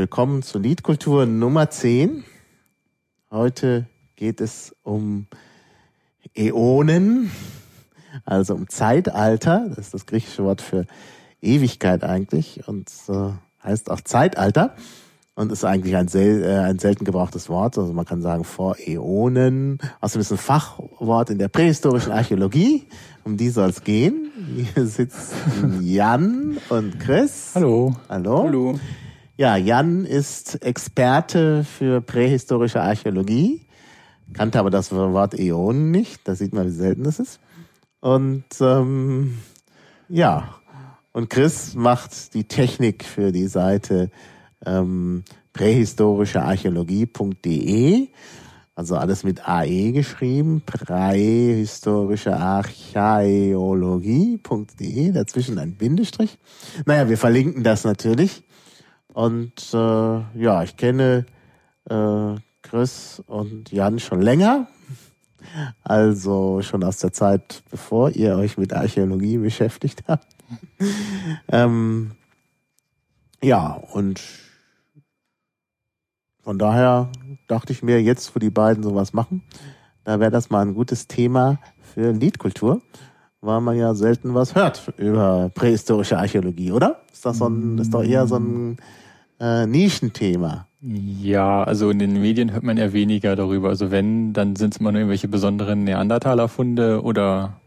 Willkommen zur Liedkultur Nummer 10. Heute geht es um Äonen, also um Zeitalter. Das ist das griechische Wort für Ewigkeit eigentlich und äh, heißt auch Zeitalter und ist eigentlich ein, sel äh, ein selten gebrauchtes Wort. Also man kann sagen vor Äonen. Außerdem ist ein Fachwort in der prähistorischen Archäologie. Um die soll es gehen. Hier sitzen Jan und Chris. Hallo. Hallo. Hallo. Ja, Jan ist Experte für prähistorische Archäologie, kannte aber das Wort Äonen nicht. Da sieht man, wie selten das ist. Und ähm, ja, und Chris macht die Technik für die Seite ähm, prähistorischearchäologie.de. Also alles mit AE geschrieben, prähistorische Archäologie.de, dazwischen ein Bindestrich. Naja, wir verlinken das natürlich. Und äh, ja, ich kenne äh, Chris und Jan schon länger. Also schon aus der Zeit, bevor ihr euch mit Archäologie beschäftigt habt. ähm, ja, und von daher dachte ich mir, jetzt, wo die beiden sowas machen, da wäre das mal ein gutes Thema für Liedkultur, weil man ja selten was hört über prähistorische Archäologie, oder? Ist das so ein, ist doch eher so ein äh, Nischenthema. Ja, also in den Medien hört man eher weniger darüber. Also wenn, dann sind es immer nur irgendwelche besonderen Neandertaler-Funde oder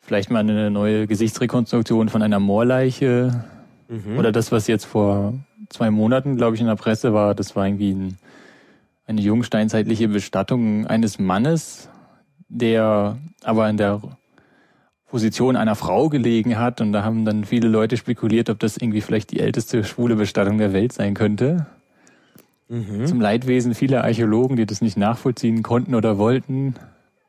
vielleicht mal eine neue Gesichtsrekonstruktion von einer Moorleiche. Mhm. Oder das, was jetzt vor zwei Monaten, glaube ich, in der Presse war, das war irgendwie ein, eine jungsteinzeitliche Bestattung eines Mannes, der aber in der Position einer Frau gelegen hat. Und da haben dann viele Leute spekuliert, ob das irgendwie vielleicht die älteste schwule Bestattung der Welt sein könnte. Mhm. Zum Leidwesen vieler Archäologen, die das nicht nachvollziehen konnten oder wollten.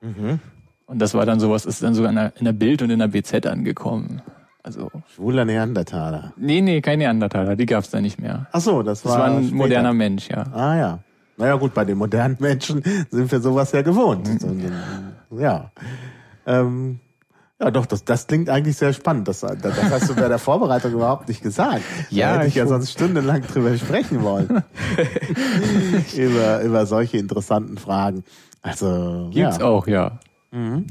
Mhm. Und das war dann sowas, ist dann sogar in der, in der Bild und in der BZ angekommen. Also schwuler Neandertaler. Nee, nee, kein Neandertaler, die gab's da nicht mehr. Ach so, das war Das war ein später. moderner Mensch, ja. Ah ja. Naja gut, bei den modernen Menschen sind wir sowas ja gewohnt. Mhm. ja. Ähm, ja, doch, das, das klingt eigentlich sehr spannend. Das, das hast du bei der Vorbereitung überhaupt nicht gesagt. Ja, da hätte ich ja sonst stundenlang drüber sprechen wollen. über, über solche interessanten Fragen. Also. Gibt's ja. auch, ja. Mhm.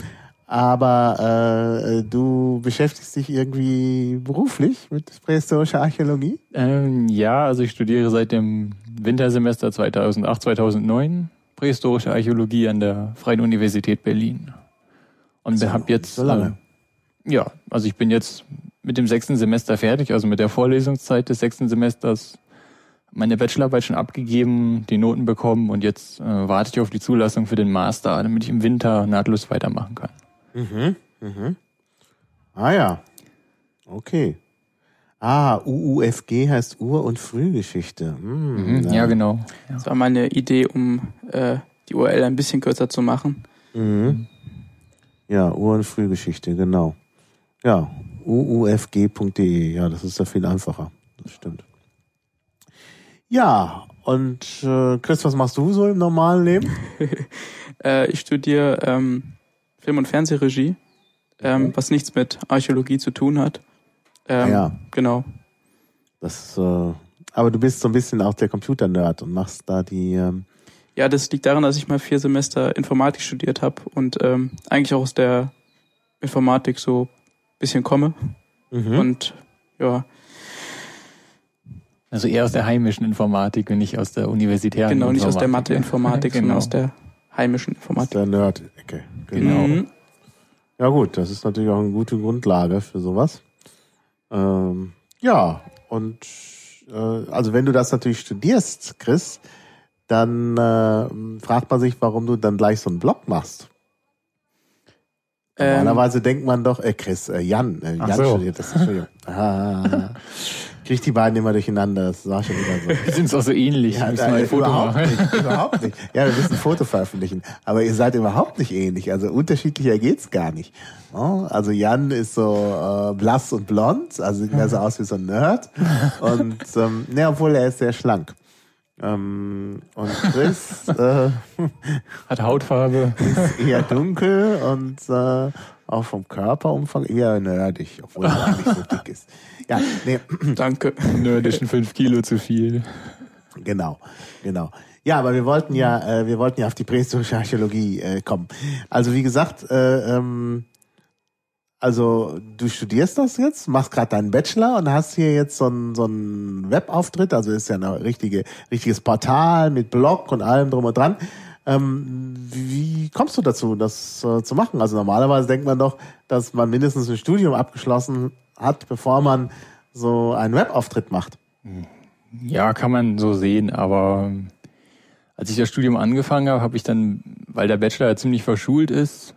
Aber äh, du beschäftigst dich irgendwie beruflich mit prähistorischer Archäologie? Ähm, ja, also ich studiere seit dem Wintersemester 2008, 2009 prähistorische Archäologie an der Freien Universität Berlin. Und so, habe jetzt so lange. Ja, also ich bin jetzt mit dem sechsten Semester fertig, also mit der Vorlesungszeit des sechsten Semesters meine Bachelorarbeit schon abgegeben, die Noten bekommen und jetzt äh, warte ich auf die Zulassung für den Master, damit ich im Winter nahtlos weitermachen kann. Mhm, mhm. Ah ja. Okay. Ah, UUFG heißt Ur- und Frühgeschichte. Hm, mhm, ja. ja. genau. Ja. Das war meine Idee, um äh, die URL ein bisschen kürzer zu machen. Mhm. Ja, Ur- und Frühgeschichte, genau. Ja, uufg.de, ja, das ist ja viel einfacher. Das stimmt. Ja, und äh, Chris, was machst du so im normalen Leben? äh, ich studiere ähm, Film- und Fernsehregie, ähm, okay. was nichts mit Archäologie zu tun hat. Ähm, ja. Genau. Das, äh, aber du bist so ein bisschen auch der Computer-Nerd und machst da die ähm, ja, das liegt daran, dass ich mal vier Semester Informatik studiert habe und ähm, eigentlich auch aus der Informatik so bisschen komme. Mhm. Und ja. Also eher aus der heimischen Informatik und nicht aus der universitären Genau, nicht aus der Mathe-Informatik, genau. sondern aus der heimischen Informatik. Aus der Nerd-Ecke, genau. Mhm. Ja gut, das ist natürlich auch eine gute Grundlage für sowas. Ähm, ja, und äh, also wenn du das natürlich studierst, Chris, dann äh, fragt man sich, warum du dann gleich so einen Blog machst. Ähm, Normalerweise denkt man doch, äh, Chris, äh, Jan, äh, Jan so. studiert das, Entschuldigung. Ah, kriegt die beiden immer durcheinander, das war schon wieder so. Wir sind auch so ähnlich, ja, da, ein Foto überhaupt machen. Nicht, überhaupt nicht. Ja, wir müssen ein Foto veröffentlichen, aber ihr seid überhaupt nicht ähnlich, also unterschiedlicher geht's gar nicht. Oh, also Jan ist so äh, blass und blond, also sieht mehr so aus wie so ein Nerd und ähm, ne, obwohl er ist sehr schlank. Ähm, und Chris äh, hat Hautfarbe, ist eher dunkel und äh, auch vom Körperumfang eher nerdig, obwohl er gar nicht so dick ist. Ja, nee. Danke. Nerdischen fünf Kilo zu viel. Genau, genau. Ja, aber wir wollten ja, äh, wir wollten ja auf die prähistorische Archäologie äh, kommen. Also wie gesagt, äh, ähm, also du studierst das jetzt, machst gerade deinen Bachelor und hast hier jetzt so einen so einen Webauftritt, also ist ja ein richtige, richtiges Portal mit Blog und allem drum und dran. Ähm, wie kommst du dazu, das äh, zu machen? Also normalerweise denkt man doch, dass man mindestens ein Studium abgeschlossen hat, bevor man so einen Webauftritt macht. Ja, kann man so sehen, aber als ich das Studium angefangen habe, habe ich dann, weil der Bachelor ja ziemlich verschult ist,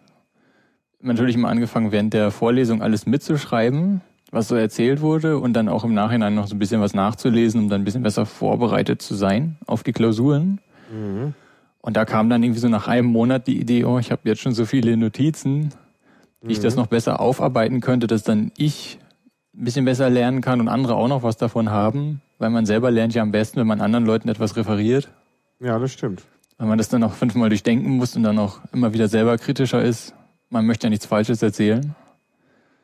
natürlich mal angefangen, während der Vorlesung alles mitzuschreiben, was so erzählt wurde und dann auch im Nachhinein noch so ein bisschen was nachzulesen, um dann ein bisschen besser vorbereitet zu sein auf die Klausuren. Mhm. Und da kam dann irgendwie so nach einem Monat die Idee, oh, ich habe jetzt schon so viele Notizen, wie mhm. ich das mhm. noch besser aufarbeiten könnte, dass dann ich ein bisschen besser lernen kann und andere auch noch was davon haben, weil man selber lernt ja am besten, wenn man anderen Leuten etwas referiert. Ja, das stimmt. Weil man das dann auch fünfmal durchdenken muss und dann auch immer wieder selber kritischer ist man möchte ja nichts Falsches erzählen.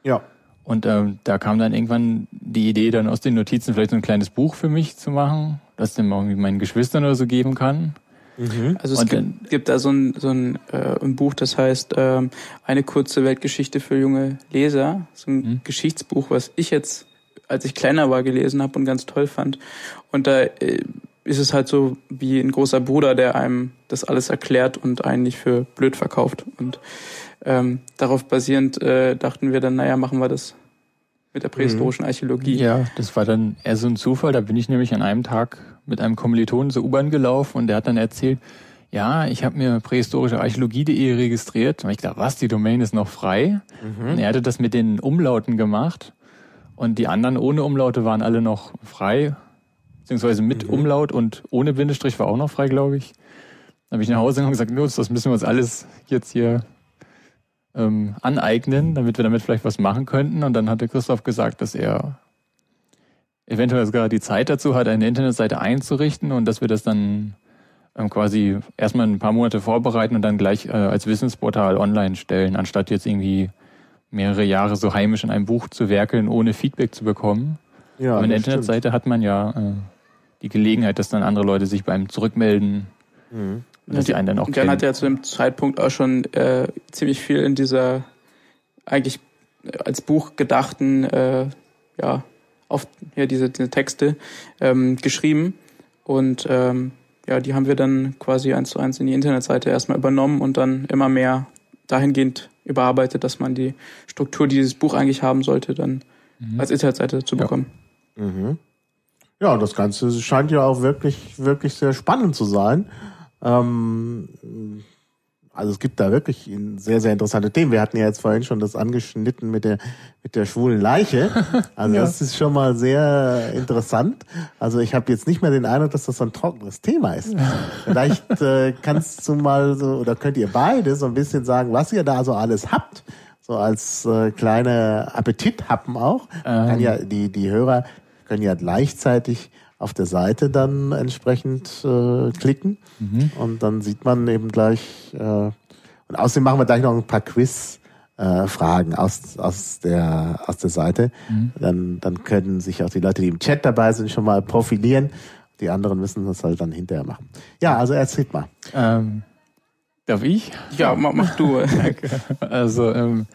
Ja. Und ähm, da kam dann irgendwann die Idee, dann aus den Notizen vielleicht so ein kleines Buch für mich zu machen, das dann irgendwie meinen Geschwistern oder so geben kann. Mhm. Also es gibt, gibt, da so ein, so ein, äh, ein Buch, das heißt ähm, Eine kurze Weltgeschichte für junge Leser. So ein mhm. Geschichtsbuch, was ich jetzt, als ich kleiner war, gelesen habe und ganz toll fand. Und da äh, ist es halt so wie ein großer Bruder, der einem das alles erklärt und einen nicht für blöd verkauft. Und ähm, darauf basierend äh, dachten wir dann, naja, machen wir das mit der prähistorischen Archäologie. Ja, das war dann eher so ein Zufall. Da bin ich nämlich an einem Tag mit einem Kommilitonen zur U-Bahn gelaufen und der hat dann erzählt, ja, ich habe mir prähistorische Archäologie.de registriert. Und ich dachte, was, die Domain ist noch frei? Mhm. Und er hatte das mit den Umlauten gemacht und die anderen ohne Umlaute waren alle noch frei, beziehungsweise mit mhm. Umlaut und ohne Bindestrich war auch noch frei, glaube ich. Dann habe ich nach Hause gegangen und gesagt, los, das müssen wir uns alles jetzt hier ähm, aneignen, damit wir damit vielleicht was machen könnten. Und dann hatte Christoph gesagt, dass er eventuell sogar die Zeit dazu hat, eine Internetseite einzurichten und dass wir das dann ähm, quasi erstmal ein paar Monate vorbereiten und dann gleich äh, als Wissensportal online stellen, anstatt jetzt irgendwie mehrere Jahre so heimisch in einem Buch zu werkeln, ohne Feedback zu bekommen. Ja, Aber in der Internetseite stimmt. hat man ja äh, die Gelegenheit, dass dann andere Leute sich beim Zurückmelden mhm dass die einen dann auch Jan kennen. hat ja zu dem Zeitpunkt auch schon äh, ziemlich viel in dieser eigentlich als Buch gedachten, äh, ja, auf ja, diese, diese Texte ähm, geschrieben. Und ähm, ja, die haben wir dann quasi eins zu eins in die Internetseite erstmal übernommen und dann immer mehr dahingehend überarbeitet, dass man die Struktur, die dieses Buch eigentlich haben sollte, dann mhm. als Internetseite zu bekommen. Ja. Mhm. ja, das Ganze scheint ja auch wirklich, wirklich sehr spannend zu sein. Ähm, also es gibt da wirklich sehr, sehr interessante Themen. Wir hatten ja jetzt vorhin schon das angeschnitten mit der, mit der schwulen Leiche. Also ja. das ist schon mal sehr interessant. Also ich habe jetzt nicht mehr den Eindruck, dass das so ein trockenes Thema ist. Vielleicht äh, kannst du mal so, oder könnt ihr beide so ein bisschen sagen, was ihr da so alles habt. So als äh, kleine Appetithappen auch. Ähm. Kann ja, die, die Hörer können ja gleichzeitig auf der Seite dann entsprechend äh, klicken mhm. und dann sieht man eben gleich äh, und außerdem machen wir gleich noch ein paar Quiz äh, Fragen aus, aus, der, aus der Seite. Mhm. Dann, dann können sich auch die Leute, die im Chat dabei sind, schon mal profilieren. Die anderen müssen das halt dann hinterher machen. Ja, also erzählt mal. Ähm, darf ich? Ja, mach, mach du. Also ähm,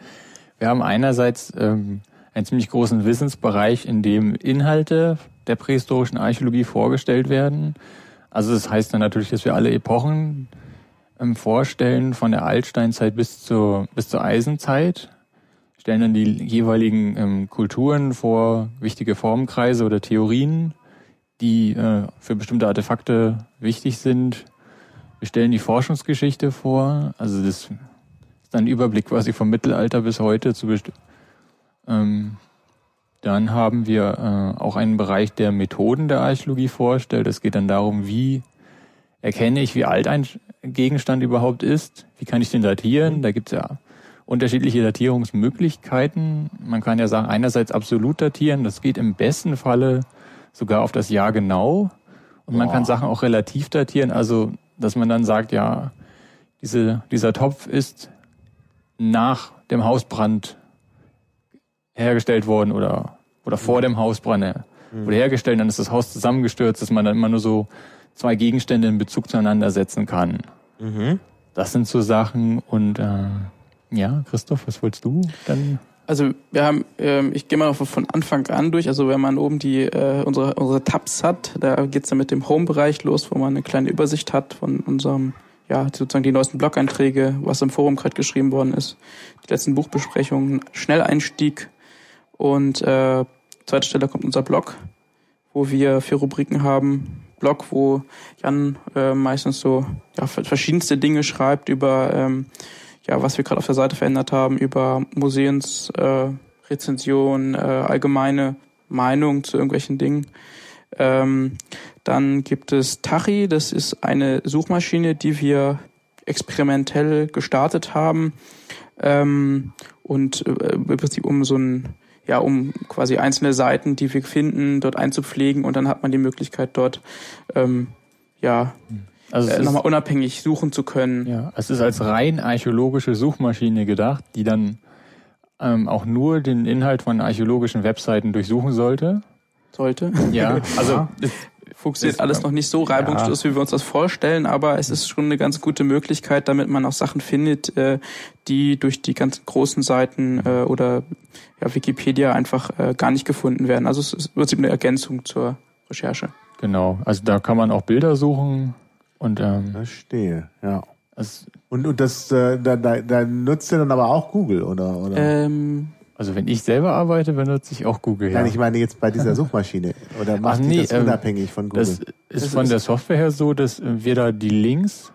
wir haben einerseits ähm, einen ziemlich großen Wissensbereich, in dem Inhalte der prähistorischen Archäologie vorgestellt werden. Also das heißt dann natürlich, dass wir alle Epochen ähm, vorstellen, von der Altsteinzeit bis zur, bis zur Eisenzeit, stellen dann die jeweiligen ähm, Kulturen vor, wichtige Formkreise oder Theorien, die äh, für bestimmte Artefakte wichtig sind. Wir stellen die Forschungsgeschichte vor, also das ist dann ein Überblick quasi vom Mittelalter bis heute zu ähm, dann haben wir äh, auch einen Bereich der Methoden der Archäologie vorstellt. Es geht dann darum, wie erkenne ich, wie alt ein Gegenstand überhaupt ist, wie kann ich den datieren. Da gibt es ja unterschiedliche Datierungsmöglichkeiten. Man kann ja sagen, einerseits absolut datieren, das geht im besten Falle sogar auf das Jahr genau. Und man Boah. kann Sachen auch relativ datieren, also dass man dann sagt, ja, diese, dieser Topf ist nach dem Hausbrand hergestellt worden oder, oder vor dem Hausbrand mhm. wurde hergestellt, dann ist das Haus zusammengestürzt, dass man dann immer nur so zwei Gegenstände in Bezug zueinander setzen kann. Mhm. Das sind so Sachen und äh, ja, Christoph, was wolltest du dann? Also wir haben, ähm, ich gehe mal von Anfang an durch. Also wenn man oben die äh, unsere unsere Tabs hat, da geht's dann mit dem Home-Bereich los, wo man eine kleine Übersicht hat von unserem, ja sozusagen die neuesten Blog-Einträge, was im Forum gerade geschrieben worden ist, die letzten Buchbesprechungen, Schnelleinstieg und äh, zweite Stelle kommt unser Blog, wo wir vier Rubriken haben. Blog, wo Jan äh, meistens so ja, verschiedenste Dinge schreibt über ähm, ja, was wir gerade auf der Seite verändert haben, über Museumsrezensionen, äh, äh, allgemeine Meinung zu irgendwelchen Dingen. Ähm, dann gibt es Tachi, das ist eine Suchmaschine, die wir experimentell gestartet haben ähm, und äh, im Prinzip um so ein ja, um quasi einzelne Seiten, die wir finden, dort einzupflegen und dann hat man die Möglichkeit dort ähm, ja also äh, nochmal unabhängig suchen zu können. Ja, es ist als rein archäologische Suchmaschine gedacht, die dann ähm, auch nur den Inhalt von archäologischen Webseiten durchsuchen sollte. Sollte. Ja, also funktioniert alles noch nicht so reibungslos, ja. wie wir uns das vorstellen, aber es ist schon eine ganz gute Möglichkeit, damit man auch Sachen findet, äh, die durch die ganzen großen Seiten äh, oder ja, Wikipedia einfach äh, gar nicht gefunden werden. Also es ist im Prinzip eine Ergänzung zur Recherche. Genau, also da kann man auch Bilder suchen und ähm, Verstehe, ja. Also, und, und das äh, da, da, da nutzt ihr dann aber auch Google, oder? oder? Ähm, also wenn ich selber arbeite, benutze ich auch Google. Nein, ja. ich meine jetzt bei dieser Suchmaschine. Oder macht Ach, nee, das ähm, unabhängig von Google? Das ist von der Software her so, dass wir da die Links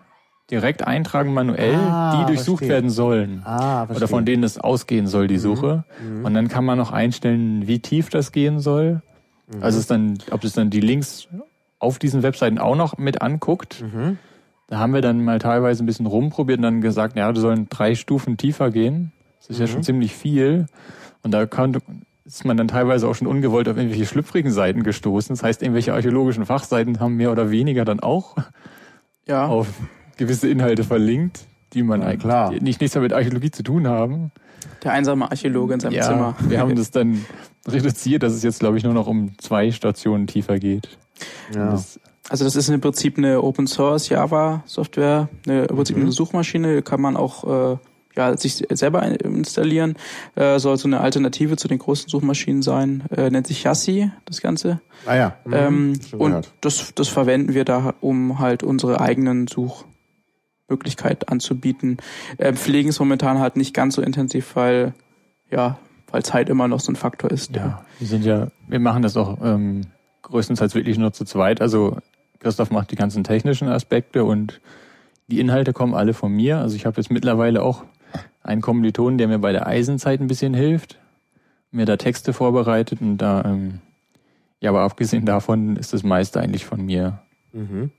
direkt eintragen manuell, ah, die durchsucht verstehe. werden sollen. Ah, verstehe. Oder von denen es ausgehen soll, die mhm. Suche. Mhm. Und dann kann man noch einstellen, wie tief das gehen soll. Mhm. Also es dann, ob es dann die Links auf diesen Webseiten auch noch mit anguckt. Mhm. Da haben wir dann mal teilweise ein bisschen rumprobiert und dann gesagt, ja, du sollen drei Stufen tiefer gehen. Das ist mhm. ja schon ziemlich viel. Und da kann, ist man dann teilweise auch schon ungewollt auf irgendwelche schlüpfrigen Seiten gestoßen. Das heißt, irgendwelche archäologischen Fachseiten haben mehr oder weniger dann auch ja. auf gewisse Inhalte verlinkt, die man ja, eigentlich klar. nicht nichts mehr mit Archäologie zu tun haben. Der einsame Archäologe in seinem ja, Zimmer. Wir haben das dann reduziert, dass es jetzt, glaube ich, nur noch um zwei Stationen tiefer geht. Ja. Das, also das ist im Prinzip eine Open Source Java Software, eine, im Prinzip mhm. eine Suchmaschine, kann man auch äh, ja, sich selber installieren. Äh, soll so eine Alternative zu den großen Suchmaschinen sein. Äh, nennt sich Yassi, das Ganze. Ah ja. Mhm. Ähm, und das, das verwenden wir da, um halt unsere eigenen Suchmöglichkeiten anzubieten. Äh, pflegen es momentan halt nicht ganz so intensiv, weil ja, weil Zeit immer noch so ein Faktor ist. Ja, ja. wir sind ja, wir machen das auch ähm, größtenteils wirklich nur zu zweit. Also Christoph macht die ganzen technischen Aspekte und die Inhalte kommen alle von mir. Also ich habe jetzt mittlerweile auch einen Kommiliton, der mir bei der Eisenzeit ein bisschen hilft, mir da Texte vorbereitet und da, ähm, ja, aber abgesehen davon ist das meiste eigentlich von mir. Mhm.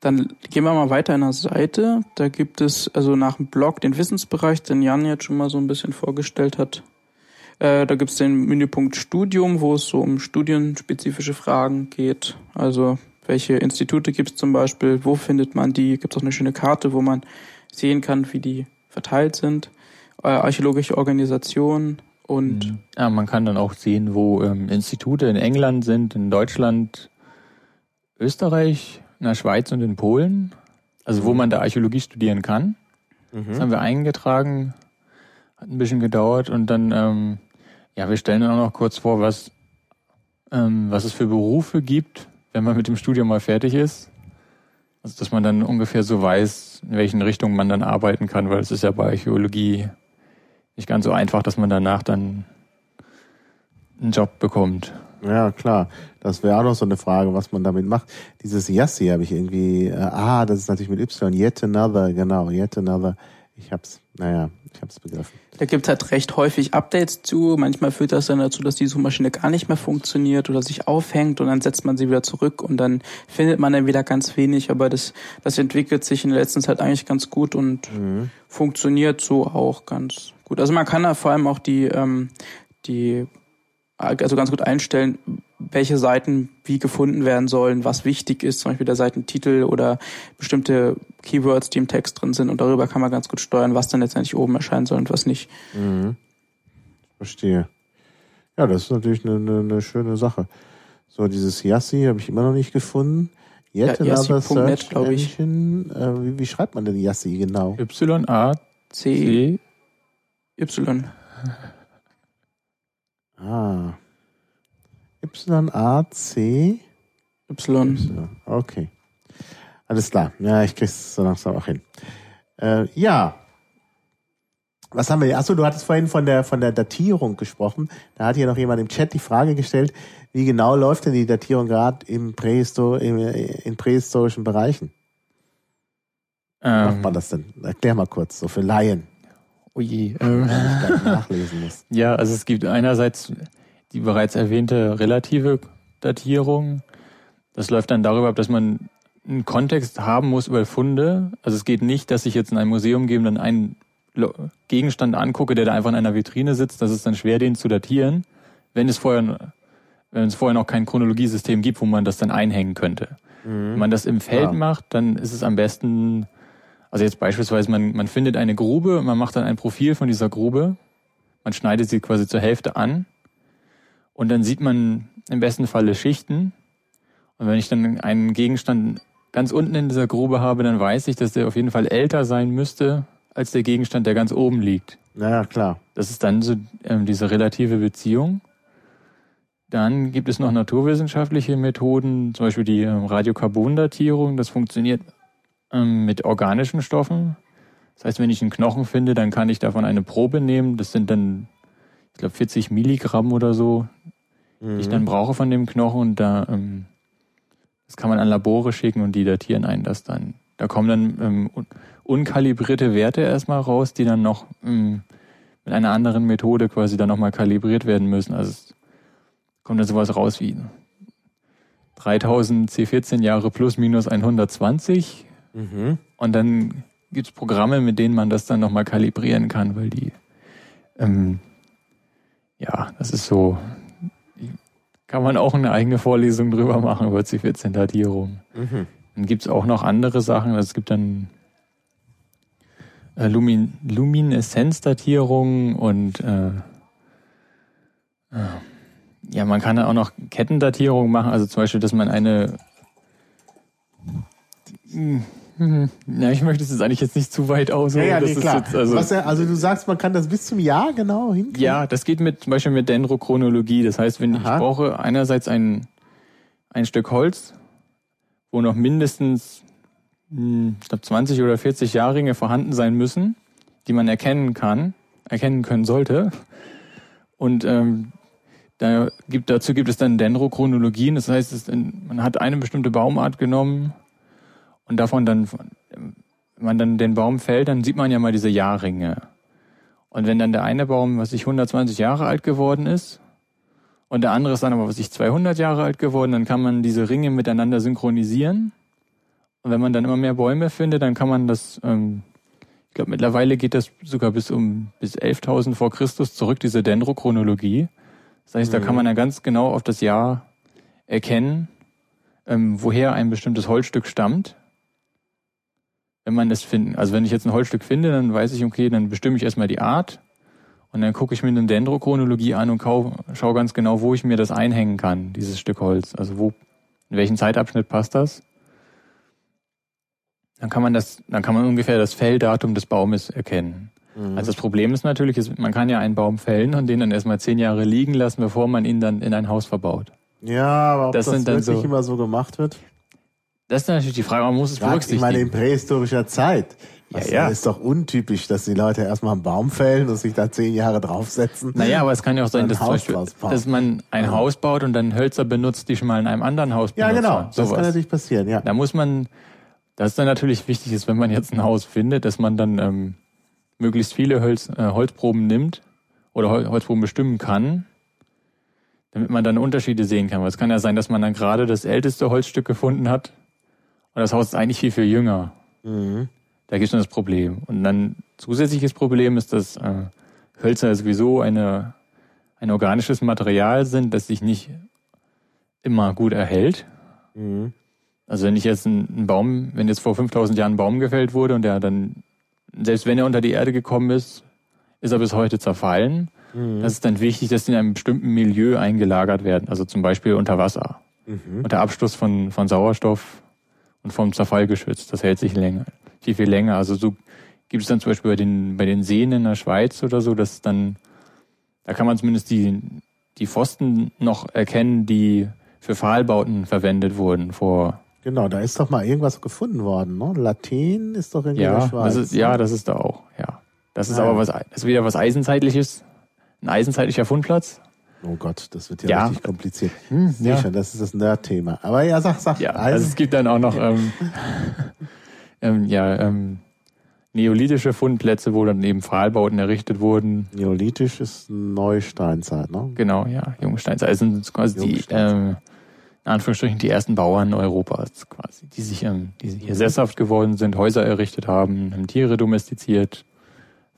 Dann gehen wir mal weiter in der Seite. Da gibt es also nach dem Blog den Wissensbereich, den Jan jetzt schon mal so ein bisschen vorgestellt hat. Äh, da gibt es den Menüpunkt Studium, wo es so um studienspezifische Fragen geht. Also welche Institute gibt es zum Beispiel, wo findet man die? Gibt es auch eine schöne Karte, wo man sehen kann, wie die verteilt sind, äh, archäologische Organisationen und mhm. ja, man kann dann auch sehen, wo ähm, Institute in England sind, in Deutschland, Österreich, in der Schweiz und in Polen, also wo mhm. man da Archäologie studieren kann. Mhm. Das haben wir eingetragen, hat ein bisschen gedauert und dann, ähm, ja, wir stellen dann auch noch kurz vor, was, ähm, was es für Berufe gibt, wenn man mit dem Studium mal fertig ist. Also dass man dann ungefähr so weiß, in welchen Richtungen man dann arbeiten kann, weil es ist ja bei Archäologie nicht ganz so einfach, dass man danach dann einen Job bekommt. Ja, klar. Das wäre auch noch so eine Frage, was man damit macht. Dieses Yassi habe ich irgendwie, äh, ah, das ist natürlich mit Y, yet another, genau, yet another. Ich hab's, naja, ich hab's begriffen. Da gibt halt recht häufig Updates zu. Manchmal führt das dann dazu, dass die Suchmaschine gar nicht mehr funktioniert oder sich aufhängt und dann setzt man sie wieder zurück und dann findet man dann wieder ganz wenig. Aber das, das entwickelt sich in der letzten Zeit eigentlich ganz gut und mhm. funktioniert so auch ganz gut. Also man kann da vor allem auch die, ähm, die, also ganz gut einstellen, welche Seiten wie gefunden werden sollen, was wichtig ist, zum Beispiel der Seitentitel oder bestimmte Keywords, die im Text drin sind. Und darüber kann man ganz gut steuern, was dann letztendlich oben erscheinen soll und was nicht. Mhm. Verstehe. Ja, das ist natürlich eine, eine, eine schöne Sache. So, dieses Yassi habe ich immer noch nicht gefunden. Yet ja, another Search glaube ich. Engine. Äh, wie, wie, schreibt man denn Yassi genau? Y-A-C. Y. Ah. Y-A-C. Y. Okay. Alles klar. Ja, ich krieg's so langsam auch hin. Äh, ja. Was haben wir hier? Achso, du hattest vorhin von der, von der Datierung gesprochen. Da hat hier noch jemand im Chat die Frage gestellt, wie genau läuft denn die Datierung gerade im Prähistor, im, in prähistorischen Bereichen? Ähm, Macht man das denn? Erklär mal kurz, so für Laien. Oh je. Ähm, nachlesen muss. Ja, also es gibt einerseits die bereits erwähnte relative Datierung. Das läuft dann darüber ab, dass man einen Kontext haben muss über Funde. Also es geht nicht, dass ich jetzt in ein Museum gehe und dann einen Gegenstand angucke, der da einfach in einer Vitrine sitzt. Das ist dann schwer, den zu datieren, wenn es vorher, wenn es vorher noch kein Chronologiesystem gibt, wo man das dann einhängen könnte. Mhm. Wenn man das im Feld ja. macht, dann ist es am besten, also jetzt beispielsweise, man, man findet eine Grube, man macht dann ein Profil von dieser Grube, man schneidet sie quasi zur Hälfte an und dann sieht man im besten Falle Schichten. Und wenn ich dann einen Gegenstand ganz unten in dieser Grube habe, dann weiß ich, dass der auf jeden Fall älter sein müsste als der Gegenstand, der ganz oben liegt. Naja, klar. Das ist dann so ähm, diese relative Beziehung. Dann gibt es noch naturwissenschaftliche Methoden, zum Beispiel die ähm, Radiokarbondatierung. Das funktioniert ähm, mit organischen Stoffen. Das heißt, wenn ich einen Knochen finde, dann kann ich davon eine Probe nehmen. Das sind dann ich glaube 40 Milligramm oder so, mhm. die ich dann mhm. brauche von dem Knochen und da ähm, das kann man an Labore schicken und die datieren einen das dann. Da kommen dann ähm, unkalibrierte Werte erstmal raus, die dann noch ähm, mit einer anderen Methode quasi dann nochmal kalibriert werden müssen. Also es kommt dann sowas raus wie 3000 C14 Jahre plus minus 120. Mhm. Und dann gibt's Programme, mit denen man das dann nochmal kalibrieren kann, weil die ähm, ja, das ist so, kann man auch eine eigene Vorlesung drüber machen über C14-Datierung. Mhm. Dann gibt's auch noch andere Sachen. Es gibt dann äh, Lumin Lumineszenzdatierung und äh, äh, ja, man kann auch noch Kettendatierung machen, also zum Beispiel, dass man eine Mhm. Ja, ich möchte es jetzt eigentlich jetzt nicht zu weit aus. Ja, ja, nee, klar. Jetzt, also, Was, also du sagst, man kann das bis zum Jahr genau hinkriegen? Ja, das geht mit zum Beispiel mit Dendrochronologie. Das heißt, wenn Aha. ich brauche einerseits ein, ein Stück Holz, wo noch mindestens hm, ich glaube 20 oder 40 Jahrringe vorhanden sein müssen, die man erkennen kann, erkennen können sollte. Und ähm, da gibt, dazu gibt es dann Dendrochronologien. Das heißt, es, man hat eine bestimmte Baumart genommen und davon dann, wenn man dann den Baum fällt, dann sieht man ja mal diese Jahrringe. Und wenn dann der eine Baum, was ich 120 Jahre alt geworden ist, und der andere ist dann aber, was ich 200 Jahre alt geworden, dann kann man diese Ringe miteinander synchronisieren. Und wenn man dann immer mehr Bäume findet, dann kann man das, ähm, ich glaube mittlerweile geht das sogar bis um bis 11.000 vor Christus zurück, diese Dendrochronologie. Das heißt, mhm. da kann man ja ganz genau auf das Jahr erkennen, ähm, woher ein bestimmtes Holzstück stammt wenn man das finden. Also wenn ich jetzt ein Holzstück finde, dann weiß ich, okay, dann bestimme ich erstmal die Art und dann gucke ich mir eine Dendrochronologie an und schaue ganz genau, wo ich mir das einhängen kann, dieses Stück Holz. Also wo, in welchen Zeitabschnitt passt das? Dann kann man das, dann kann man ungefähr das Felldatum des Baumes erkennen. Mhm. Also das Problem ist natürlich, ist, man kann ja einen Baum fällen und den dann erstmal zehn Jahre liegen lassen, bevor man ihn dann in ein Haus verbaut. Ja, aber ob das, das wirklich so, immer so gemacht wird? Das ist natürlich die Frage, man muss es Sag, berücksichtigen. Ich meine, in prähistorischer Zeit. Das ja, ja. ist doch untypisch, dass die Leute erstmal einen Baum fällen und sich da zehn Jahre draufsetzen. Naja, aber es kann ja auch sein, dass, Beispiel, dass man ein ja. Haus baut und dann Hölzer benutzt, die schon mal in einem anderen Haus benutzt. Ja, genau. Das kann natürlich passieren, ja. Da muss man, das ist dann natürlich wichtig ist, wenn man jetzt ein Haus findet, dass man dann ähm, möglichst viele Holz, äh, Holzproben nimmt oder Hol Holzproben bestimmen kann, damit man dann Unterschiede sehen kann. Weil es kann ja sein, dass man dann gerade das älteste Holzstück gefunden hat und das Haus ist eigentlich viel, viel jünger. Mhm. Da gibt es schon das Problem. Und dann zusätzliches Problem ist, dass äh, Hölzer sowieso eine, ein organisches Material sind, das sich nicht immer gut erhält. Mhm. Also wenn ich jetzt einen Baum, wenn jetzt vor 5000 Jahren ein Baum gefällt wurde und der dann, selbst wenn er unter die Erde gekommen ist, ist er bis heute zerfallen. Mhm. Das ist dann wichtig, dass die in einem bestimmten Milieu eingelagert werden, also zum Beispiel unter Wasser. Mhm. Unter Abschluss von, von Sauerstoff und vom Zerfall geschützt. Das hält sich länger, viel, viel länger. Also so gibt es dann zum Beispiel bei den, bei den Seen in der Schweiz oder so, dass dann, da kann man zumindest die, die Pfosten noch erkennen, die für Pfahlbauten verwendet wurden vor. Genau, da ist doch mal irgendwas gefunden worden, ne? Latin ist doch irgendwie ja, in der Schweiz. Das ist, ja, das ist da auch, ja. Das ist ah, aber was, das ist wieder was Eisenzeitliches, ein eisenzeitlicher Fundplatz. Oh Gott, das wird ja, ja. richtig kompliziert. Hm, ja. Schon, das ist das Nerd-Thema. Aber ja, sag, sag. Ja, also es gibt dann auch noch ähm, ähm, ja, ähm, neolithische Fundplätze, wo dann eben Pfahlbauten errichtet wurden. Neolithisch ist Neusteinzeit, ne? Genau, ja, Jungsteinzeit. Also sind quasi die, ähm, in Anführungsstrichen, die ersten Bauern Europas quasi, die sich, ähm, die hier sesshaft geworden sind, Häuser errichtet haben, haben Tiere domestiziert,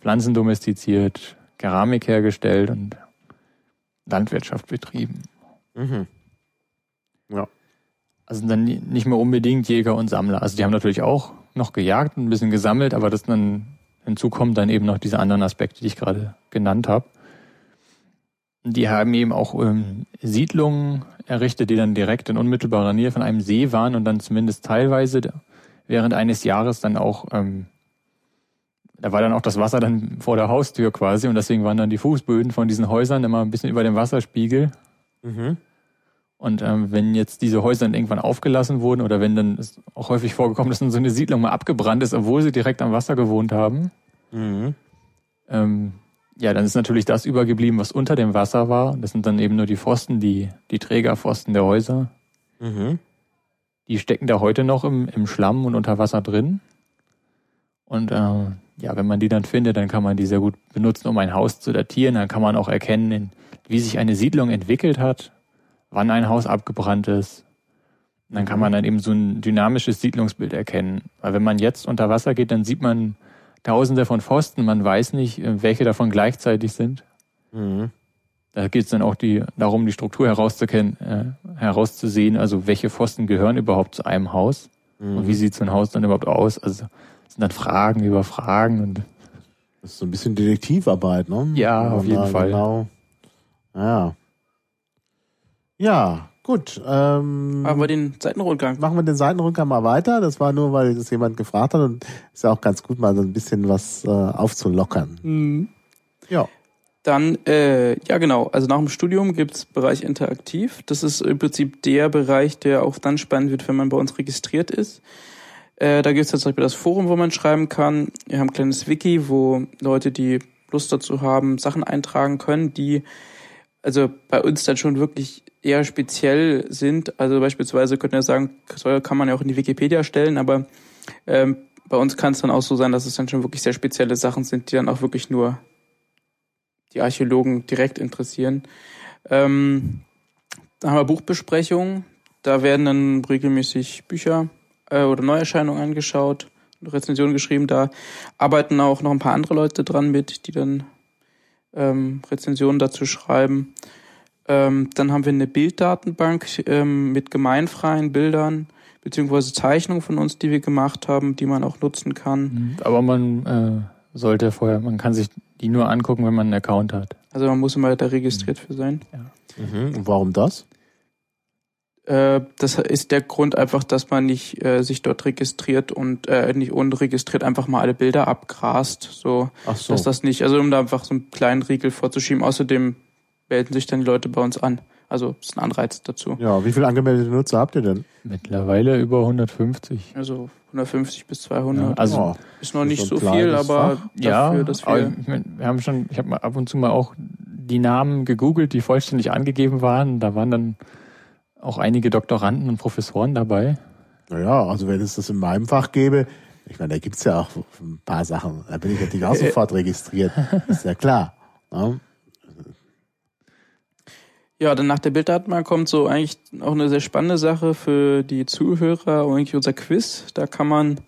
Pflanzen domestiziert, Keramik hergestellt und Landwirtschaft betrieben. Mhm. Ja. Also dann nicht mehr unbedingt Jäger und Sammler. Also die haben natürlich auch noch gejagt und ein bisschen gesammelt, aber das dann hinzukommen dann eben noch diese anderen Aspekte, die ich gerade genannt habe. Die haben eben auch ähm, Siedlungen errichtet, die dann direkt in unmittelbarer Nähe von einem See waren und dann zumindest teilweise während eines Jahres dann auch ähm, da war dann auch das Wasser dann vor der Haustür quasi und deswegen waren dann die Fußböden von diesen Häusern immer ein bisschen über dem Wasserspiegel. Mhm. Und ähm, wenn jetzt diese Häuser dann irgendwann aufgelassen wurden oder wenn dann ist auch häufig vorgekommen, dass dann so eine Siedlung mal abgebrannt ist, obwohl sie direkt am Wasser gewohnt haben, mhm. ähm, ja, dann ist natürlich das übergeblieben, was unter dem Wasser war. Das sind dann eben nur die Pfosten, die, die Trägerpfosten der Häuser. Mhm. Die stecken da heute noch im, im Schlamm und unter Wasser drin. Und äh, ja, wenn man die dann findet, dann kann man die sehr gut benutzen, um ein Haus zu datieren. Dann kann man auch erkennen, wie sich eine Siedlung entwickelt hat, wann ein Haus abgebrannt ist. Und dann kann man dann eben so ein dynamisches Siedlungsbild erkennen. Weil wenn man jetzt unter Wasser geht, dann sieht man tausende von Pfosten. Man weiß nicht, welche davon gleichzeitig sind. Mhm. Da geht es dann auch die, darum, die Struktur herauszukennen, äh, herauszusehen, also welche Pfosten gehören überhaupt zu einem Haus mhm. und wie sieht so ein Haus dann überhaupt aus. Also sind dann Fragen über Fragen und das ist so ein bisschen Detektivarbeit, ne? Ja, auf jeden Fall. Genau. Ja. Ja, gut. Ähm, machen wir den Seitenrundgang. Machen wir den Seitenrundgang mal weiter. Das war nur, weil das jemand gefragt hat und ist ja auch ganz gut, mal so ein bisschen was äh, aufzulockern. Mhm. Ja. Dann, äh, ja genau, also nach dem Studium gibt's Bereich Interaktiv. Das ist im Prinzip der Bereich, der auch dann spannend wird, wenn man bei uns registriert ist. Äh, da gibt es zum Beispiel das Forum, wo man schreiben kann. Wir haben ein kleines Wiki, wo Leute, die Lust dazu haben, Sachen eintragen können, die also bei uns dann schon wirklich eher speziell sind. Also beispielsweise könnte man sagen, kann man ja auch in die Wikipedia stellen, aber ähm, bei uns kann es dann auch so sein, dass es dann schon wirklich sehr spezielle Sachen sind, die dann auch wirklich nur die Archäologen direkt interessieren. Ähm, dann haben wir Buchbesprechungen. Da werden dann regelmäßig Bücher äh, oder Neuerscheinungen angeschaut, Rezensionen geschrieben. Da arbeiten auch noch ein paar andere Leute dran mit, die dann ähm, Rezensionen dazu schreiben. Ähm, dann haben wir eine Bilddatenbank ähm, mit gemeinfreien Bildern beziehungsweise Zeichnungen von uns, die wir gemacht haben, die man auch nutzen kann. Mhm. Aber man äh, sollte vorher, man kann sich die nur angucken, wenn man einen Account hat. Also man muss immer da registriert mhm. für sein. Ja. Mhm. Und warum das? Äh, das ist der Grund einfach, dass man nicht äh, sich dort registriert und äh, nicht unregistriert einfach mal alle Bilder abgrast. So, Ach so. dass das nicht, also um da einfach so einen kleinen Riegel vorzuschieben. Außerdem melden sich dann die Leute bei uns an. Also ist ein Anreiz dazu. Ja, wie viele angemeldete Nutzer habt ihr denn? Mittlerweile über 150. Also 150 bis 200. Ja, also oh, ist noch nicht so viel, aber ja, dafür, dass wir, ich mein, wir haben schon, ich habe mal ab und zu mal auch die Namen gegoogelt, die vollständig angegeben waren. Da waren dann auch einige Doktoranden und Professoren dabei? Naja, also wenn es das in meinem Fach gäbe, ich meine, da gibt's ja auch ein paar Sachen, da bin ich natürlich auch sofort registriert, ist ja klar. Ne? Ja, dann nach der Bilddatenbank kommt so eigentlich auch eine sehr spannende Sache für die Zuhörer, eigentlich unser Quiz. Da kann man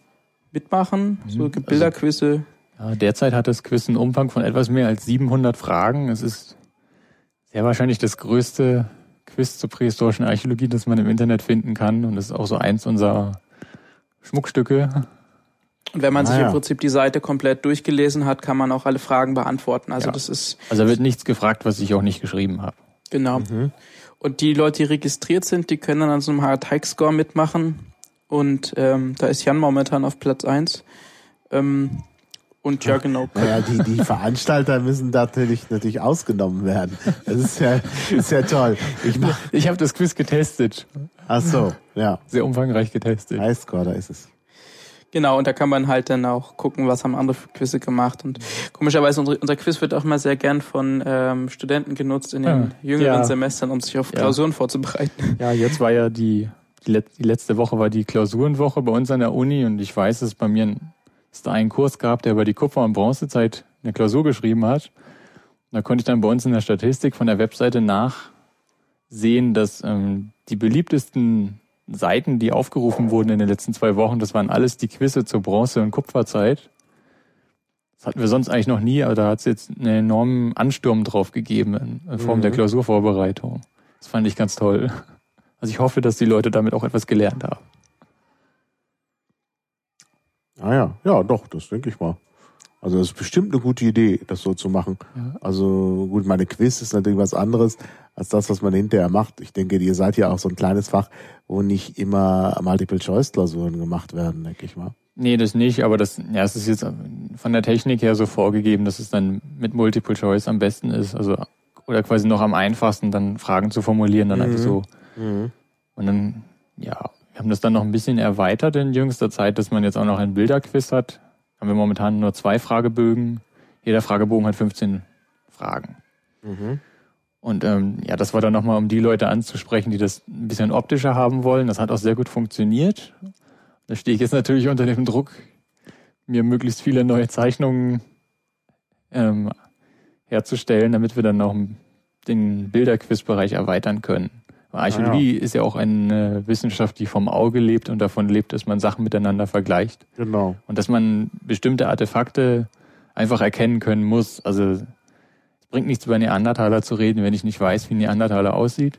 mitmachen, so mhm. gibt Bilderquizze. Also, ja, derzeit hat das Quiz einen Umfang von etwas mehr als 700 Fragen. Es ist sehr wahrscheinlich das größte Quiz zur prähistorischen Archäologie, das man im Internet finden kann. Und das ist auch so eins unserer Schmuckstücke. Und wenn man ah, sich im Prinzip die Seite komplett durchgelesen hat, kann man auch alle Fragen beantworten. Also ja. das ist. Also da wird nichts gefragt, was ich auch nicht geschrieben habe. Genau. Mhm. Und die Leute, die registriert sind, die können dann an so einem Hard Hike Score mitmachen. Und ähm, da ist Jan momentan auf Platz eins. Ähm, und ja, genau. Naja, die, die Veranstalter müssen natürlich, natürlich ausgenommen werden. Das ist ja, ist ja toll. Ich, ich habe das Quiz getestet. Ach so, ja. Sehr umfangreich getestet. Highscore, da ist es. Genau, und da kann man halt dann auch gucken, was haben andere für Quizze gemacht. Und komischerweise, unser, unser Quiz wird auch mal sehr gern von ähm, Studenten genutzt in den ja. jüngeren ja. Semestern, um sich auf Klausuren ja. vorzubereiten. Ja, jetzt war ja die, die, letzte Woche war die Klausurenwoche bei uns an der Uni und ich weiß, dass bei mir es da einen Kurs gab, der über die Kupfer- und Bronzezeit eine Klausur geschrieben hat. da konnte ich dann bei uns in der Statistik von der Webseite nachsehen, dass ähm, die beliebtesten Seiten, die aufgerufen wurden in den letzten zwei Wochen, das waren alles die Quizze zur Bronze- und Kupferzeit. Das hatten wir sonst eigentlich noch nie, aber da hat es jetzt einen enormen Ansturm drauf gegeben in Form mhm. der Klausurvorbereitung. Das fand ich ganz toll. Also ich hoffe, dass die Leute damit auch etwas gelernt haben. Ah ja, ja, doch, das denke ich mal. Also das ist bestimmt eine gute Idee, das so zu machen. Ja. Also gut, meine Quiz ist natürlich was anderes als das, was man hinterher macht. Ich denke, ihr seid ja auch so ein kleines Fach, wo nicht immer Multiple-Choice-Klausuren gemacht werden, denke ich mal. Nee, das nicht, aber das, ja, es ist jetzt von der Technik her so vorgegeben, dass es dann mit Multiple Choice am besten ist. Also, oder quasi noch am einfachsten, dann Fragen zu formulieren, dann mhm. einfach so. Mhm. Und dann, ja, wir haben das dann noch ein bisschen erweitert in jüngster Zeit, dass man jetzt auch noch ein Bilderquiz hat. Haben wir momentan nur zwei Fragebögen. Jeder Fragebogen hat 15 Fragen. Mhm. Und ähm, ja, das war dann nochmal, um die Leute anzusprechen, die das ein bisschen optischer haben wollen. Das hat auch sehr gut funktioniert. Da stehe ich jetzt natürlich unter dem Druck, mir möglichst viele neue Zeichnungen ähm, herzustellen, damit wir dann noch den Bilderquizbereich erweitern können. Archäologie ah, ja. ist ja auch eine Wissenschaft, die vom Auge lebt und davon lebt, dass man Sachen miteinander vergleicht. Genau. Und dass man bestimmte Artefakte einfach erkennen können muss. Also es bringt nichts über Neandertaler zu reden, wenn ich nicht weiß, wie ein Neandertaler aussieht.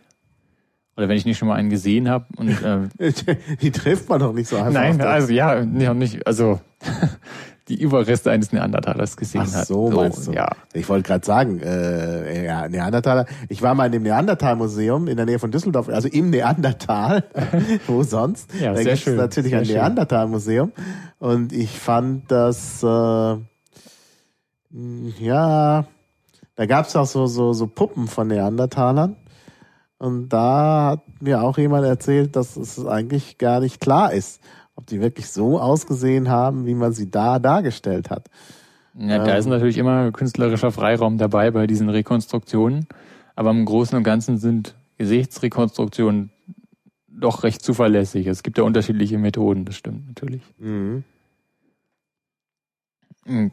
Oder wenn ich nicht schon mal einen gesehen habe. Und, äh, die trifft man doch nicht so einfach. Nein, also ja, nicht. Also die Überreste eines Neandertalers gesehen Ach hat. So, so meinst du? Ja. Ich wollte gerade sagen, äh, ja, Neandertaler. Ich war mal in dem Neandertal-Museum in der Nähe von Düsseldorf, also im Neandertal. Wo sonst? Ja, da gibt es natürlich sehr ein Neandertal-Museum. Und ich fand das, äh, ja, da gab es auch so, so, so Puppen von Neandertalern. Und da hat mir auch jemand erzählt, dass es eigentlich gar nicht klar ist, ob die wirklich so ausgesehen haben, wie man sie da dargestellt hat. Ja, da ähm, ist natürlich immer künstlerischer Freiraum dabei bei diesen Rekonstruktionen. Aber im Großen und Ganzen sind Gesichtsrekonstruktionen doch recht zuverlässig. Es gibt ja unterschiedliche Methoden, das stimmt natürlich. Mhm. Hm,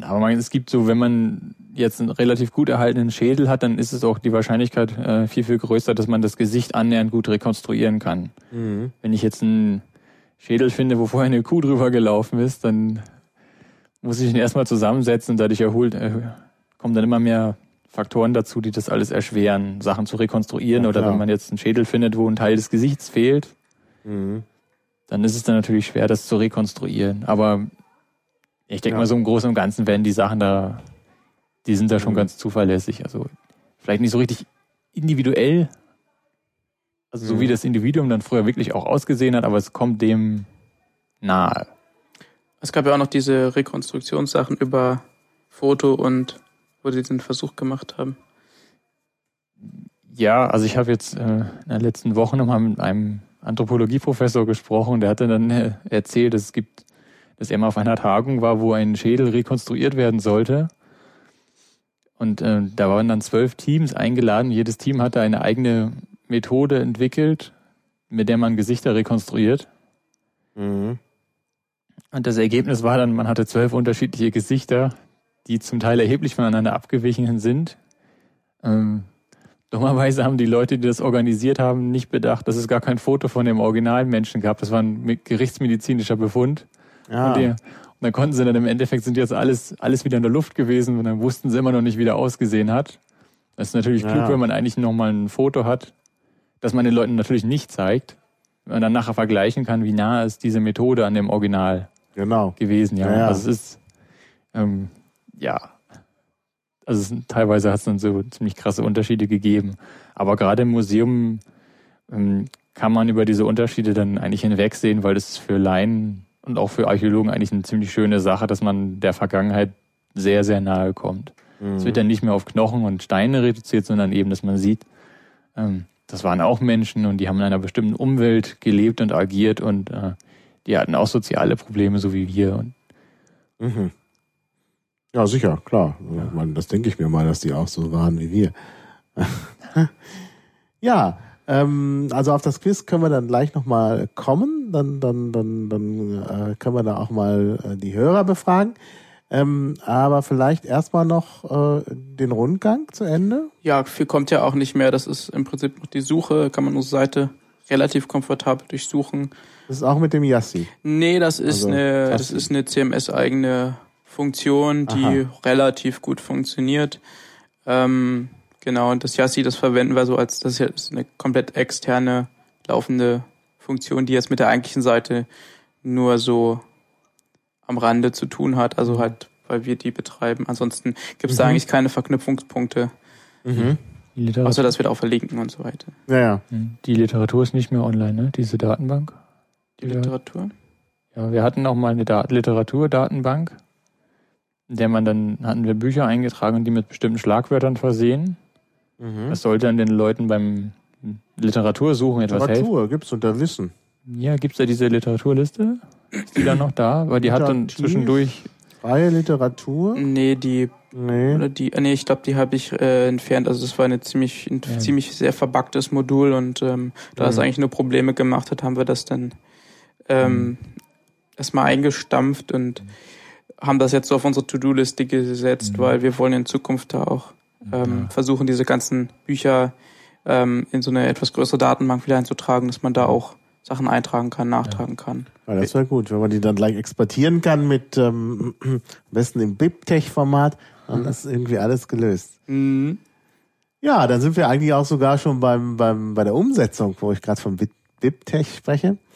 aber man, es gibt so, wenn man jetzt einen relativ gut erhaltenen Schädel hat, dann ist es auch die Wahrscheinlichkeit äh, viel, viel größer, dass man das Gesicht annähernd gut rekonstruieren kann. Mhm. Wenn ich jetzt einen Schädel finde, wo vorher eine Kuh drüber gelaufen ist, dann muss ich ihn erstmal zusammensetzen und dadurch erholt, äh, kommen dann immer mehr Faktoren dazu, die das alles erschweren, Sachen zu rekonstruieren. Ja, oder wenn man jetzt einen Schädel findet, wo ein Teil des Gesichts fehlt, mhm. dann ist es dann natürlich schwer, das zu rekonstruieren. Aber ich denke ja. mal, so im Großen und Ganzen werden die Sachen da, die sind da schon mhm. ganz zuverlässig. Also vielleicht nicht so richtig individuell, also so wie mhm. das Individuum dann früher wirklich auch ausgesehen hat, aber es kommt dem nahe. Es gab ja auch noch diese Rekonstruktionssachen über Foto und wo sie den Versuch gemacht haben. Ja, also ich habe jetzt äh, in der letzten Woche nochmal mit einem Anthropologieprofessor gesprochen, der hatte dann äh, erzählt, dass es gibt, dass er mal auf einer Tagung war, wo ein Schädel rekonstruiert werden sollte. Und äh, da waren dann zwölf Teams eingeladen. Jedes Team hatte eine eigene Methode entwickelt, mit der man Gesichter rekonstruiert. Mhm. Und das Ergebnis war dann, man hatte zwölf unterschiedliche Gesichter, die zum Teil erheblich voneinander abgewichen sind. Ähm, dummerweise haben die Leute, die das organisiert haben, nicht bedacht, dass es gar kein Foto von dem originalen Menschen gab. Das war ein gerichtsmedizinischer Befund. Ja. Und, die, und dann konnten sie dann im Endeffekt sind jetzt alles, alles wieder in der Luft gewesen und dann wussten sie immer noch nicht, wie der ausgesehen hat. Das ist natürlich klug, ja. wenn man eigentlich nochmal ein Foto hat dass man den Leuten natürlich nicht zeigt, und dann nachher vergleichen kann, wie nah ist diese Methode an dem Original genau. gewesen. Ja, ja, also es ist ähm, ja, also es, teilweise hat es dann so ziemlich krasse Unterschiede gegeben. Aber gerade im Museum ähm, kann man über diese Unterschiede dann eigentlich hinwegsehen, weil das für Laien und auch für Archäologen eigentlich eine ziemlich schöne Sache, dass man der Vergangenheit sehr, sehr nahe kommt. Es Mhm. wird dann nicht mehr auf Knochen und Steine reduziert, sondern eben, dass man sieht, ähm, das waren auch Menschen und die haben in einer bestimmten Umwelt gelebt und agiert und äh, die hatten auch soziale Probleme, so wie wir. Und Mhm. Ja, sicher, klar. Meine, das denke ich mir mal, dass die auch so waren wie wir. ja, ähm, also auf das Quiz können wir dann gleich nochmal kommen. Dann, dann, dann, dann äh, können wir da auch mal äh, die Hörer befragen. Ähm, aber vielleicht erstmal noch äh, den Rundgang zu Ende. Ja, viel kommt ja auch nicht mehr. Das ist im Prinzip noch die Suche, kann man unsere Seite relativ komfortabel durchsuchen. Das ist auch mit dem Yassi. Nee, das ist Also, eine, das ist eine CMS-eigene Funktion, die relativ gut funktioniert. Ähm, genau, und das Yassi, das verwenden wir so als, das ist jetzt eine komplett externe laufende Funktion, die jetzt mit der eigentlichen Seite nur so am Rande zu tun hat, also halt, weil wir die betreiben. Ansonsten gibt es da Mhm. eigentlich keine Verknüpfungspunkte, Mhm. außer dass wir da auch verlinken und so weiter. Ja, ja. die Literatur ist nicht mehr online, ne? Diese Datenbank. Die. Literatur. Ja, wir hatten auch mal eine Dat Literaturdatenbank, in der man dann hatten wir Bücher eingetragen und die mit bestimmten Schlagwörtern versehen. Mhm. Das sollte dann den Leuten beim Literatursuchen etwas helfen. Literatur gibt's unter Wissen. Ja, gibt's da diese Literaturliste? Ist die dann noch da? Weil die hat dann zwischendurch. Freie Literatur? Nee, die Nee. Oder die, äh, nee, ich glaube, die habe ich äh, entfernt. Also das war eine ziemlich, ein Ja. ziemlich sehr verbuggtes Modul und ähm, da es Mhm. eigentlich nur Probleme gemacht hat, haben wir das dann ähm, Mhm. erstmal eingestampft und haben das jetzt so auf unsere To-Do-Liste gesetzt, Mhm. weil wir wollen in Zukunft da auch ähm, versuchen, diese ganzen Bücher ähm, in so eine etwas größere Datenbank wieder einzutragen, dass man da auch Sachen eintragen kann, nachtragen kann. Ja, das wäre gut, wenn man die dann gleich exportieren kann mit ähm, am besten im BibTeX-Format, dann ist irgendwie alles gelöst. Mhm. Ja, dann sind wir eigentlich auch sogar schon beim, beim bei der Umsetzung, wo ich gerade von Bib- BibTeX spreche.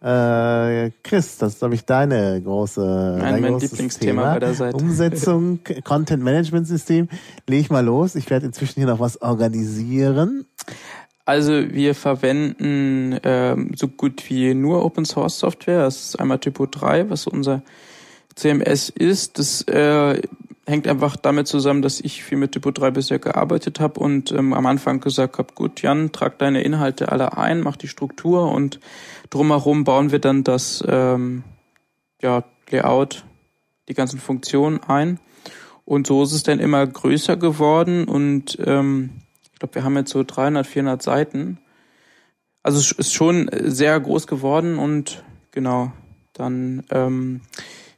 Äh, Chris, das ist, glaube ich, deine große, Mein- dein mein Lieblingsthema Thema. bei der Seite. Umsetzung, Content Management System. Leg mal los. Ich werde inzwischen hier noch was organisieren. Also wir verwenden ähm, so gut wie nur Open Source Software. Das ist einmal Typo 3, was unser CMS ist. Das äh, hängt einfach damit zusammen, dass ich viel mit Typo 3 bisher gearbeitet habe und ähm, am Anfang gesagt habe, gut, Jan, trag deine Inhalte alle ein, mach die Struktur und drumherum bauen wir dann das ähm, ja, Layout, die ganzen Funktionen ein. Und so ist es dann immer größer geworden und ähm, glaube, wir haben jetzt so 300, 400 Seiten. Also es ist schon sehr groß geworden und genau, dann ähm,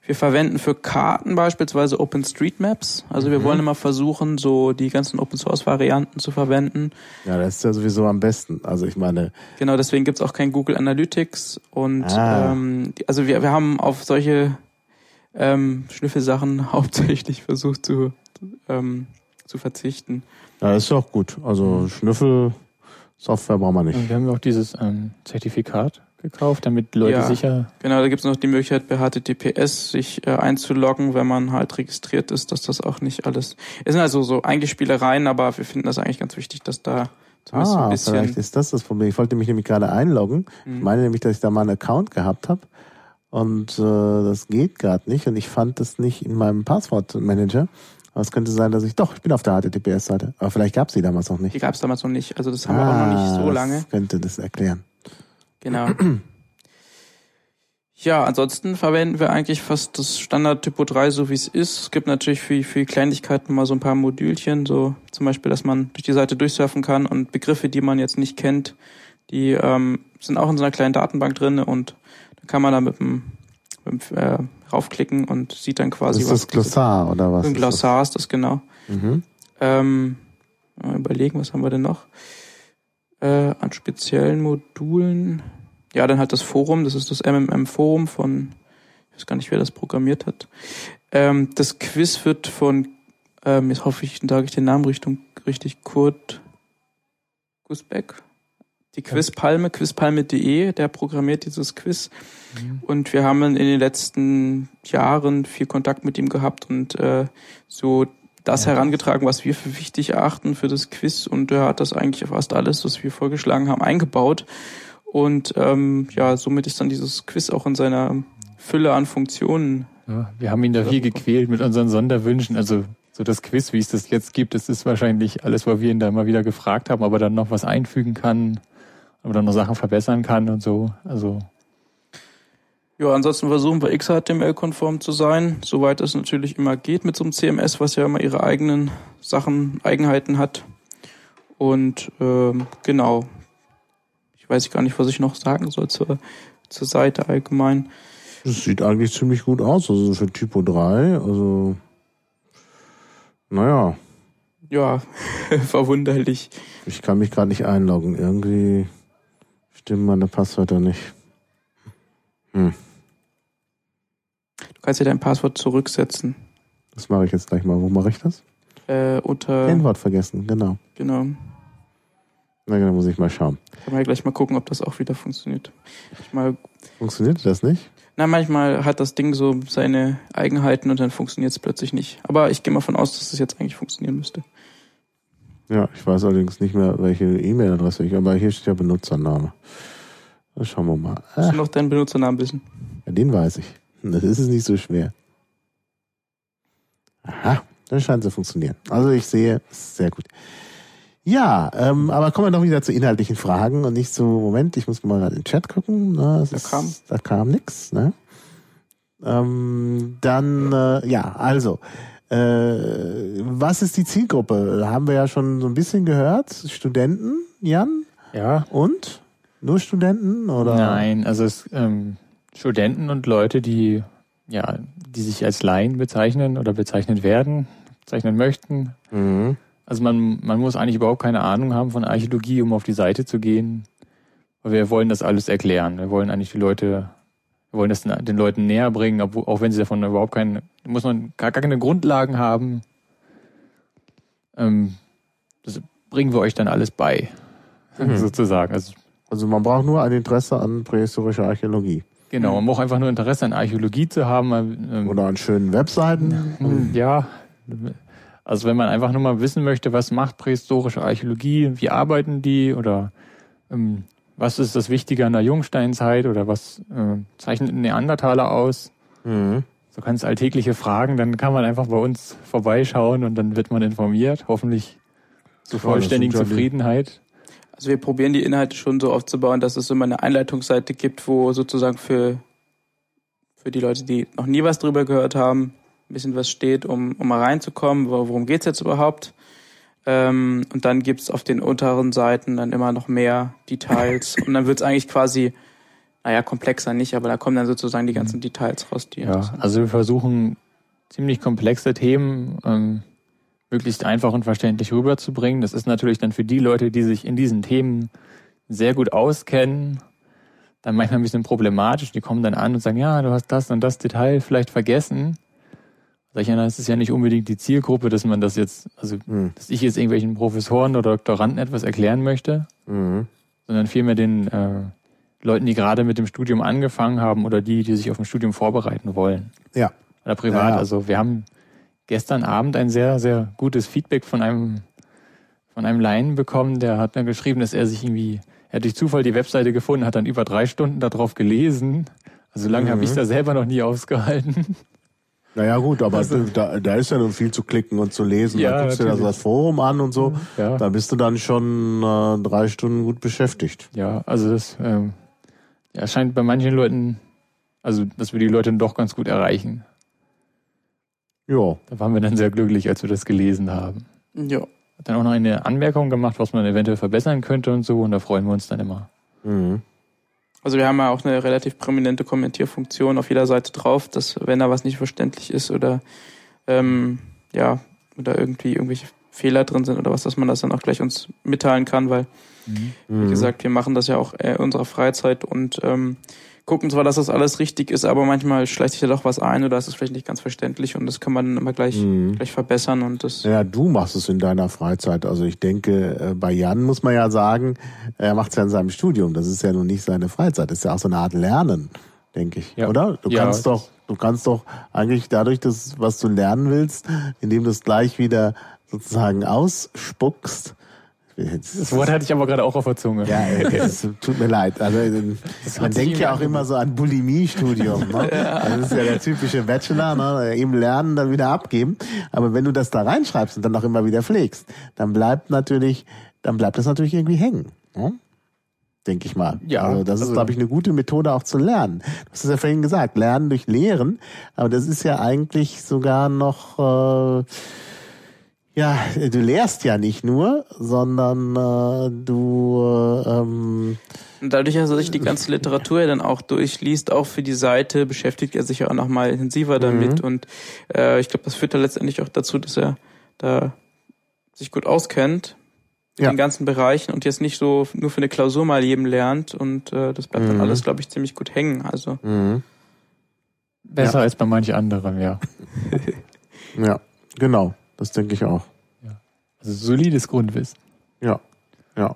wir verwenden für Karten beispielsweise OpenStreetMaps. Also wir Mhm. wollen immer versuchen, so die ganzen Open Source Varianten zu verwenden. Ja, das ist ja sowieso am besten. Also ich meine, Genau, deswegen gibt's auch kein Google Analytics und Ah. ähm, also wir, wir haben auf solche ähm, Schnüffelsachen hauptsächlich versucht zu, ähm, zu verzichten. Ja, ist auch gut. Also Schnüffel-Software brauchen wir nicht. Und wir haben auch dieses ähm, Zertifikat gekauft, damit Leute Ja. sicher. Genau, da gibt's noch die Möglichkeit bei HTTPS sich äh, einzuloggen, wenn man halt registriert ist, dass das auch nicht alles. Es sind also so eigentlich Spielereien, aber wir finden das eigentlich ganz wichtig, dass da zumindest Ah, ein vielleicht bisschen. ist das das Problem. Ich wollte mich nämlich gerade einloggen. Ich Mhm. meine nämlich, dass ich da mal einen Account gehabt habe. Und äh, das geht gerade nicht. Und ich fand das nicht in meinem Passwortmanager. Aber es könnte sein, dass ich doch, ich bin auf der HTTPS-Seite. Aber vielleicht gab es die damals noch nicht. Die gab's damals noch nicht. Also das haben wir auch noch nicht so das lange. könnte das erklären. Genau. Ja, ansonsten verwenden wir eigentlich fast das Standard Typo 3 so wie es ist. Es gibt natürlich für, für Kleinigkeiten mal so ein paar Modülchen, so zum Beispiel, dass man durch die Seite durchsurfen kann und Begriffe, die man jetzt nicht kennt, die ähm, sind auch in so einer kleinen Datenbank drin und da kann man da mit dem äh, raufklicken und sieht dann quasi ist das diese- Glossar oder was? Ein ist Glossar ist das genau. Das? Mhm. Ähm, mal überlegen, was haben wir denn noch? Äh, an speziellen Modulen. Ja, dann halt das Forum, das ist das MMM-Forum von, ich weiß gar nicht, wer das programmiert hat. Ähm, das Quiz wird von, ähm, jetzt hoffe ich, sage ich den Namen Richtung, richtig, Kurt Gusbeck die Quizpalme, quizpalme.de, der programmiert dieses Quiz. Mhm. Und wir haben in den letzten Jahren viel Kontakt mit ihm gehabt und äh, so das ja. herangetragen, was wir für wichtig erachten für das Quiz. Und er hat das eigentlich fast alles, was wir vorgeschlagen haben, eingebaut. Und ähm, ja, somit ist dann dieses Quiz auch in seiner Fülle an Funktionen. Ja, wir haben ihn da viel gequält mit unseren Sonderwünschen. Also so das Quiz, wie es das jetzt gibt, das ist wahrscheinlich alles, wo wir ihn da immer wieder gefragt haben, ob er dann noch was einfügen kann, ob dann noch Sachen verbessern kann und so. Also ja, ansonsten versuchen wir XHTML-konform zu sein, soweit es natürlich immer geht mit so einem CMS, was ja immer ihre eigenen Sachen, Eigenheiten hat. Und ähm, genau, ich weiß gar nicht, was ich noch sagen soll zur, zur Seite allgemein. Das sieht eigentlich ziemlich gut aus, also für Typo 3, also naja. Ja, verwunderlich. Ich kann mich gerade nicht einloggen. Irgendwie stimmen meine Passwörter nicht. Hm. Du kannst dir dein Passwort zurücksetzen. Das mache ich jetzt gleich mal. Wo mache ich das? Äh, unter. Kennwort vergessen, genau. Genau. Na genau, muss ich mal schauen. Kann man ja gleich mal gucken, ob das auch wieder funktioniert. Ich mal Funktioniert das nicht? Na, manchmal hat das Ding so seine Eigenheiten und dann funktioniert es plötzlich nicht. Aber ich gehe mal von aus, dass es das jetzt eigentlich funktionieren müsste. Ja, ich weiß allerdings nicht mehr, welche E-Mail-Adresse ich, aber hier steht ja Benutzername. Das schauen wir mal. Musst du noch deinen Benutzernamen wissen? Ja, den weiß ich. Das ist es nicht so schwer. Aha, dann scheint es zu funktionieren. Also ich sehe, sehr gut. Ja, ähm, aber kommen wir noch wieder zu inhaltlichen Fragen und nicht zu, Moment, ich muss mal gerade in den Chat gucken. Na, da, ist, kam. da kam nix. Ne? Ähm, dann, äh, ja, also, äh, was ist die Zielgruppe? Haben wir ja schon so ein bisschen gehört. Studenten, Jan? Ja. Und? Nur Studenten? oder? Nein, also es, ähm, Studenten und Leute, die, ja, die sich als Laien bezeichnen oder bezeichnet werden, bezeichnen möchten. Mhm also man, man muss eigentlich überhaupt keine Ahnung haben von Archäologie, um auf die Seite zu gehen. Aber wir wollen das alles erklären. Wir wollen eigentlich die Leute, wir wollen das den Leuten näher bringen, auch wenn sie davon überhaupt keine, muss man gar, gar keine Grundlagen haben. Ähm, das bringen wir euch dann alles bei, mhm. sozusagen. Also, also man braucht nur ein Interesse an prähistorischer Archäologie. Genau, man braucht einfach nur Interesse an Archäologie zu haben. Ähm, Oder an schönen Webseiten. Ja, also wenn man einfach nur mal wissen möchte, was macht prähistorische Archäologie, wie arbeiten die oder ähm, was ist das Wichtige an der Jungsteinzeit oder was äh, zeichnet ein Neandertaler aus, mhm. so ganz alltägliche Fragen, dann kann man einfach bei uns vorbeischauen und dann wird man informiert, hoffentlich zu vollständigen Zufriedenheit. Also wir probieren die Inhalte schon so aufzubauen, dass es immer eine Einleitungsseite gibt, wo sozusagen für, für die Leute, die noch nie was drüber gehört haben, ein bisschen was steht, um, um mal reinzukommen, worum geht's jetzt überhaupt. Ähm, und dann gibt's auf den unteren Seiten dann immer noch mehr Details. und dann wird's eigentlich quasi, naja, komplexer nicht, aber da kommen dann sozusagen die ganzen Details raus. Die ja, also wir versuchen ziemlich komplexe Themen ähm, möglichst einfach und verständlich rüberzubringen. Das ist natürlich dann für die Leute, die sich in diesen Themen sehr gut auskennen, dann manchmal ein bisschen problematisch. Die kommen dann an und sagen, ja, du hast das und das Detail vielleicht vergessen. Sag ich, ja, das ist ja nicht unbedingt die Zielgruppe, dass man das jetzt, also mhm. dass ich jetzt irgendwelchen Professoren oder Doktoranden etwas erklären möchte, mhm. sondern vielmehr den äh, Leuten, die gerade mit dem Studium angefangen haben oder die, die sich auf ein Studium vorbereiten wollen. Ja. Oder privat. Ja, ja. Also wir haben gestern Abend ein sehr, sehr gutes Feedback von einem von einem Laien bekommen, der hat dann geschrieben, dass er sich irgendwie, er hat durch Zufall die Webseite gefunden, hat dann über drei Stunden darauf gelesen. Also lange mhm. habe ich da selber noch nie ausgehalten. Naja gut, aber also, da, da ist ja nun viel zu klicken und zu lesen. Ja, da guckst natürlich. du dir das Forum an und so. Ja. Da bist du dann schon äh, drei Stunden gut beschäftigt. Ja, also das ähm, ja, scheint bei manchen Leuten, also dass wir die Leute doch ganz gut erreichen. Ja. Da waren wir dann sehr glücklich, als wir das gelesen haben. Ja. Hat dann auch noch eine Anmerkung gemacht, was man eventuell verbessern könnte und so, und da freuen wir uns dann immer. Mhm. Also wir haben ja auch eine relativ prominente Kommentierfunktion auf jeder Seite drauf, dass wenn da was nicht verständlich ist oder ähm, ja, oder irgendwie irgendwelche Fehler drin sind oder was, dass man das dann auch gleich uns mitteilen kann, weil, mhm. wie gesagt, wir machen das ja auch in unserer Freizeit und ähm, gucken zwar, dass das alles richtig ist, aber manchmal schleicht sich da doch was ein oder ist es vielleicht nicht ganz verständlich und das kann man immer gleich, mhm. gleich verbessern und das. Ja, du machst es in deiner Freizeit. Also ich denke, äh, bei Jan muss man ja sagen, er macht es ja in seinem Studium. Das ist ja nun nicht seine Freizeit. Das ist ja auch so eine Art Lernen, denke ich. Ja. Oder? Du ja, kannst doch, du kannst doch eigentlich dadurch, dass, was du lernen willst, indem du es gleich wieder sozusagen ausspuckst, das Wort hatte ich aber gerade auch auf der Zunge. Ja, es tut mir leid. Also man denkt ja auch immer so an Bulimie-Studium. Ne? Das ist ja der typische Bachelor, ne? eben lernen, dann wieder abgeben. Aber wenn du das da reinschreibst und dann auch immer wieder pflegst, dann bleibt natürlich, dann bleibt das natürlich irgendwie hängen. Ne? denke ich mal. Ja, also das ist, also glaube ich, eine gute Methode auch zu lernen. Du hast es ja vorhin gesagt, lernen durch Lehren, aber das ist ja eigentlich sogar noch äh, ja, du lehrst ja nicht nur, sondern äh, du ähm, dadurch, dass er sich die ganze Literatur dann auch durchliest, auch für die Seite, beschäftigt er sich ja auch nochmal intensiver damit. Mhm. Und äh, ich glaube, das führt dann letztendlich auch dazu, dass er da sich gut auskennt in ja. den ganzen Bereichen und jetzt nicht so nur für eine Klausur mal jedem lernt und äh, das bleibt mhm. dann alles, glaube ich, ziemlich gut hängen. Also mhm. besser ja. als bei manch anderen, ja. ja, genau. Das denke ich auch. Ja. Also solides Grundwissen. Ja, ja.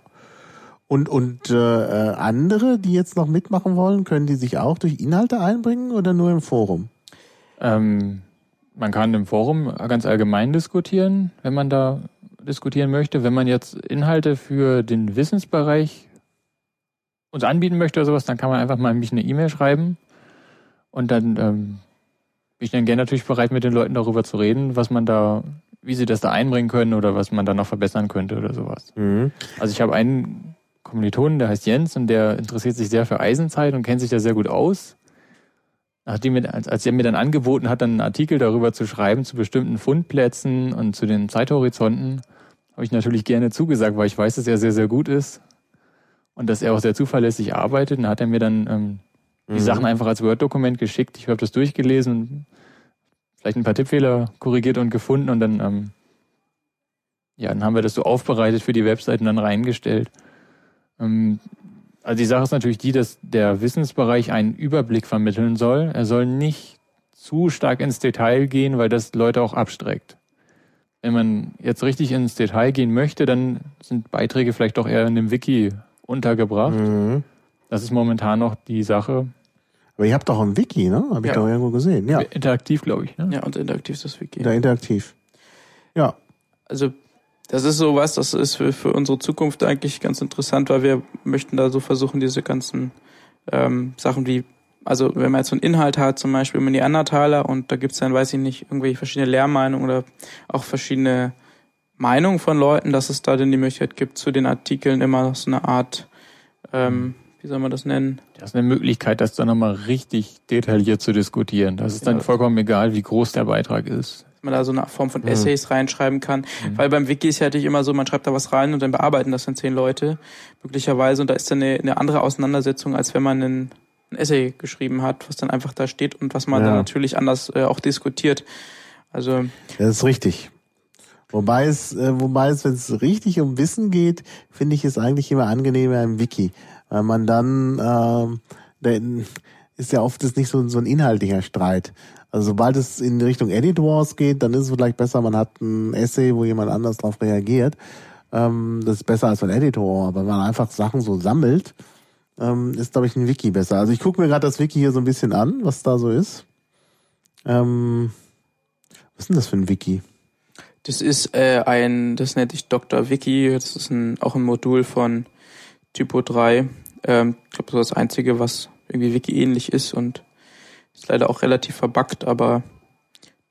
Und, und äh, andere, die jetzt noch mitmachen wollen, können die sich auch durch Inhalte einbringen oder nur im Forum? Ähm, man kann im Forum ganz allgemein diskutieren, wenn man da diskutieren möchte. Wenn man jetzt Inhalte für den Wissensbereich uns anbieten möchte oder sowas, dann kann man einfach mal mich eine E-Mail schreiben und dann ähm, bin ich dann gerne natürlich bereit, mit den Leuten darüber zu reden, was man da wie sie das da einbringen können oder was man da noch verbessern könnte oder sowas. Mhm. Also ich habe einen Kommilitonen, der heißt Jens und der interessiert sich sehr für Eisenzeit und kennt sich da sehr gut aus. Nachdem mir, als er mir dann angeboten hat, dann einen Artikel darüber zu schreiben zu bestimmten Fundplätzen und zu den Zeithorizonten, habe ich natürlich gerne zugesagt, weil ich weiß, dass er sehr, sehr gut ist und dass er auch sehr zuverlässig arbeitet. Und hat er mir dann ähm, die mhm. Sachen einfach als Word-Dokument geschickt. Ich habe das durchgelesen und vielleicht ein paar Tippfehler korrigiert und gefunden und dann, ähm, ja, dann haben wir das so aufbereitet für die Webseiten dann reingestellt. Ähm, also die Sache ist natürlich die, dass der Wissensbereich einen Überblick vermitteln soll. Er soll nicht zu stark ins Detail gehen, weil das Leute auch abstreckt. Wenn man jetzt richtig ins Detail gehen möchte, dann sind Beiträge vielleicht doch eher in dem Wiki untergebracht. Mhm. Das ist momentan noch die Sache. Aber ihr habt doch ein Wiki, ne? Habe ich ja. doch irgendwo gesehen. Ja. Interaktiv, glaube ich. Ne? Ja, und interaktiv ist das Wiki. Ja, interaktiv. Ja. Also das ist so was, das ist für, für unsere Zukunft eigentlich ganz interessant, weil wir möchten da so versuchen, diese ganzen ähm, Sachen wie, also wenn man jetzt so einen Inhalt hat, zum Beispiel über Neandertaler und da gibt's dann, weiß ich nicht, irgendwelche verschiedene Lehrmeinungen oder auch verschiedene Meinungen von Leuten, dass es da denn die Möglichkeit gibt, zu den Artikeln immer so eine Art ähm, wie soll man das nennen? Das ist eine Möglichkeit, das dann nochmal richtig detailliert zu diskutieren. Das ist dann ja. vollkommen egal, wie groß der Beitrag ist. Dass man da so eine Form von Essays mhm. reinschreiben kann. Mhm. Weil beim Wiki ist ja natürlich immer so, man schreibt da was rein und dann bearbeiten das dann zehn Leute, möglicherweise. Und da ist dann eine, eine andere Auseinandersetzung, als wenn man einen, ein Essay geschrieben hat, was dann einfach da steht und was man ja. dann natürlich anders äh, auch diskutiert. Also. Das ist richtig. Wobei es, äh, wobei es, wenn es richtig um Wissen geht, finde ich es eigentlich immer angenehmer im Wiki weil man dann, äh, ist ja oft ist nicht so, so ein inhaltlicher Streit. Also sobald es in Richtung Editors geht, dann ist es vielleicht besser, man hat ein Essay, wo jemand anders darauf reagiert. Ähm, das ist besser als ein Editor, aber wenn man einfach Sachen so sammelt, ähm, ist, glaube ich, ein Wiki besser. Also ich gucke mir gerade das Wiki hier so ein bisschen an, was da so ist. Ähm, was ist denn das für ein Wiki? Das ist äh, ein, das nennt sich Dr. Wiki, das ist ein, auch ein Modul von Typo 3. Ähm, ich glaube, das ist das Einzige, was irgendwie Wiki-ähnlich ist und ist leider auch relativ verbuggt, aber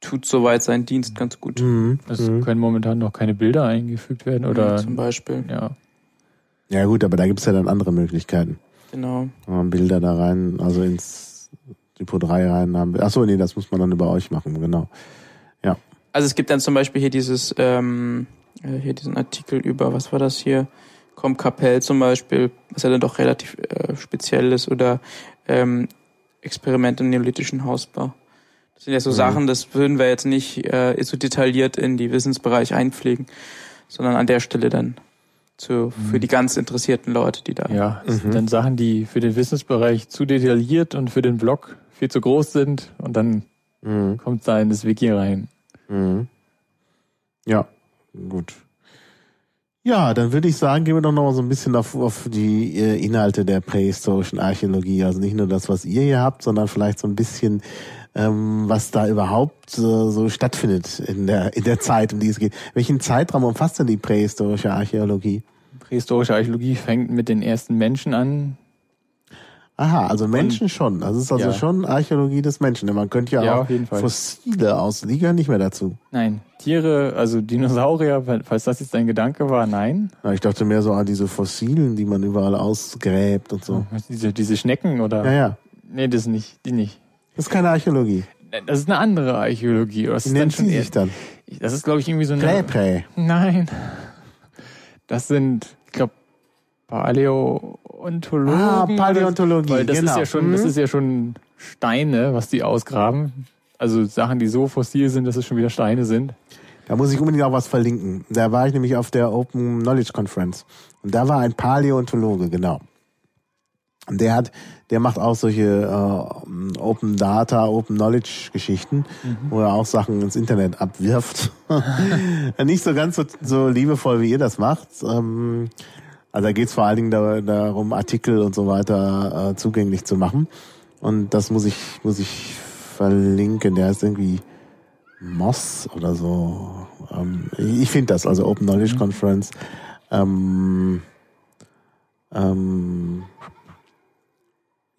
tut soweit seinen Dienst ganz gut. Mhm. Es mhm. können momentan noch keine Bilder eingefügt werden oder. Ja, zum Beispiel. Ja. Ja gut, aber da gibt es ja dann andere Möglichkeiten. Genau. Bilder da rein, also ins Typo 3 rein haben. Achso, nee, das muss man dann über euch machen, genau. Ja. Also es gibt dann zum Beispiel hier dieses, ähm, äh, hier diesen Artikel über, was war das hier? Kapell zum Beispiel, was ja dann doch relativ äh, speziell ist, oder ähm, Experimente im neolithischen Hausbau. Das sind ja so mhm. Sachen, das würden wir jetzt nicht äh, so detailliert in die Wissensbereich einpflegen, sondern an der Stelle dann zu, für mhm. die ganz interessierten Leute, die da. Ja, mhm. dann Sachen, die für den Wissensbereich zu detailliert und für den Blog viel zu groß sind und dann mhm. kommt da in das Wiki rein. Mhm. Ja, gut. Ja, dann würde ich sagen, gehen wir doch noch mal so ein bisschen auf, auf die äh, Inhalte der prähistorischen Archäologie. Also nicht nur das, was ihr hier habt, sondern vielleicht so ein bisschen, ähm, was da überhaupt äh, so stattfindet in der, in der Zeit, um die es geht. Welchen Zeitraum umfasst denn die prähistorische Archäologie? Prähistorische Archäologie fängt mit den ersten Menschen an, Aha, also Menschen Und, schon. Das ist also ja. schon Archäologie des Menschen. Man könnte ja, ja auch Fossile aus Liga nicht mehr dazu. Nein, Tiere, also Dinosaurier, falls das jetzt dein Gedanke war, nein. Ja, ich dachte mehr so an diese Fossilen, die man überall ausgräbt und so. Diese, diese Schnecken oder? Ja, ja. Nee, das nicht, die nicht. Das ist keine Archäologie. Das ist eine andere Archäologie. Das Wie nennt sie sich dann? Das ist, glaube ich, irgendwie so eine... Prä, Prä. Nein. Das sind, ich glaube, Paläontologen. Ah, Paläontologie, weil das genau. Ist ja schon, Das mhm. ist ja schon Steine, was die ausgraben. Also Sachen, die so fossil sind, dass es schon wieder Steine sind. Da muss ich unbedingt auch was verlinken. Da war ich nämlich auf der Open Knowledge Conference. Und da war ein Paläontologe, genau. Und der hat, der macht auch solche äh, Open Data, Open Knowledge Geschichten, mhm. wo er auch Sachen ins Internet abwirft. Nicht so ganz so, so liebevoll, wie ihr das macht. Ähm, also da geht es vor allen Dingen da, darum, Artikel und so weiter äh, zugänglich zu machen. Und das muss ich, muss ich verlinken. Der heißt irgendwie Moss oder so. Ähm, ich finde das, also Open Knowledge mhm. Conference. Ähm, ähm,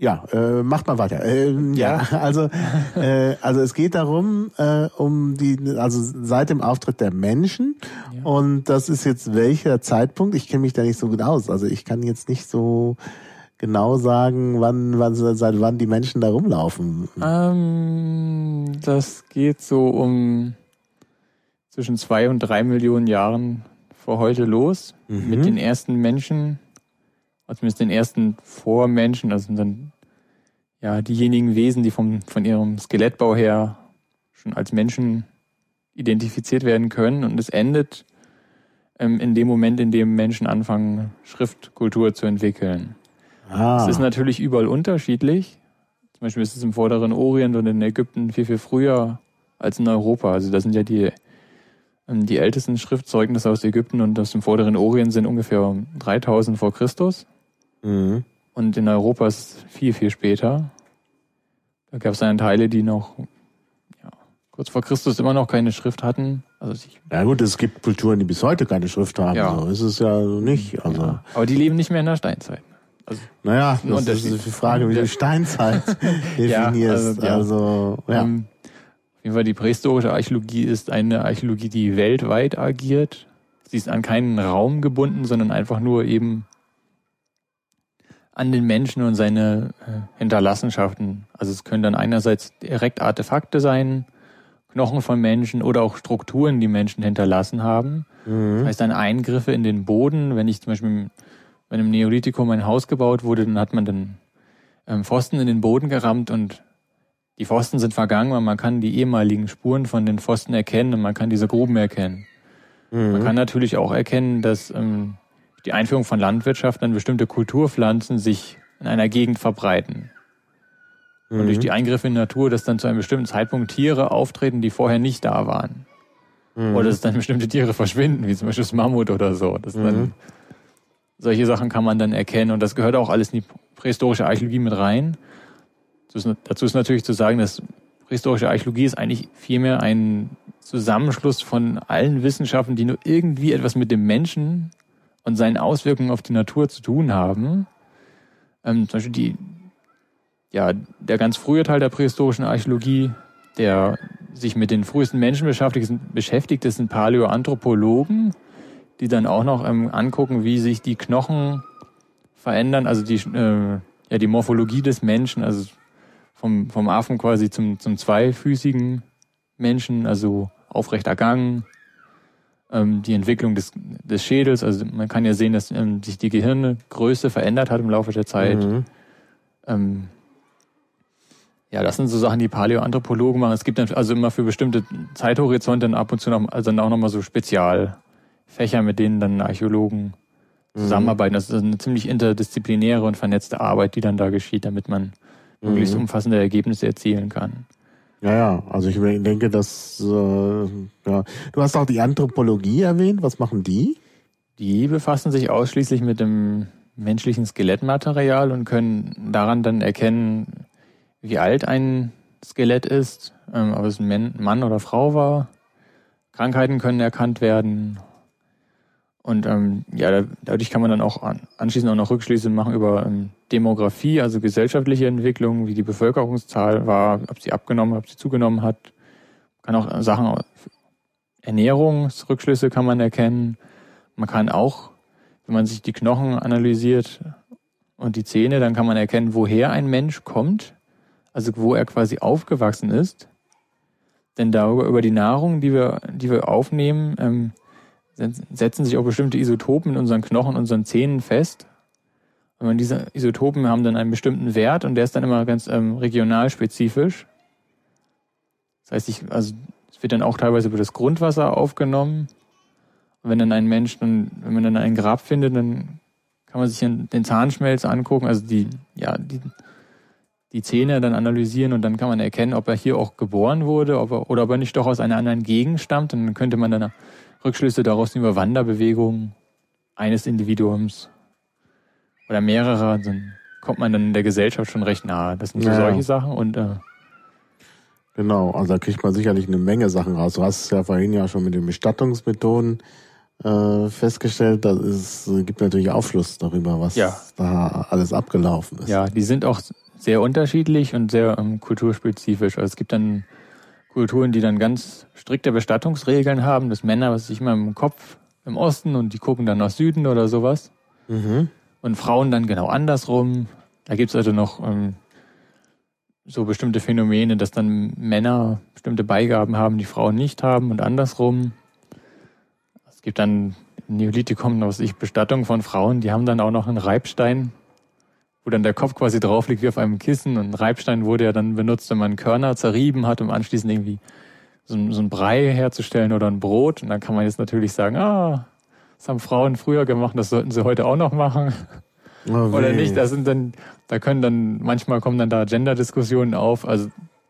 ja, äh, macht mal weiter. Äh, ja. ja, also äh, also es geht darum äh, um die also seit dem Auftritt der Menschen ja. und das ist jetzt welcher Zeitpunkt? Ich kenne mich da nicht so gut aus. Also ich kann jetzt nicht so genau sagen, wann, wann seit wann die Menschen da rumlaufen. Ähm, das geht so um zwischen zwei und drei Millionen Jahren vor heute los mhm. mit den ersten Menschen also zumindest den ersten Vormenschen, also dann ja diejenigen Wesen, die vom, von ihrem Skelettbau her schon als Menschen identifiziert werden können. Und es endet ähm, in dem Moment, in dem Menschen anfangen, Schriftkultur zu entwickeln. Ah. Es ist natürlich überall unterschiedlich. Zum Beispiel ist es im vorderen Orient und in Ägypten viel, viel früher als in Europa. Also das sind ja die, ähm, die ältesten Schriftzeugnisse aus Ägypten und aus dem vorderen Orient sind ungefähr 3000 vor Christus. Mhm. Und in Europa ist es viel, viel später. Da gab es dann Teile, die noch ja, kurz vor Christus immer noch keine Schrift hatten. Also ich, ja gut, es gibt Kulturen, die bis heute keine Schrift haben. Ja. So ist es ja nicht. Also. Ja. Aber die leben nicht mehr in der Steinzeit. Also, naja, das ist die Frage, wie du Steinzeit definierst. ja, also, also ja. Um, auf jeden Fall die prähistorische Archäologie ist eine Archäologie, die weltweit agiert. Sie ist an keinen Raum gebunden, sondern einfach nur eben an den Menschen und seine äh, Hinterlassenschaften. Also es können dann einerseits direkt Artefakte sein, Knochen von Menschen oder auch Strukturen, die Menschen hinterlassen haben. Mhm. Das heißt dann Eingriffe in den Boden. Wenn ich zum Beispiel, wenn im Neolithikum ein Haus gebaut wurde, dann hat man dann ähm, Pfosten in den Boden gerammt und die Pfosten sind vergangen, weil man kann die ehemaligen Spuren von den Pfosten erkennen und man kann diese Gruben erkennen. Mhm. Man kann natürlich auch erkennen, dass ähm, die Einführung von Landwirtschaft dann bestimmte Kulturpflanzen sich in einer Gegend verbreiten. Und durch mhm. die Eingriffe in die Natur, dass dann zu einem bestimmten Zeitpunkt Tiere auftreten, die vorher nicht da waren. Mhm. Oder dass dann bestimmte Tiere verschwinden, wie zum Beispiel das Mammut oder so. Das mhm. dann, solche Sachen kann man dann erkennen und das gehört auch alles in die prähistorische Archäologie mit rein. Dazu ist natürlich zu sagen, dass prähistorische Archäologie ist eigentlich vielmehr ein Zusammenschluss von allen Wissenschaften, die nur irgendwie etwas mit dem Menschen und seinen Auswirkungen auf die Natur zu tun haben. Ähm, zum Beispiel die, ja, der ganz frühe Teil der prähistorischen Archäologie, der sich mit den frühesten Menschen beschäftigt, beschäftigt das sind Paläoanthropologen, die dann auch noch ähm, angucken, wie sich die Knochen verändern, also die, äh, ja, die Morphologie des Menschen, also vom, vom Affen quasi zum, zum zweifüßigen Menschen, also aufrechter Gang, ähm, die Entwicklung des, des Schädels. Also man kann ja sehen, dass ähm, sich die Gehirngröße verändert hat im Laufe der Zeit. Mhm. Ähm, ja, das sind so Sachen, die Paläoanthropologen machen. Es gibt dann also immer für bestimmte Zeithorizonte ab und zu noch, also dann auch nochmal so Spezialfächer, mit denen dann Archäologen mhm. zusammenarbeiten. Das ist eine ziemlich interdisziplinäre und vernetzte Arbeit, die dann da geschieht, damit man möglichst mhm. umfassende Ergebnisse erzielen kann. Ja, ja, also ich denke, dass äh, ja. du hast auch die Anthropologie erwähnt. Was machen die? Die befassen sich ausschließlich mit dem menschlichen Skelettmaterial und können daran dann erkennen, wie alt ein Skelett ist, ähm, ob es ein Mann oder Frau war. Krankheiten können erkannt werden. Und ähm, ja, dadurch kann man dann auch anschließend auch noch Rückschlüsse machen über ähm, Demografie, also gesellschaftliche Entwicklung, wie die Bevölkerungszahl war, ob sie abgenommen, ob sie zugenommen hat. Man kann auch Sachen, Ernährungsrückschlüsse kann man erkennen. Man kann auch, wenn man sich die Knochen analysiert und die Zähne, dann kann man erkennen, woher ein Mensch kommt, also wo er quasi aufgewachsen ist. Denn darüber, über die Nahrung, die wir, die wir aufnehmen, ähm, setzen sich auch bestimmte Isotopen in unseren Knochen, unseren Zähnen fest. Und diese Isotopen haben dann einen bestimmten Wert und der ist dann immer ganz ähm, regional spezifisch. Das heißt, ich, also es wird dann auch teilweise über das Grundwasser aufgenommen. Und wenn dann ein Mensch, dann, wenn man dann ein Grab findet, dann kann man sich den Zahnschmelz angucken, also die, ja, die, die Zähne dann analysieren und dann kann man erkennen, ob er hier auch geboren wurde ob er, oder ob er nicht doch aus einer anderen Gegend stammt. Und dann könnte man dann Rückschlüsse daraus über Wanderbewegungen eines Individuums oder mehrerer, dann kommt man dann in der Gesellschaft schon recht nahe. Das sind so ja. solche Sachen und äh, Genau, also da kriegt man sicherlich eine Menge Sachen raus. Du hast es ja vorhin ja schon mit den Bestattungsmethoden äh, festgestellt, da ist, gibt natürlich Aufschluss darüber, was ja. da alles abgelaufen ist. Ja, die sind auch sehr unterschiedlich und sehr ähm, kulturspezifisch. Also es gibt dann Kulturen, die dann ganz strikte Bestattungsregeln haben, dass Männer, was sich immer im Kopf im Osten und die gucken dann nach Süden oder sowas. Mhm. Und Frauen dann genau andersrum. Da gibt's also noch ähm, so bestimmte Phänomene, dass dann Männer bestimmte Beigaben haben, die Frauen nicht haben und andersrum. Es gibt dann im Neolithikum, was ich, Bestattung von Frauen, die haben dann auch noch einen Reibstein wo dann der Kopf quasi drauf liegt wie auf einem Kissen und ein Reibstein wurde ja dann benutzt, wenn man Körner zerrieben hat, um anschließend irgendwie so ein, so ein Brei herzustellen oder ein Brot. Und dann kann man jetzt natürlich sagen, ah, das haben Frauen früher gemacht, das sollten sie heute auch noch machen. Oh, oder nicht? Das sind dann, da können dann, manchmal kommen dann da Gender-Diskussionen auf. Also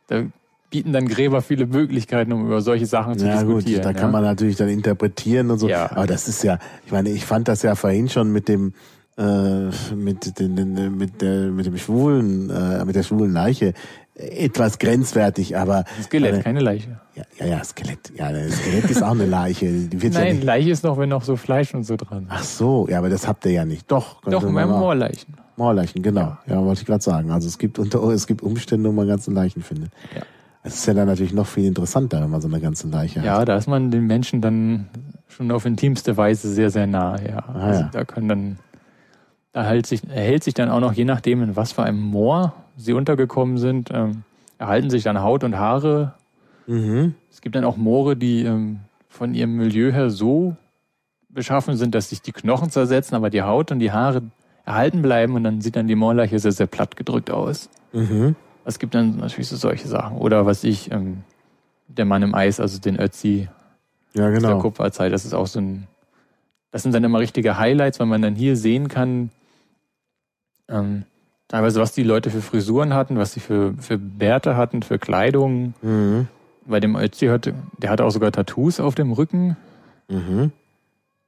da bieten dann Gräber viele Möglichkeiten, um über solche Sachen zu ja, diskutieren. Gut, da ja. kann man natürlich dann interpretieren und so. Ja. Aber das ist ja, ich meine, ich fand das ja vorhin schon mit dem, mit, den, mit, der, mit dem schwulen, äh, mit der schwulen Leiche etwas grenzwertig, aber Skelett, äh, keine Leiche. Ja, ja, ja, Skelett. Ja, Skelett ist auch eine Leiche. Nein, ja nicht... Leiche ist noch, wenn noch so Fleisch und so dran. Ach so, ja, aber das habt ihr ja nicht. Doch. Doch, wir haben Moorleichen. Moorleichen, genau. Ja, ja wollte ich gerade sagen. Also es gibt unter, es gibt Umstände, wo man ganze Leichen findet. Ja. Es ist ja dann natürlich noch viel interessanter, wenn man so eine ganze Leiche hat. Ja, da ist man den Menschen dann schon auf intimste Weise sehr, sehr nah. Ja, ah, also ja. da können dann erhält sich, erhält sich dann auch noch, je nachdem, in was für einem Moor sie untergekommen sind, ähm, erhalten sich dann Haut und Haare. Mhm. Es gibt dann auch Moore, die ähm, von ihrem Milieu her so beschaffen sind, dass sich die Knochen zersetzen, aber die Haut und die Haare erhalten bleiben und dann sieht dann die Moorleiche sehr, sehr platt gedrückt aus. Mhm. Es gibt dann natürlich so solche Sachen. Oder was ich, ähm, der Mann im Eis, also den Ötzi ja, genau. aus der Kupferzeit, das ist auch so ein, das sind dann immer richtige Highlights, weil man dann hier sehen kann, ähm, teilweise, was die Leute für Frisuren hatten, was sie für, für Bärte hatten, für Kleidung. Mhm. Bei dem Ötzi hatte, der hatte auch sogar Tattoos auf dem Rücken. Mhm.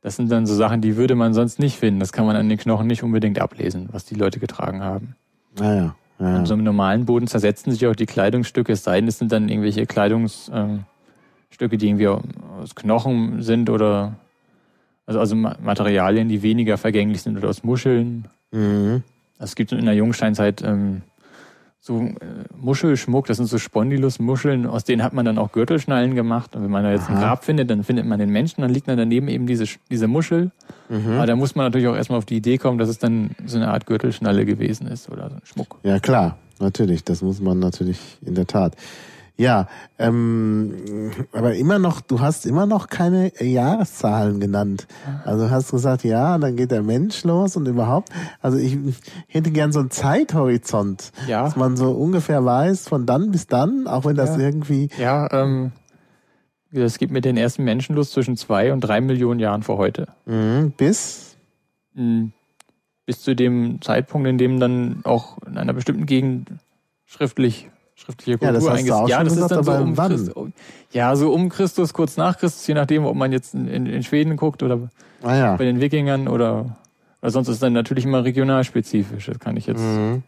Das sind dann so Sachen, die würde man sonst nicht finden. Das kann man an den Knochen nicht unbedingt ablesen, was die Leute getragen haben. Ah, ja. An so einem normalen Boden zersetzen sich auch die Kleidungsstücke, es sei denn, es sind dann irgendwelche Kleidungsstücke, die irgendwie aus Knochen sind oder also, also Materialien, die weniger vergänglich sind oder aus Muscheln. Mhm. Es gibt in der Jungsteinzeit ähm, so äh, Muschelschmuck, das sind so Spondylus-Muscheln, aus denen hat man dann auch Gürtelschnallen gemacht. Und wenn man da jetzt Aha. ein Grab findet, dann findet man den Menschen, dann liegt dann daneben eben diese, diese Muschel. Mhm. Aber da muss man natürlich auch erstmal auf die Idee kommen, dass es dann so eine Art Gürtelschnalle gewesen ist oder so ein Schmuck. Ja klar, natürlich, das muss man natürlich in der Tat. Ja, ähm, aber immer noch, du hast immer noch keine Jahreszahlen genannt. Also hast gesagt, ja, dann geht der Mensch los und überhaupt. Also ich hätte gern so einen Zeithorizont, ja. dass man so ungefähr weiß, von dann bis dann, auch wenn das ja. irgendwie. Ja, ähm, es gibt mit den ersten Menschen los zwischen zwei und drei Millionen Jahren vor heute. Mhm, bis bis zu dem Zeitpunkt, in dem dann auch in einer bestimmten Gegend schriftlich schriftliche Kultur ja, das eingesetzt. Ja, das ist dann so um Christus, ja, so um Christus, kurz nach Christus, je nachdem, ob man jetzt in, in, in Schweden guckt oder ah, ja. bei den Wikingern oder, oder sonst ist dann natürlich immer regionalspezifisch. Das kann ich jetzt, mhm.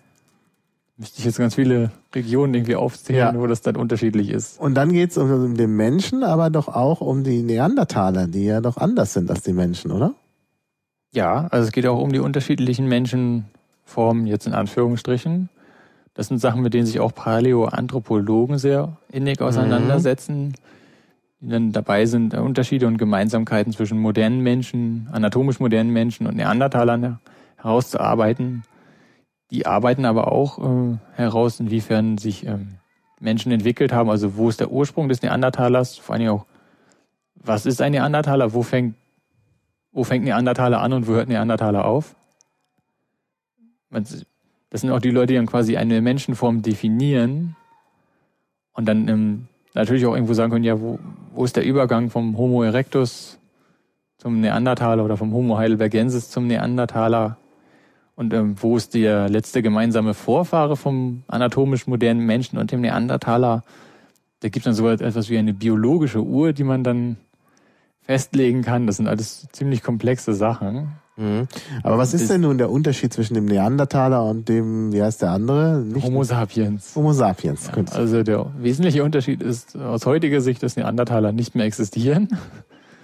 müsste ich jetzt ganz viele Regionen irgendwie aufzählen, ja. wo das dann unterschiedlich ist. Und dann geht es um, um den Menschen, aber doch auch um die Neandertaler, die ja doch anders sind als die Menschen, oder? Ja, also es geht auch um die unterschiedlichen Menschenformen, jetzt in Anführungsstrichen. Das sind Sachen, mit denen sich auch Paläoanthropologen sehr innig auseinandersetzen, mhm. die dann dabei sind, Unterschiede und Gemeinsamkeiten zwischen modernen Menschen, anatomisch modernen Menschen und Neandertalern herauszuarbeiten. Die arbeiten aber auch äh, heraus, inwiefern sich ähm, Menschen entwickelt haben, also wo ist der Ursprung des Neandertalers, vor allem auch, was ist ein Neandertaler, wo fängt, wo fängt Neandertaler an und wo hört Neandertaler auf? Man, das sind auch die Leute, die dann quasi eine Menschenform definieren und dann ähm, natürlich auch irgendwo sagen können, ja, wo, wo ist der Übergang vom Homo erectus zum Neandertaler oder vom Homo heidelbergensis zum Neandertaler und ähm, wo ist der letzte gemeinsame Vorfahre vom anatomisch modernen Menschen und dem Neandertaler? Da gibt es dann so etwas wie eine biologische Uhr, die man dann festlegen kann. Das sind alles ziemlich komplexe Sachen. Mhm. Aber was ist denn nun der Unterschied zwischen dem Neandertaler und dem, wie heißt der andere? Nicht Homo sapiens. Homo sapiens. Ja, also der wesentliche Unterschied ist aus heutiger Sicht, dass Neandertaler nicht mehr existieren.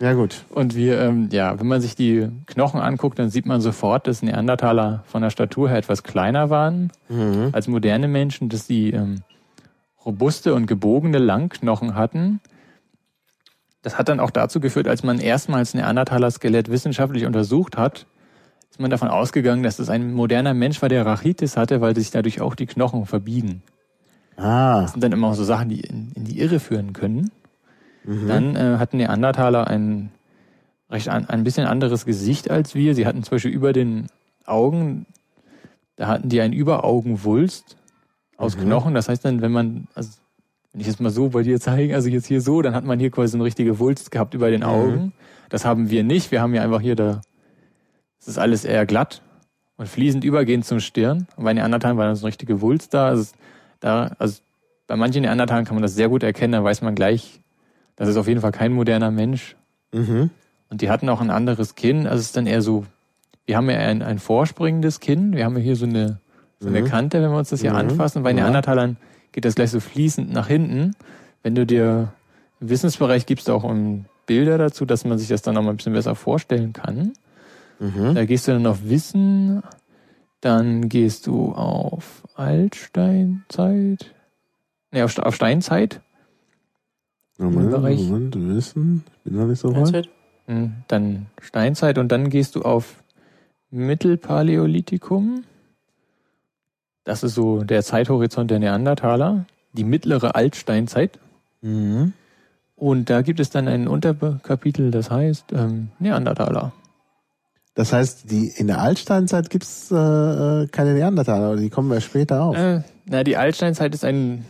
Ja gut. Und wir, ähm, ja, wenn man sich die Knochen anguckt, dann sieht man sofort, dass Neandertaler von der Statur her etwas kleiner waren mhm. als moderne Menschen, dass sie ähm, robuste und gebogene Langknochen hatten das hat dann auch dazu geführt, als man erstmals Neandertaler-Skelett wissenschaftlich untersucht hat, ist man davon ausgegangen, dass es ein moderner Mensch war, der Rachitis hatte, weil sich dadurch auch die Knochen verbiegen. Ah. Das sind dann immer so Sachen, die in, in die Irre führen können. Mhm. Dann äh, hatten Neandertaler ein recht ein, ein bisschen anderes Gesicht als wir. Sie hatten zum Beispiel über den Augen, da hatten die ein Überaugenwulst aus mhm. Knochen. Das heißt dann, wenn man, also wenn ich jetzt mal so bei dir zeige, also jetzt hier so, dann hat man hier quasi eine richtige Wulst gehabt über den mhm. Augen. Mhm. Das haben wir nicht. Wir haben ja einfach hier da, es ist alles eher glatt und fließend übergehend zum Stirn. Und bei Neandertalen war dann so eine richtige Wulst da. Also, da, also bei manchen Neandertalen kann man das sehr gut erkennen, da weiß man gleich, das ist auf jeden Fall kein moderner Mensch. Mhm. Und die hatten auch ein anderes Kinn. Also es ist dann eher so, wir haben ja ein, ein vorspringendes Kinn. Wir haben ja hier so eine, so eine mhm. Kante, wenn wir uns das hier mhm. anfassen. Bei Neandertalern geht das gleich so fließend nach hinten. Wenn du dir im Wissensbereich gibst auch um Bilder dazu, dass man sich das dann noch mal ein bisschen besser vorstellen kann. Mhm. Da gehst du dann auf Wissen, dann gehst du auf Altsteinzeit, ne, auf, auf Steinzeit. Moment, Moment, Wissen, ich bin noch nicht so weit. Dann Steinzeit und dann gehst du auf Mittelpaläolithikum. Das ist so der Zeithorizont der Neandertaler, die mittlere Altsteinzeit. Mhm. Und da gibt es dann ein Unterkapitel, das heißt ähm, Neandertaler. Das heißt, die in der Altsteinzeit gibt es äh, äh, keine Neandertaler, oder die kommen ja später auf. Äh, na, die Altsteinzeit ist ein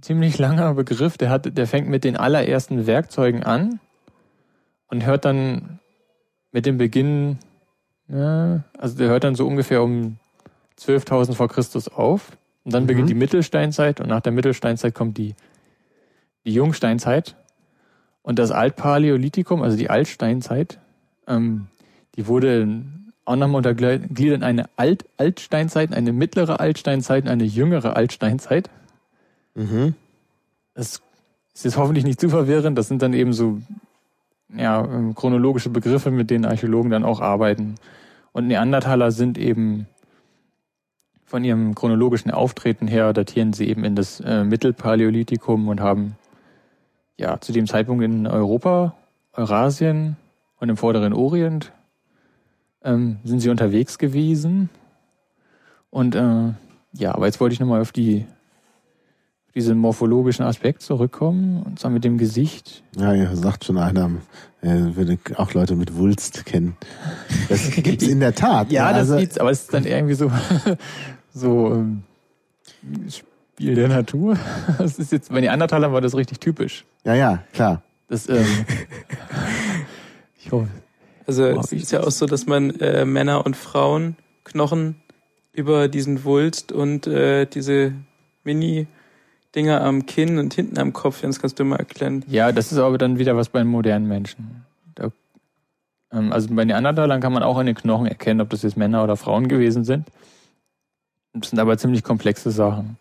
ziemlich langer Begriff. Der hat, der fängt mit den allerersten Werkzeugen an und hört dann mit dem Beginn, ja, also der hört dann so ungefähr um 12.000 vor Christus auf. Und dann mhm. beginnt die Mittelsteinzeit und nach der Mittelsteinzeit kommt die, die Jungsteinzeit. Und das Altpaläolithikum, also die Altsteinzeit, ähm, die wurde auch nochmal untergliedert in eine Alt Altsteinzeit, eine mittlere Altsteinzeit und eine jüngere Altsteinzeit. Mhm. Das ist jetzt hoffentlich nicht zu verwirrend. Das sind dann eben so ja, ähm, chronologische Begriffe, mit denen Archäologen dann auch arbeiten. Und Neandertaler sind eben von ihrem chronologischen Auftreten her datieren sie eben in das äh, Mittelpaläolithikum und haben ja zu dem Zeitpunkt in Europa, Eurasien und im vorderen Orient ähm, sind sie unterwegs gewesen. Und äh, ja, aber jetzt wollte ich nochmal auf die diesen morphologischen Aspekt zurückkommen, und zwar mit dem Gesicht. Ja, ja sagt schon einer, er würde auch Leute mit Wulst kennen. Das gibt's in der Tat. ja, das also, gibt's, aber es ist dann irgendwie so so ähm, Spiel der Natur. Das ist jetzt, bei den Andertalern war das richtig typisch. Ja, ja, klar. Das, ähm, ich hoffe. Also oh, es ist ja auch so, dass man äh, Männer und Frauen Knochen über diesen Wulst und äh, diese Mini-Dinger am Kinn und hinten am Kopf, kannst du mal erklären. Ja, das ist aber dann wieder was bei den modernen Menschen. Da, ähm, also bei Neandertalern kann man auch an den Knochen erkennen, ob das jetzt Männer oder Frauen gewesen sind. Das sind aber ziemlich komplexe Sachen.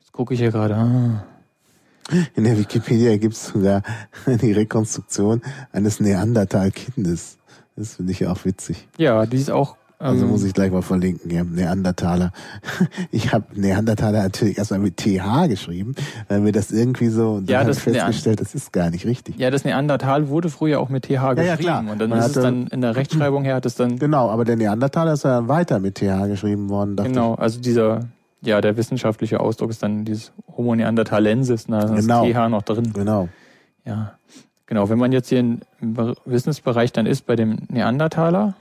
Jetzt gucke ich hier gerade. Ah. In der Wikipedia gibt es sogar die Rekonstruktion eines Neandertal-Kindes. Das finde ich auch witzig. Ja, die ist auch. Also ähm, muss ich gleich mal verlinken, ja, Neandertaler. Ich habe Neandertaler natürlich erstmal mit TH geschrieben, weil mir das irgendwie so und ja, dann das festgestellt, das ist gar nicht richtig. Ja, das Neandertal wurde früher auch mit TH ja, geschrieben. Ja, klar. Und dann Man ist es dann in der Rechtschreibung her hat es dann. Genau, aber der Neandertaler ist ja weiter mit TH geschrieben worden. Genau, ich. also dieser ja, der wissenschaftliche Ausdruck ist dann dieses Homo neanderthalensis, da ist genau. TH noch drin. Genau. Ja, genau. Wenn man jetzt hier im Wissensbereich dann ist bei dem Neandertaler,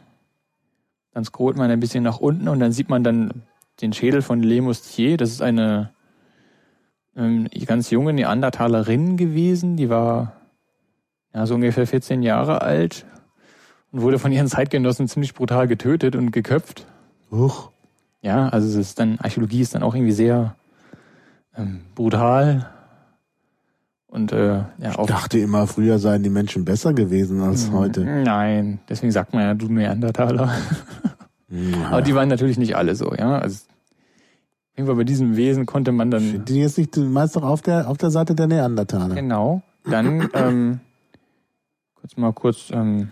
dann scrollt man ein bisschen nach unten und dann sieht man dann den Schädel von Lemustier. Das ist eine ähm, ganz junge Neandertalerin gewesen, die war ja so ungefähr 14 Jahre alt und wurde von ihren Zeitgenossen ziemlich brutal getötet und geköpft. Huch. Ja, also es ist dann, Archäologie ist dann auch irgendwie sehr ähm, brutal. Und äh, ja, ich dachte immer, früher seien die Menschen besser gewesen als mh, heute. Nein, deswegen sagt man ja, du Neandertaler. Ja. Aber die waren natürlich nicht alle so, ja. Also Fall bei diesem Wesen konnte man dann. Die jetzt nicht meist doch auf der auf der Seite der Neandertaler? Genau. Dann ähm, kurz mal kurz ähm,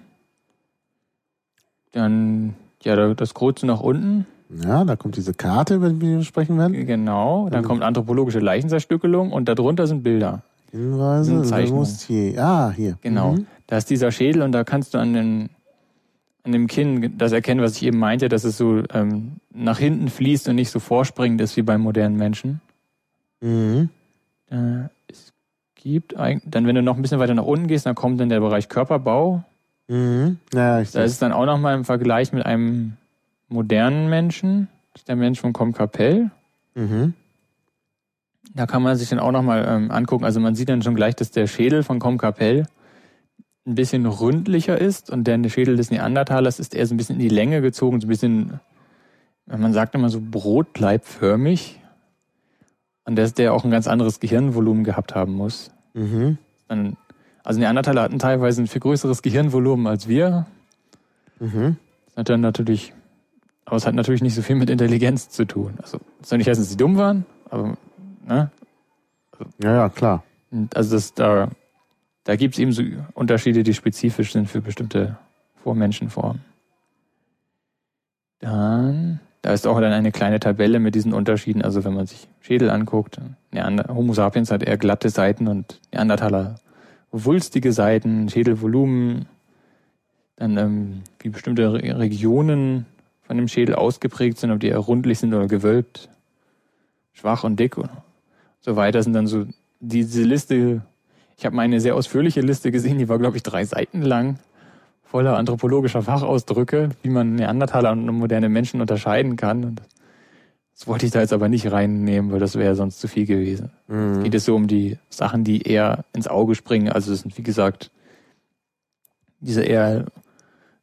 dann ja das Kreuz nach unten ja, da kommt diese Karte, über die wir sprechen werden. Genau, dann kommt anthropologische Leichenzerstückelung und darunter sind Bilder. Hinweise, hier. Ah, hier. Genau. Mhm. Da ist dieser Schädel und da kannst du an, den, an dem Kinn das erkennen, was ich eben meinte, dass es so ähm, nach hinten fließt und nicht so vorspringend ist wie beim modernen Menschen. Mhm. Äh, es gibt dann, wenn du noch ein bisschen weiter nach unten gehst, dann kommt dann der Bereich Körperbau. Mhm. Ja, ich da ist es dann auch nochmal im Vergleich mit einem modernen Menschen. Das ist der Mensch von Comcapelle. Mhm. Da kann man sich dann auch nochmal ähm, angucken. Also man sieht dann schon gleich, dass der Schädel von Comcapelle ein bisschen ründlicher ist und der Schädel des Neandertalers ist eher so ein bisschen in die Länge gezogen, so ein bisschen, man sagt immer so brotleibförmig. Und dass der auch ein ganz anderes Gehirnvolumen gehabt haben muss. Mhm. Dann, also Neandertaler hatten teilweise ein viel größeres Gehirnvolumen als wir. Mhm. Das hat dann natürlich aber es hat natürlich nicht so viel mit Intelligenz zu tun. Also, das soll nicht heißen, dass sie dumm waren, aber, ne? ja, ja, klar. Also, das, da, da gibt es eben so Unterschiede, die spezifisch sind für bestimmte Vormenschenformen. Dann, da ist auch dann eine kleine Tabelle mit diesen Unterschieden. Also, wenn man sich Schädel anguckt, Neander, Homo sapiens hat eher glatte Seiten und Neandertaler wulstige Seiten, Schädelvolumen, dann ähm, wie bestimmte Regionen von dem Schädel ausgeprägt sind, ob die eher rundlich sind oder gewölbt, schwach und dick und so weiter, sind dann so diese Liste. Ich habe mal eine sehr ausführliche Liste gesehen, die war, glaube ich, drei Seiten lang, voller anthropologischer Fachausdrücke, wie man Neandertaler und moderne Menschen unterscheiden kann. Und das wollte ich da jetzt aber nicht reinnehmen, weil das wäre sonst zu viel gewesen. Mhm. Es geht es so um die Sachen, die eher ins Auge springen. Also es sind, wie gesagt, diese eher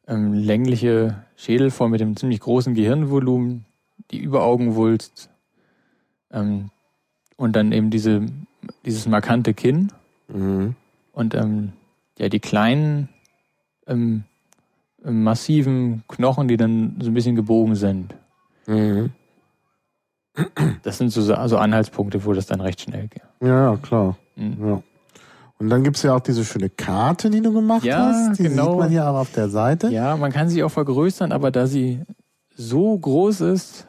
ähm, längliche Schädelform mit dem ziemlich großen Gehirnvolumen, die Überaugenwulst ähm, und dann eben diese, dieses markante Kinn mhm. und ähm, ja die kleinen ähm, massiven Knochen, die dann so ein bisschen gebogen sind. Mhm. Das sind so, so Anhaltspunkte, wo das dann recht schnell geht. Ja, klar. Mhm. Ja. Und dann gibt's ja auch diese schöne Karte, die du gemacht ja, hast. Die genau. sieht man hier auch auf der Seite. Ja, man kann sie auch vergrößern, aber da sie so groß ist,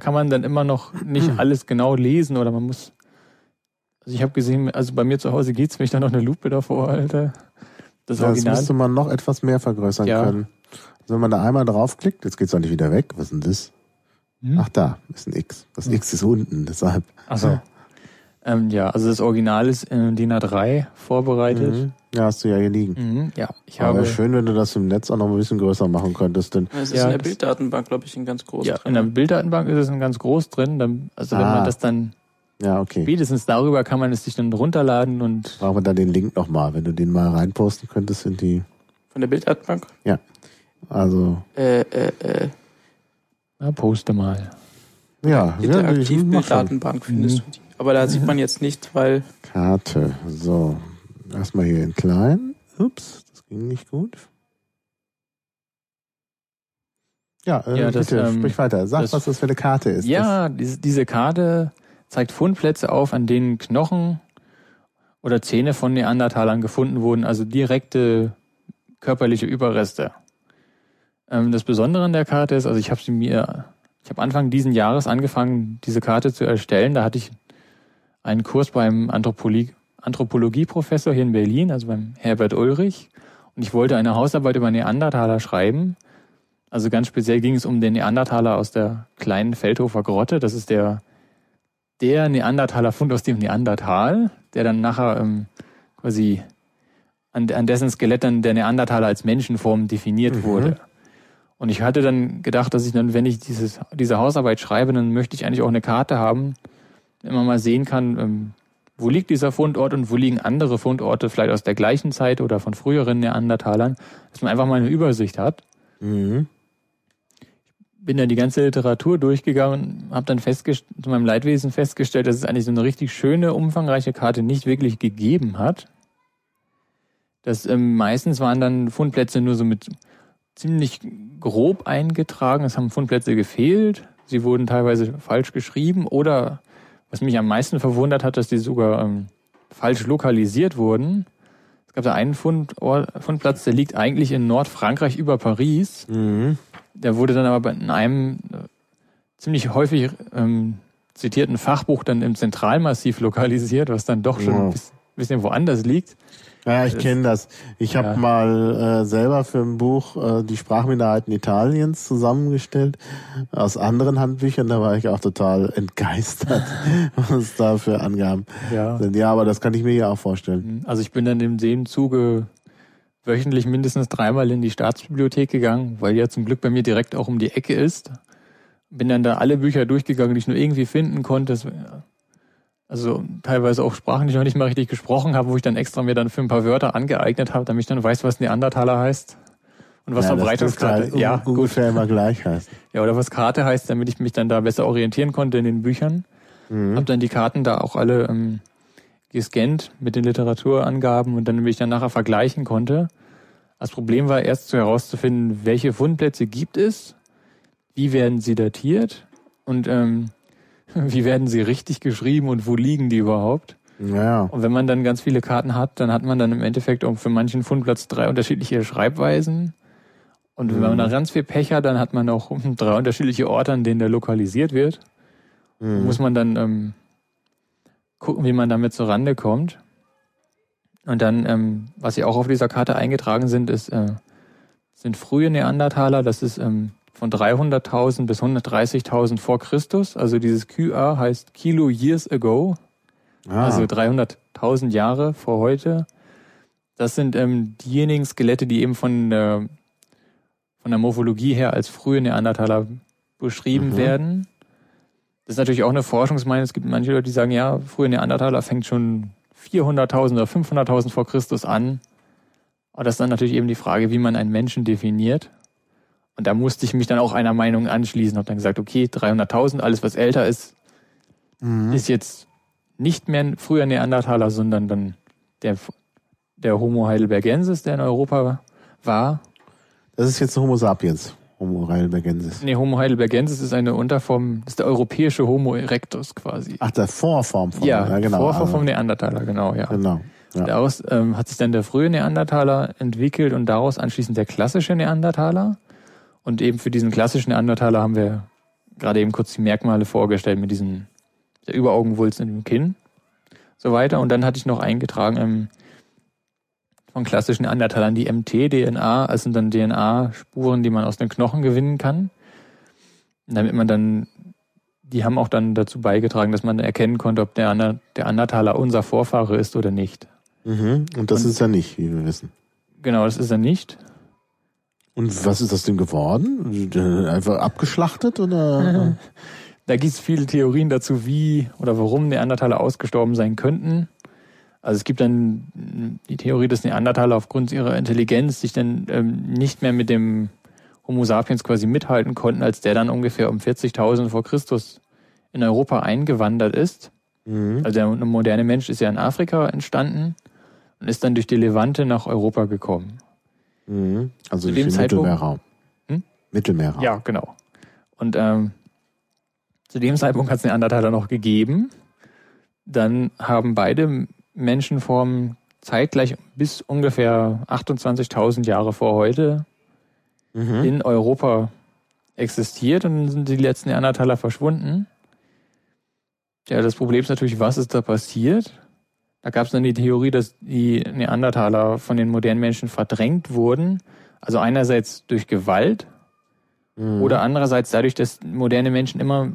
kann man dann immer noch nicht hm. alles genau lesen oder man muss. Also ich habe gesehen, also bei mir zu Hause geht's, wenn ich da noch eine Lupe davor halte. Das, ja, das müsste man noch etwas mehr vergrößern ja. können. Also wenn man da einmal draufklickt, jetzt geht's auch nicht wieder weg. Was ist denn das? Hm? Ach da, ist ein X. Das hm. X ist unten, deshalb. Ach so. Ähm, ja, also das Original ist in DIN A3 vorbereitet. Mhm. Ja, hast du ja hier liegen. Mhm, ja, ich Aber habe. schön, wenn du das im Netz auch noch ein bisschen größer machen könntest. Denn es ist ja, in der Bilddatenbank, glaube ich, in ganz groß ja, drin. in der Bilddatenbank ist es in ganz groß drin. Dann, also ah. wenn man das dann ja, okay. Spätestens darüber kann man es sich dann runterladen und. Brauchen wir dann den Link nochmal, wenn du den mal reinposten könntest in die Von der Bilddatenbank? Ja. Also. Äh, äh, äh. Na, poste mal. Ja, interaktiv Bilddatenbank findest mhm. du die. Aber da sieht man jetzt nicht, weil. Karte. So. Erstmal hier in klein. Ups, das ging nicht gut. Ja, äh, ja das, bitte, ähm, sprich weiter. Sag, das, was das für eine Karte ist. Ja, diese, diese Karte zeigt Fundplätze auf, an denen Knochen oder Zähne von Neandertalern gefunden wurden, also direkte körperliche Überreste. Ähm, das Besondere an der Karte ist, also ich habe sie mir, ich habe Anfang diesen Jahres angefangen, diese Karte zu erstellen. Da hatte ich einen Kurs beim Anthropologie, Anthropologieprofessor hier in Berlin, also beim Herbert Ulrich. Und ich wollte eine Hausarbeit über Neandertaler schreiben. Also ganz speziell ging es um den Neandertaler aus der kleinen Feldhofer Grotte. Das ist der, der Neandertaler-Fund aus dem Neandertal, der dann nachher ähm, quasi an, an dessen Skelett dann der Neandertaler als Menschenform definiert mhm. wurde. Und ich hatte dann gedacht, dass ich dann, wenn ich dieses, diese Hausarbeit schreibe, dann möchte ich eigentlich auch eine Karte haben, wenn man mal sehen kann, ähm, wo liegt dieser Fundort und wo liegen andere Fundorte, vielleicht aus der gleichen Zeit oder von früheren Neandertalern, dass man einfach mal eine Übersicht hat. Mhm bin dann die ganze Literatur durchgegangen und habe dann zu meinem Leidwesen festgestellt, dass es eigentlich so eine richtig schöne, umfangreiche Karte nicht wirklich gegeben hat. Das ähm, meistens waren dann Fundplätze nur so mit ziemlich grob eingetragen. Es haben Fundplätze gefehlt. Sie wurden teilweise falsch geschrieben oder was mich am meisten verwundert hat, dass die sogar ähm, falsch lokalisiert wurden. Es gab da einen Fundort, Fundplatz, der liegt eigentlich in Nordfrankreich über Paris. Mhm. Der wurde dann aber in einem äh, ziemlich häufig ähm, zitierten Fachbuch dann im Zentralmassiv lokalisiert, was dann doch schon wow. ein bisschen woanders liegt. Ja, ich kenne das. Ich ja. habe mal äh, selber für ein Buch äh, die Sprachminderheiten Italiens zusammengestellt aus anderen Handbüchern. Da war ich auch total entgeistert, was da für Angaben ja. sind. Ja, aber das kann ich mir ja auch vorstellen. Also ich bin dann in dem Zuge wöchentlich mindestens dreimal in die Staatsbibliothek gegangen, weil die ja zum Glück bei mir direkt auch um die Ecke ist. Bin dann da alle Bücher durchgegangen, die ich nur irgendwie finden konnte. Also teilweise auch Sprachen, die ich noch nicht mal richtig gesprochen habe, wo ich dann extra mir dann für ein paar Wörter angeeignet habe, damit ich dann weiß, was Neandertaler heißt. Und was ja, Verbreitungskarte. Halt ja, ungefähr immer gleich heißt. Ja, oder was Karte heißt, damit ich mich dann da besser orientieren konnte in den Büchern. Mhm. Hab dann die Karten da auch alle ähm, gescannt mit den Literaturangaben und dann, wie ich dann nachher vergleichen konnte. Das Problem war erst zu herauszufinden, welche Fundplätze gibt es, wie werden sie datiert und ähm, wie werden sie richtig geschrieben und wo liegen die überhaupt. Ja. Und wenn man dann ganz viele Karten hat, dann hat man dann im Endeffekt auch für manchen Fundplatz drei unterschiedliche Schreibweisen. Und wenn man dann ganz viel Pech hat, dann hat man auch drei unterschiedliche Orte, an denen der lokalisiert wird. Mhm. Muss man dann ähm, gucken, wie man damit zur Rande kommt. Und dann, ähm, was hier auch auf dieser Karte eingetragen sind, ist, äh, sind frühe Neandertaler. Das ist ähm, von 300.000 bis 130.000 vor Christus. Also dieses QA heißt Kilo Years Ago. Ah. Also 300.000 Jahre vor heute. Das sind ähm, diejenigen Skelette, die eben von der, von der Morphologie her als frühe Neandertaler beschrieben mhm. werden. Das ist natürlich auch eine Forschungsmeinung. Es gibt manche Leute, die sagen, ja, früher Neandertaler fängt schon 400.000 oder 500.000 vor Christus an. Aber das ist dann natürlich eben die Frage, wie man einen Menschen definiert. Und da musste ich mich dann auch einer Meinung anschließen. Habe dann gesagt, okay, 300.000, alles was älter ist, mhm. ist jetzt nicht mehr früher Neandertaler, sondern dann der, der Homo heidelbergensis, der in Europa war. Das ist jetzt ein Homo sapiens. Homo heidelbergensis. Nee, Homo heidelbergensis ist eine Unterform, ist der europäische Homo erectus quasi. Ach, der Vorform von ja, ja genau. Vorform vom Neandertaler, genau, ja. Genau. Ja. Daraus ähm, hat sich dann der frühe Neandertaler entwickelt und daraus anschließend der klassische Neandertaler. Und eben für diesen klassischen Neandertaler haben wir gerade eben kurz die Merkmale vorgestellt mit diesem der Überaugenwulst in dem Kinn, so weiter. Und dann hatte ich noch eingetragen ähm, von klassischen Neandertalern die MT-DNA, also sind dann DNA-Spuren, die man aus den Knochen gewinnen kann. Damit man dann, die haben auch dann dazu beigetragen, dass man erkennen konnte, ob der, der Andertaler unser Vorfahre ist oder nicht. Mhm. Und das Und, ist er nicht, wie wir wissen. Genau, das ist er nicht. Und was ist das denn geworden? Einfach abgeschlachtet oder? da gibt es viele Theorien dazu, wie oder warum Neandertaler ausgestorben sein könnten. Also es gibt dann die Theorie, dass Neandertaler aufgrund ihrer Intelligenz sich dann ähm, nicht mehr mit dem Homo sapiens quasi mithalten konnten, als der dann ungefähr um 40.000 vor Christus in Europa eingewandert ist. Mhm. Also der moderne Mensch ist ja in Afrika entstanden und ist dann durch die Levante nach Europa gekommen. Mhm. Also Zu durch den Mittelmeerraum. Hm? Mittelmeerraum. Ja, genau. Und ähm, zu dem Zeitpunkt hat es Neandertaler noch gegeben. Dann haben beide Menschenformen zeitgleich bis ungefähr 28.000 Jahre vor heute mhm. in Europa existiert und dann sind die letzten Neandertaler verschwunden. Ja, das Problem ist natürlich, was ist da passiert? Da gab es dann die Theorie, dass die Neandertaler von den modernen Menschen verdrängt wurden. Also einerseits durch Gewalt mhm. oder andererseits dadurch, dass moderne Menschen immer,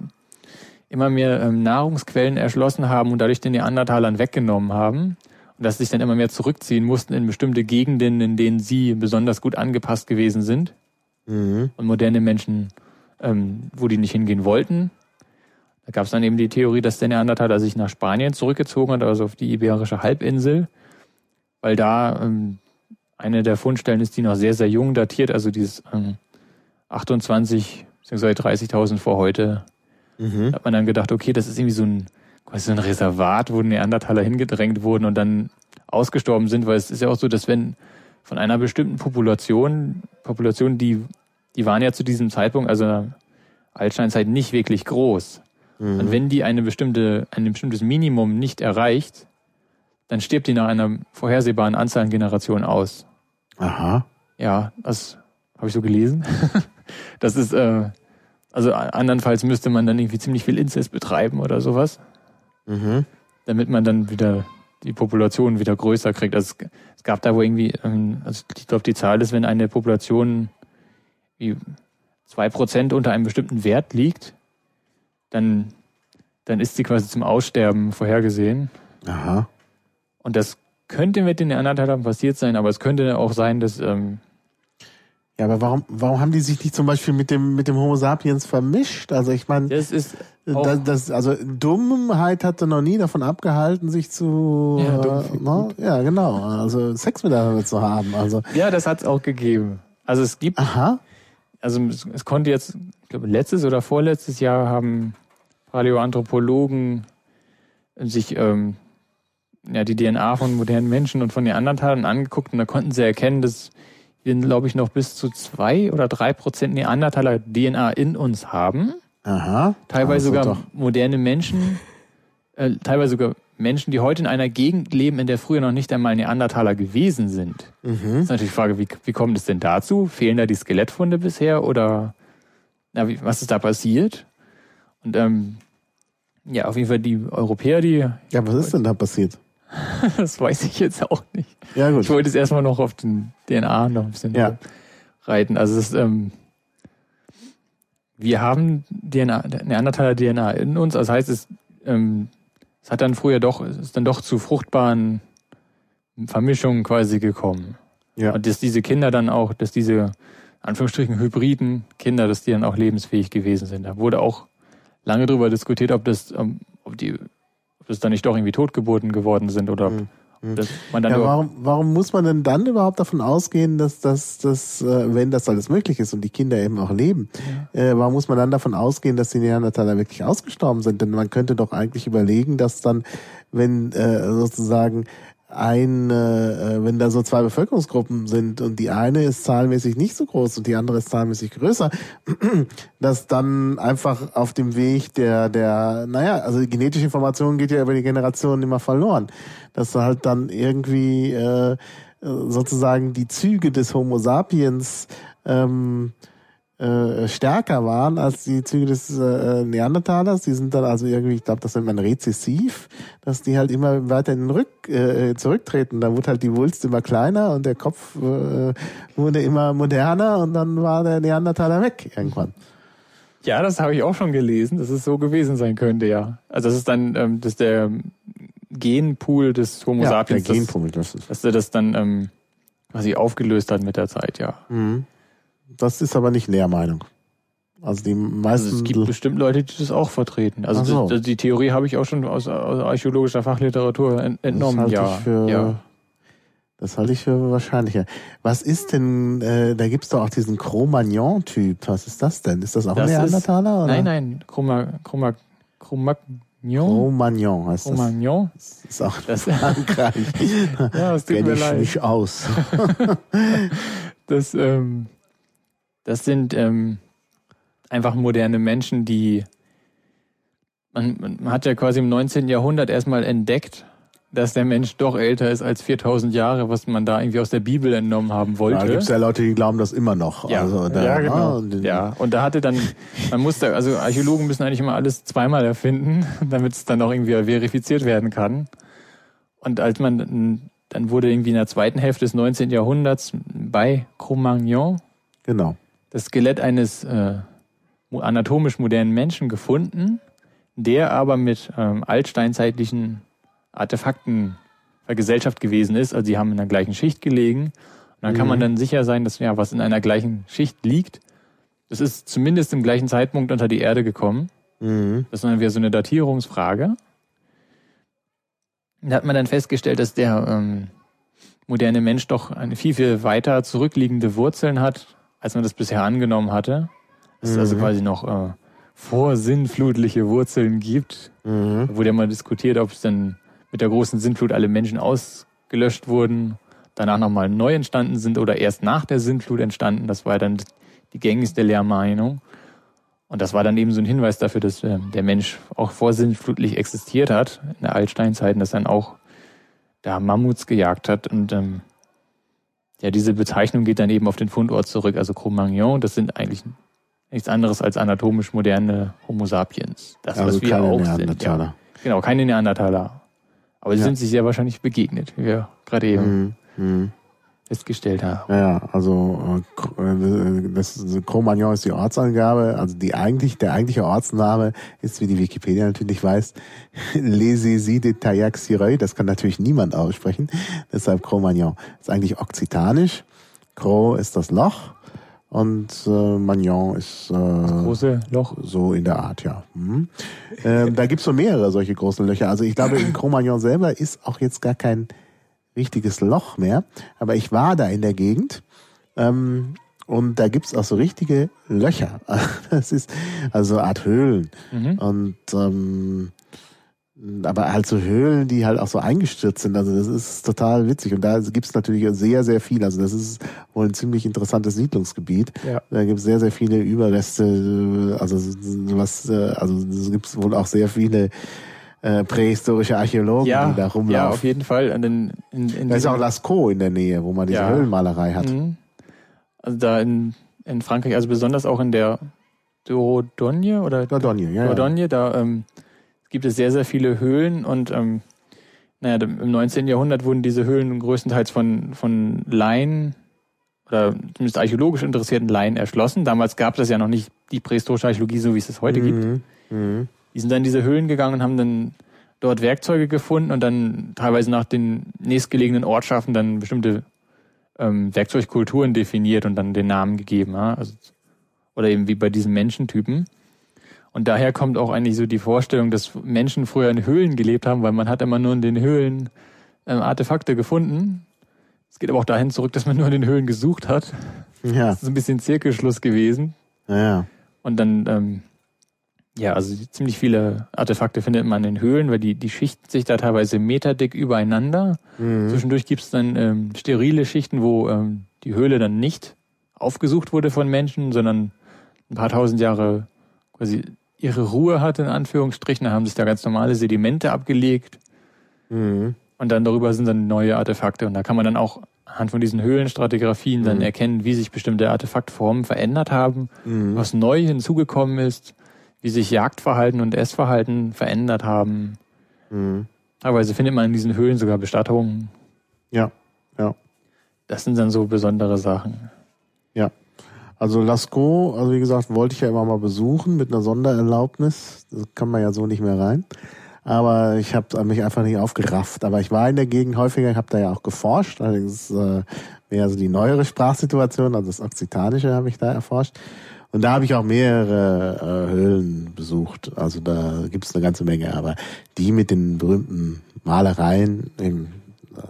immer mehr ähm, Nahrungsquellen erschlossen haben und dadurch den Neandertalern weggenommen haben. Und dass sie sich dann immer mehr zurückziehen mussten in bestimmte Gegenden, in denen sie besonders gut angepasst gewesen sind. Mhm. Und moderne Menschen, ähm, wo die nicht hingehen wollten, da gab es dann eben die Theorie, dass der Neandertaler sich nach Spanien zurückgezogen hat, also auf die Iberische Halbinsel, weil da ähm, eine der Fundstellen ist, die noch sehr, sehr jung datiert, also dieses ähm, 28 bzw. 30.000 vor heute. Mhm. Da hat man dann gedacht, okay, das ist irgendwie so ein, quasi so ein Reservat, wo Neandertaler hingedrängt wurden und dann ausgestorben sind, weil es ist ja auch so, dass wenn von einer bestimmten Population, Population, die, die waren ja zu diesem Zeitpunkt, also Altsteinzeit nicht wirklich groß. Mhm. Und wenn die eine bestimmte, ein bestimmtes Minimum nicht erreicht, dann stirbt die nach einer vorhersehbaren Anzahl an Generationen aus. Aha. Ja, das habe ich so gelesen. das ist, äh, also andernfalls müsste man dann irgendwie ziemlich viel Inzest betreiben oder sowas. Mhm. Damit man dann wieder die Population wieder größer kriegt. Also es, es gab da wo irgendwie, ähm, also ich glaube, die Zahl ist, wenn eine Population wie zwei Prozent unter einem bestimmten Wert liegt, dann, dann ist sie quasi zum Aussterben vorhergesehen. Aha. Und das könnte mit den Neandertalern passiert sein, aber es könnte auch sein, dass. Ähm, ja, aber warum, warum haben die sich nicht zum Beispiel mit dem, mit dem Homo sapiens vermischt? Also ich meine, das ist das, das, also Dummheit hatte noch nie davon abgehalten, sich zu ja, äh, ne? ja genau, also Sex miteinander zu haben. Also ja, das hat es auch gegeben. Also es gibt, Aha. also es, es konnte jetzt, ich glaube letztes oder vorletztes Jahr haben Paläoanthropologen sich ähm, ja, die DNA von modernen Menschen und von Neandertalern angeguckt und da konnten sie erkennen, dass wir, glaube ich, noch bis zu zwei oder drei Prozent Neandertaler DNA in uns haben. Aha. Teilweise sogar doch. moderne Menschen, äh, teilweise sogar Menschen, die heute in einer Gegend leben, in der früher noch nicht einmal Neandertaler gewesen sind. Mhm. Das ist natürlich die Frage, wie, wie kommt es denn dazu? Fehlen da die Skelettfunde bisher oder na, wie, was ist da passiert? Und ähm, ja, auf jeden Fall die Europäer, die. Ja, was ist denn da passiert? das weiß ich jetzt auch nicht. Ja, gut. Ich wollte es erstmal noch auf den DNA noch ein bisschen ja. reiten. Also es ist, ähm, wir haben DNA, Neandertaler DNA in uns. Das heißt, es, ähm, es hat dann früher doch, es ist dann doch zu fruchtbaren Vermischungen quasi gekommen. Ja. Und dass diese Kinder dann auch, dass diese Anführungsstrichen hybriden Kinder, dass die dann auch lebensfähig gewesen sind. Da wurde auch lange darüber diskutiert, ob das, ähm, ob die, ob das dann nicht doch irgendwie Totgeburten geworden sind oder ob, mhm. man dann ja, warum, warum muss man denn dann überhaupt davon ausgehen, dass das, dass, äh, wenn das alles möglich ist und die Kinder eben auch leben, ja. äh, warum muss man dann davon ausgehen, dass die Neandertaler wirklich ausgestorben sind? Denn man könnte doch eigentlich überlegen, dass dann, wenn äh, sozusagen ein, äh, wenn da so zwei Bevölkerungsgruppen sind und die eine ist zahlenmäßig nicht so groß und die andere ist zahlenmäßig größer, dass dann einfach auf dem Weg der, der, naja, also genetische Information geht ja über die Generationen immer verloren, dass halt dann irgendwie äh, sozusagen die Züge des Homo sapiens ähm, äh, stärker waren als die Züge des äh, Neandertalers. Die sind dann also irgendwie, ich glaube, das nennt man rezessiv, dass die halt immer weiter in den Rück, äh, zurücktreten. Da wurde halt die Wulst immer kleiner und der Kopf äh, wurde immer moderner und dann war der Neandertaler weg irgendwann. Ja, das habe ich auch schon gelesen, dass es so gewesen sein könnte, ja. Also das ist dann, ähm, dass der Genpool des Homo ja, sapiens, der Genpool, das ist dass er das dann ähm, quasi aufgelöst hat mit der Zeit, ja. Mhm. Das ist aber nicht Lehrmeinung. Also die meisten. Also es gibt bestimmt Leute, die das auch vertreten. Also so. das, die Theorie habe ich auch schon aus, aus archäologischer Fachliteratur entnommen. Das halte ja, ich für, ja. Das halte ich für wahrscheinlicher. Was ist denn, äh, da gibt's doch auch diesen Cro-Magnon-Typ. Was ist das denn? Ist das auch das ein Neandertaler? Ist, nein, nein, Cro-Magnon. Cro-Magnon heißt das. Cro-Magnon? Das ist auch das Frankreich. ja, das tut Kenn mir ich leid. nicht aus. das, ähm, das sind ähm, einfach moderne Menschen, die man, man hat ja quasi im 19. Jahrhundert erstmal entdeckt, dass der Mensch doch älter ist als 4000 Jahre, was man da irgendwie aus der Bibel entnommen haben wollte. Da gibt es ja Leute, die glauben das immer noch. Ja, also da, ja genau. Ah, ja, und da hatte dann, man musste, also Archäologen müssen eigentlich immer alles zweimal erfinden, damit es dann auch irgendwie verifiziert werden kann. Und als man, dann wurde irgendwie in der zweiten Hälfte des 19. Jahrhunderts bei Cro-Magnon genau. Das Skelett eines äh, anatomisch modernen Menschen gefunden, der aber mit ähm, altsteinzeitlichen Artefakten Gesellschaft gewesen ist. Also sie haben in der gleichen Schicht gelegen. Und dann mhm. kann man mhm. dann sicher sein, dass ja, was in einer gleichen Schicht liegt, das ist zumindest im gleichen Zeitpunkt unter die Erde gekommen. Mhm. Das ist dann wieder so eine Datierungsfrage. Da hat man dann festgestellt, dass der ähm, moderne Mensch doch eine viel, viel weiter zurückliegende Wurzeln hat, als man das bisher angenommen hatte. Dass mhm. es also mhm. quasi noch äh, vorsinnflutliche Wurzeln gibt. Mhm. Wurde ja mal diskutiert, ob es dann mit der großen Sintflut alle Menschen ausgelöscht wurden, danach nochmal neu entstanden sind oder erst nach der Sintflut entstanden. Das war dann die gängigste Lehrmeinung. Und das war dann eben so ein Hinweis dafür, dass äh, der Mensch auch vorsintflutlich existiert hat, in der Altsteinzeiten, dass dann auch da Mammuts gejagt hat. Und ähm, ja, diese Bezeichnung geht dann eben auf den Fundort zurück, also Cro-Magnon. Das sind eigentlich nichts anderes als anatomisch moderne Homo sapiens. Das, also was wir auch sind. Ja. Genau, keine Neandertaler. Aber sie ja. sind sich sehr wahrscheinlich begegnet, wie wir gerade eben mhm. mhm. Festgestellt haben. Ja, also äh, das Cro-Magnon ist die Ortsangabe, also die eigentlich, der eigentliche Ortsname ist, wie die Wikipedia natürlich weiß, Lesesi de Tayac-Sireuil, das kann natürlich niemand aussprechen, deshalb Cro-Magnon. Ist eigentlich okzitanisch, Cro ist das Loch, und äh, Magnon ist äh, das große Loch. So in der Art, ja. Mhm. Ähm, da gibt's so mehrere solche großen Löcher. Also ich glaube, in Cro-Magnon selber ist auch jetzt gar kein richtiges Loch mehr. Aber ich war da in der Gegend. Ähm, und da gibt's auch so richtige Löcher. Das ist also eine Art Höhlen. Mhm. Und ähm, aber halt so Höhlen, die halt auch so eingestürzt sind. Also das ist total witzig. Und da gibt's natürlich sehr, sehr viel. Also das ist wohl ein ziemlich interessantes Siedlungsgebiet. Ja. Da gibt's sehr, sehr viele Überreste. Also was, also es gibt wohl auch sehr viele äh, prähistorische Archäologen, ja, die da rumlaufen. Ja, auf jeden Fall. In, in, in da ist auch Lascaux in der Nähe, wo man diese ja. Höhlenmalerei hat. Mhm. Also da in, in Frankreich, also besonders auch in der Dordogne oder Dordogne, ja, Dordogne, ja. da ähm, gibt es sehr, sehr viele Höhlen und ähm, naja, im 19. Jahrhundert wurden diese Höhlen größtenteils von, von Laien oder zumindest archäologisch interessierten Laien erschlossen. Damals gab es ja noch nicht die prähistorische Archäologie, so wie es es heute mhm. gibt. Mhm. Die sind dann in diese Höhlen gegangen und haben dann dort Werkzeuge gefunden und dann teilweise nach den nächstgelegenen Ortschaften dann bestimmte ähm, Werkzeugkulturen definiert und dann den Namen gegeben. Ja? Also, oder eben wie bei diesen Menschentypen. Und daher kommt auch eigentlich so die Vorstellung, dass Menschen früher in Höhlen gelebt haben, weil man hat immer nur in den Höhlen ähm, Artefakte gefunden. Es geht aber auch dahin zurück, dass man nur in den Höhlen gesucht hat. Ja. Das ist ein bisschen Zirkelschluss gewesen. Ja. Und dann, ähm, ja, also ziemlich viele Artefakte findet man in Höhlen, weil die, die schichten sich da teilweise meterdick übereinander. Mhm. Zwischendurch gibt es dann ähm, sterile Schichten, wo ähm, die Höhle dann nicht aufgesucht wurde von Menschen, sondern ein paar tausend Jahre quasi ihre Ruhe hatte, in Anführungsstrichen. Da haben sich da ganz normale Sedimente abgelegt. Mhm. Und dann darüber sind dann neue Artefakte. Und da kann man dann auch anhand von diesen Höhlenstratigraphien mhm. dann erkennen, wie sich bestimmte Artefaktformen verändert haben, mhm. was neu hinzugekommen ist, wie sich Jagdverhalten und Essverhalten verändert haben. Mhm. Teilweise findet man in diesen Höhlen sogar Bestattungen. Ja, ja. Das sind dann so besondere Sachen. Ja. Also Lascaux, also wie gesagt, wollte ich ja immer mal besuchen mit einer Sondererlaubnis. Das kann man ja so nicht mehr rein. Aber ich habe mich einfach nicht aufgerafft. Aber ich war in der Gegend häufiger, habe da ja auch geforscht. Allerdings äh, mehr so die neuere Sprachsituation, also das Okzitanische habe ich da erforscht. Und da habe ich auch mehrere äh, Höhlen besucht. Also da gibt es eine ganze Menge. Aber die mit den berühmten Malereien, im, äh,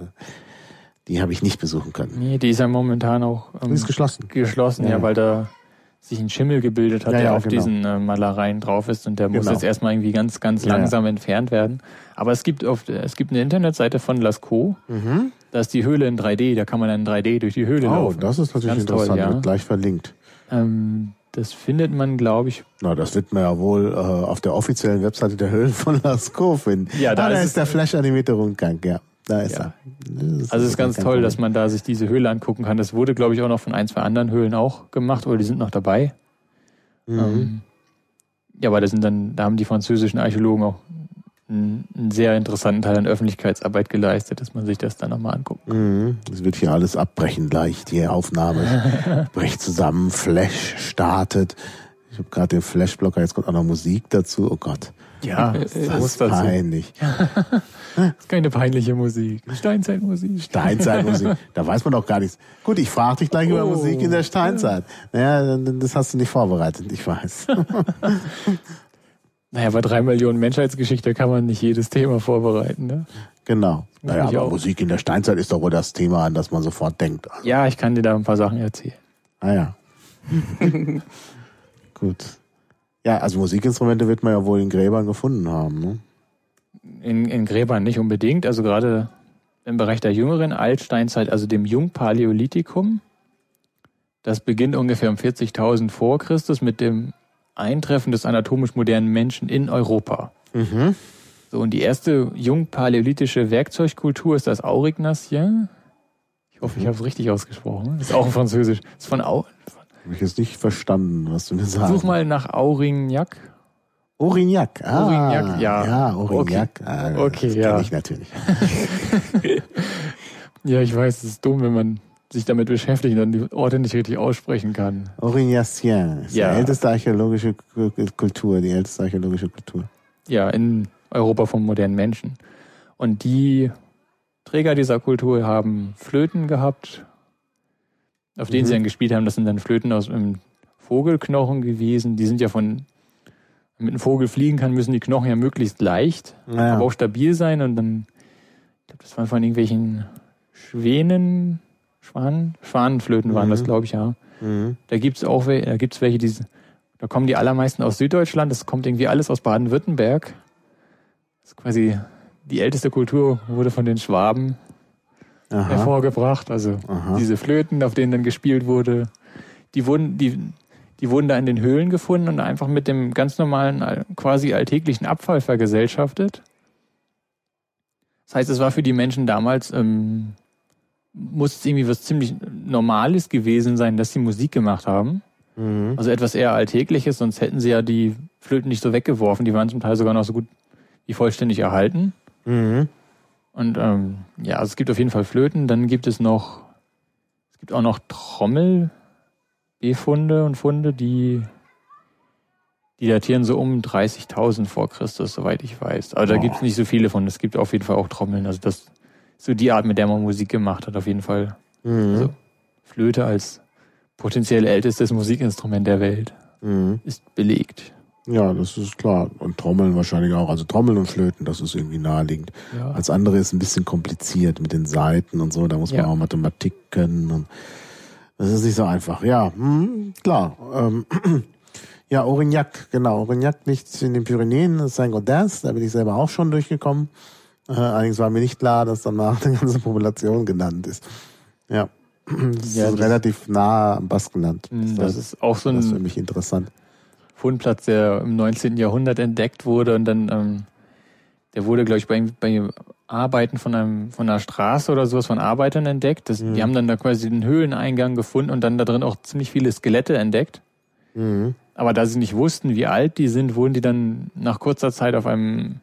die habe ich nicht besuchen können. Nee, die ist ja momentan auch ähm, die ist geschlossen. Geschlossen, ja, ja, weil da sich ein Schimmel gebildet hat, ja, der ja, auf genau. diesen äh, Malereien drauf ist und der genau. muss jetzt erstmal irgendwie ganz, ganz langsam entfernt werden. Aber es gibt auf, es gibt eine Internetseite von Lascaux, mhm. da ist die Höhle in 3D, da kann man dann in 3D durch die Höhle oh, laufen. Oh, das ist natürlich ganz interessant, toll, ja. wird gleich verlinkt. Ähm, das findet man, glaube ich. Na, das wird man ja wohl äh, auf der offiziellen Webseite der Höhlen von Lascaux finden. Ja, da, ah, da ist, ist der flash-animierte Rundgang, ja. Da ist ja. er. Ist also es ist ganz toll, Problem. dass man da sich diese Höhle angucken kann. Das wurde, glaube ich, auch noch von ein, zwei anderen Höhlen auch gemacht oder die sind noch dabei. Mhm. Ähm, ja, aber da sind dann, da haben die französischen Archäologen auch einen, sehr interessanten Teil an Öffentlichkeitsarbeit geleistet, dass man sich das dann nochmal anguckt. Mhm. Es wird hier alles abbrechen gleich. Die Aufnahme bricht zusammen, Flash startet. Ich habe gerade den Flashblocker, jetzt kommt auch noch Musik dazu. Oh Gott. Ja, das ist peinlich. das ist keine peinliche Musik. Steinzeitmusik. Steinzeitmusik. Da weiß man doch gar nichts. Gut, ich frage dich gleich oh. über Musik in der Steinzeit. Naja, das hast du nicht vorbereitet, ich weiß. Naja, bei drei Millionen Menschheitsgeschichte kann man nicht jedes Thema vorbereiten, ne? Genau. Naja, aber auch. Musik in der Steinzeit ist doch wohl das Thema, an das man sofort denkt. Also. Ja, ich kann dir da ein paar Sachen erzählen. Ah ja. Gut. Ja, also Musikinstrumente wird man ja wohl in Gräbern gefunden haben. Ne? In, in Gräbern nicht unbedingt. Also gerade im Bereich der jüngeren Altsteinzeit, also dem Jungpaläolithikum. Das beginnt ungefähr um 40.000 vor Christus mit dem Eintreffen des anatomisch modernen Menschen in Europa. Mhm. So, und die erste jungpaläolithische Werkzeugkultur ist das Aurignacier. Ich hoffe, ich mhm. habe es richtig ausgesprochen. Ist auch Französisch. Ist von, Au habe ich jetzt nicht verstanden, was du mir sagst. Such mal nach Aurignac. Aurignac, ah. Aurignac, ja. Ja, Aurignac. Okay, ah, okay das ja. ich natürlich. ja, ich weiß, es ist dumm, wenn man sich damit beschäftigt und die Orte nicht richtig aussprechen kann. Aurignacien ist ja. die älteste archäologische Kultur, die älteste archäologische Kultur. Ja, in Europa vom modernen Menschen. Und die Träger dieser Kultur haben Flöten gehabt, auf denen mhm. sie dann gespielt haben. Das sind dann Flöten aus einem Vogelknochen gewesen. Die sind ja von, damit ein Vogel fliegen kann, müssen die Knochen ja möglichst leicht, naja. aber auch stabil sein. Und dann, ich glaube, das waren von irgendwelchen Schwänen, Schwan, Schwanenflöten waren mhm. das, glaube ich, ja. Mhm. Da gibt's auch welche, da gibt's welche, die, da kommen die allermeisten aus Süddeutschland. Das kommt irgendwie alles aus Baden-Württemberg. Das ist quasi die älteste Kultur wurde von den Schwaben Aha. hervorgebracht. Also Aha. diese Flöten, auf denen dann gespielt wurde, die wurden, die, die wurden da in den Höhlen gefunden und einfach mit dem ganz normalen, quasi alltäglichen Abfall vergesellschaftet. Das heißt, es war für die Menschen damals, ähm, muss es irgendwie was ziemlich Normales gewesen sein, dass sie Musik gemacht haben. Mhm. Also etwas eher Alltägliches, sonst hätten sie ja die Flöten nicht so weggeworfen. Die waren zum Teil sogar noch so gut wie vollständig erhalten. Mhm. Und ähm, ja, also es gibt auf jeden Fall Flöten. Dann gibt es noch, es gibt auch noch Trommel-Befunde und Funde, die, die datieren so um 30.000 vor Christus, soweit ich weiß. Aber da oh. gibt es nicht so viele von. Es gibt auf jeden Fall auch Trommeln. Also das so die Art, mit der man Musik gemacht hat, auf jeden Fall. Mhm. Also Flöte als potenziell ältestes Musikinstrument der Welt mhm. ist belegt. Ja, das ist klar. Und Trommeln wahrscheinlich auch. Also Trommeln und Flöten, das ist irgendwie naheliegend. Ja. Als andere ist ein bisschen kompliziert mit den Seiten und so. Da muss man ja. auch Mathematik können. Und das ist nicht so einfach. Ja, hm, klar. Ähm, ja, Aurignac, genau. Aurignac liegt in den Pyrenäen, Saint-Gaudens. Da bin ich selber auch schon durchgekommen. Äh, allerdings war mir nicht klar, dass danach eine ganze Population genannt ist. Ja. Das ja, ist das relativ nah am Baskenland. Das, das ist auch so ein. Das ist für mich interessant. Fundplatz, der im 19. Jahrhundert entdeckt wurde und dann, ähm, der wurde, glaube ich, bei, bei Arbeiten von einem, von einer Straße oder sowas von Arbeitern entdeckt. Das, mhm. Die haben dann da quasi den Höhleneingang gefunden und dann da drin auch ziemlich viele Skelette entdeckt. Mhm. Aber da sie nicht wussten, wie alt die sind, wurden die dann nach kurzer Zeit auf einem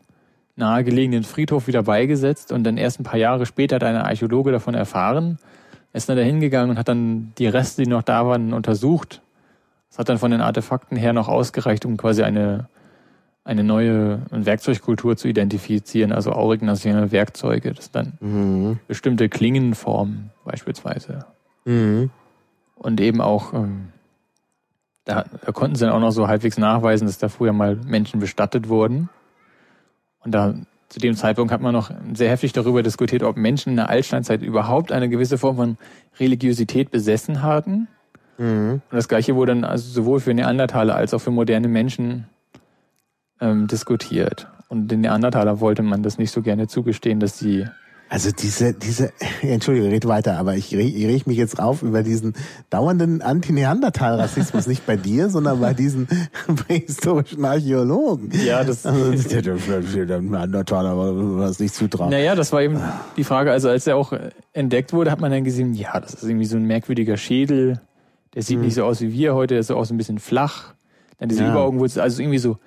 nahegelegenen Friedhof wieder beigesetzt und dann erst ein paar Jahre später hat ein Archäologe davon erfahren, ist dann da hingegangen und hat dann die Reste, die noch da waren, untersucht das hat dann von den Artefakten her noch ausgereicht, um quasi eine, eine neue Werkzeugkultur zu identifizieren, also aurignaciale Werkzeuge. Das dann mhm. bestimmte Klingenformen beispielsweise. Mhm. Und eben auch ähm, da, da konnten sie dann auch noch so halbwegs nachweisen, dass da früher mal Menschen bestattet wurden. Und da zu dem Zeitpunkt hat man noch sehr heftig darüber diskutiert, ob Menschen in der Altsteinzeit überhaupt eine gewisse Form von Religiosität besessen hatten. Mhm. Und das gleiche wurde dann also sowohl für Neandertaler als auch für moderne Menschen ähm, diskutiert. Und den Neandertaler wollte man das nicht so gerne zugestehen, dass sie also diese, diese, Entschuldigung, red weiter, aber ich, ich reg mich jetzt auf über diesen dauernden Anti-Neandertal-Rassismus, nicht bei dir, sondern bei diesen prähistorischen Archäologen. Ja, das... Also, der Neandertaler was nicht zutrauen. Naja, das war eben die Frage, also als er auch entdeckt wurde, hat man dann gesehen, ja, das ist irgendwie so ein merkwürdiger Schädel, der sieht hm. nicht so aus wie wir heute, der ist auch so ein bisschen flach. Dann diese ja. Überaugen, also irgendwie so,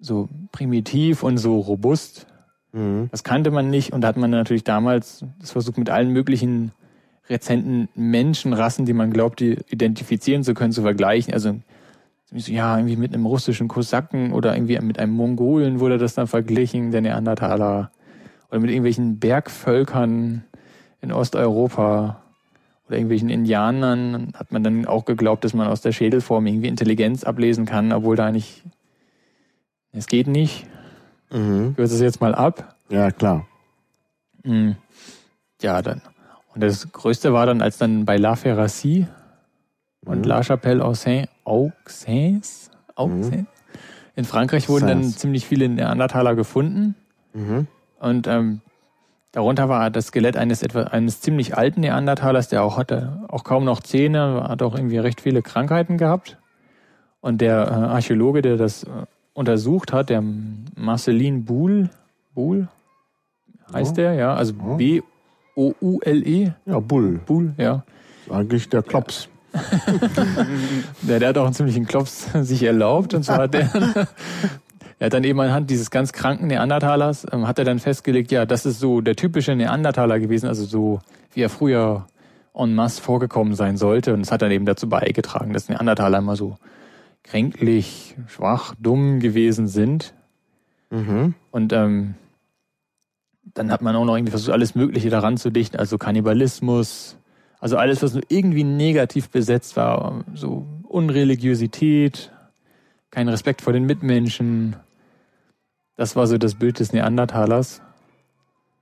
so primitiv und so robust. Mhm. Das kannte man nicht und da hat man natürlich damals das versucht mit allen möglichen rezenten Menschenrassen, die man glaubt, die identifizieren zu können, zu vergleichen. Also ja, irgendwie mit einem russischen Kosaken oder irgendwie mit einem Mongolen wurde das dann verglichen, der Neandertaler. Oder mit irgendwelchen Bergvölkern in Osteuropa oder irgendwelchen Indianern hat man dann auch geglaubt, dass man aus der Schädelform irgendwie Intelligenz ablesen kann, obwohl da nicht, es geht nicht. Mhm. Kürze es jetzt mal ab. Ja, klar. Mhm. Ja, dann. Und das Größte war dann, als dann bei La Ferracie und mhm. La Chapelle Auxerre, Auxerre, Auxerre mhm. in Frankreich wurden dann ziemlich viele Neandertaler gefunden. Mhm. Und ähm, darunter war das Skelett eines etwa eines ziemlich alten Neandertalers, der auch hatte auch kaum noch Zähne, hat auch irgendwie recht viele Krankheiten gehabt. Und der äh, Archäologe, der das äh, untersucht hat, der Marcelin Boule, Boule heißt ja. der, ja, also ja. B-O-U-L-E. Ja, Bull. Bull, ja. Eigentlich der Klops. der, der hat auch einen ziemlichen Klops sich erlaubt und zwar hat der, er hat dann eben anhand dieses ganz kranken Neandertalers, ähm, hat er dann festgelegt, ja, das ist so der typische Neandertaler gewesen, also so wie er früher en masse vorgekommen sein sollte. Und es hat dann eben dazu beigetragen, dass Neandertaler immer so kränklich, schwach, dumm gewesen sind. Mhm. Und ähm, dann hat man auch noch irgendwie versucht, alles Mögliche daran zu dichten, also Kannibalismus, also alles, was nur irgendwie negativ besetzt war, so Unreligiosität, kein Respekt vor den Mitmenschen. Das war so das Bild des Neandertalers.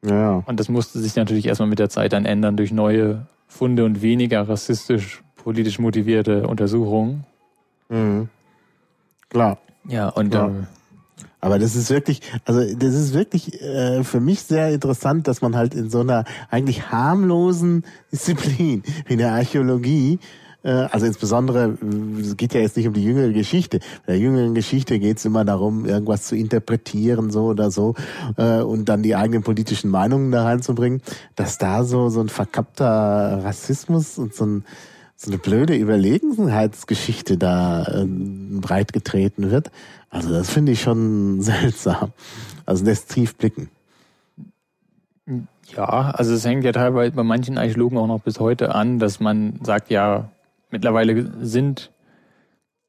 Ja. Und das musste sich natürlich erstmal mit der Zeit dann ändern durch neue Funde und weniger rassistisch, politisch motivierte Untersuchungen. Mhm. Klar. Ja, und ja. Ähm, aber das ist wirklich, also das ist wirklich äh, für mich sehr interessant, dass man halt in so einer eigentlich harmlosen Disziplin wie der Archäologie äh, also insbesondere, es geht ja jetzt nicht um die jüngere Geschichte. Bei der jüngeren Geschichte geht es immer darum, irgendwas zu interpretieren, so oder so, äh, und dann die eigenen politischen Meinungen da reinzubringen, dass da so, so ein verkappter Rassismus und so ein so eine blöde Überlegenheitsgeschichte da äh, breit getreten wird. Also das finde ich schon seltsam. Also lässt tief blicken. Ja, also es hängt ja teilweise bei manchen Archäologen auch noch bis heute an, dass man sagt, ja, mittlerweile sind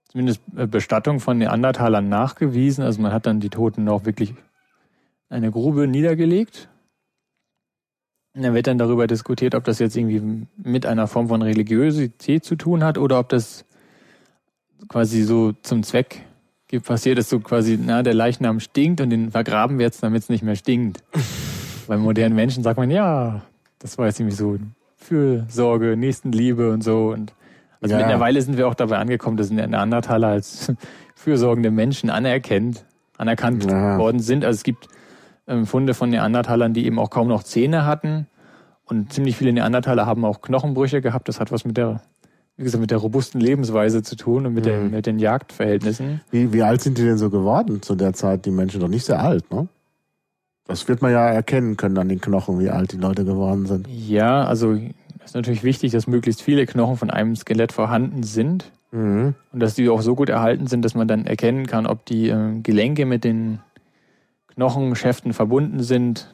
zumindest Bestattungen von Neandertalern nachgewiesen. Also man hat dann die Toten auch wirklich in eine Grube niedergelegt und dann wird dann darüber diskutiert, ob das jetzt irgendwie mit einer Form von Religiosität zu tun hat oder ob das quasi so zum Zweck passiert ist, so quasi, na, der Leichnam stinkt und den vergraben wir jetzt, damit es nicht mehr stinkt. Bei modernen Menschen sagt man, ja, das war jetzt irgendwie so Fürsorge, Nächstenliebe und so. Und also ja. mittlerweile sind wir auch dabei angekommen, dass Neandertaler als fürsorgende Menschen anerkennt, anerkannt ja. worden sind. Also es gibt ähm, Funde von Neandertalern, die eben auch kaum noch Zähne hatten. Und ziemlich viele Neandertaler haben auch Knochenbrüche gehabt. Das hat was mit der, wie gesagt, mit der robusten Lebensweise zu tun und mit, mhm. den, mit den Jagdverhältnissen. Wie, wie alt sind die denn so geworden zu der Zeit? Die Menschen doch nicht sehr alt, ne? Das wird man ja erkennen können an den Knochen, wie alt die Leute geworden sind. Ja, also es ist natürlich wichtig, dass möglichst viele Knochen von einem Skelett vorhanden sind. Mhm. Und dass die auch so gut erhalten sind, dass man dann erkennen kann, ob die äh, Gelenke mit den Knochenschäften verbunden sind,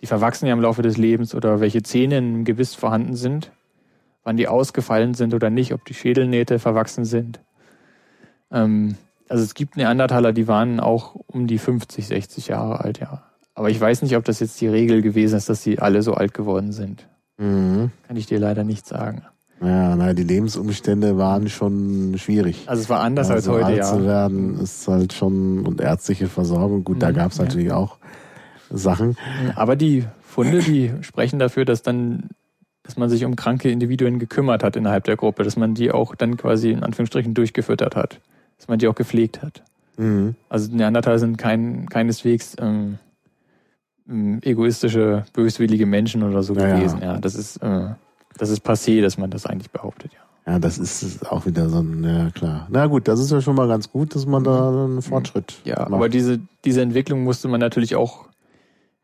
die verwachsen ja im Laufe des Lebens oder welche Zähne im Gebiss vorhanden sind, wann die ausgefallen sind oder nicht, ob die Schädelnähte verwachsen sind. Ähm, also es gibt Neandertaler, die waren auch um die 50, 60 Jahre alt, ja. Aber ich weiß nicht, ob das jetzt die Regel gewesen ist, dass sie alle so alt geworden sind. Mhm. Kann ich dir leider nicht sagen. Ja, naja, die Lebensumstände waren schon schwierig. Also es war anders also als heute, alt ja. zu werden ist halt schon und ärztliche Versorgung. Gut, da Mhm, gab es ja. natürlich auch Sachen. Aber die Funde, die sprechen dafür, dass dann, dass man sich um kranke Individuen gekümmert hat innerhalb der Gruppe, dass man die auch dann quasi in Anführungsstrichen durchgefüttert hat, dass man die auch gepflegt hat. Mhm. Also Neandertaler sind kein, keineswegs ähm, ähm, egoistische, böswillige Menschen oder so ja. gewesen. Ja, das ist äh, das ist passé, dass man das eigentlich behauptet. Ja. Ja, das ist auch wieder so ein, ja klar. Na gut, das ist ja schon mal ganz gut, dass man da einen Fortschritt Ja, macht. aber diese, diese Entwicklung musste man natürlich auch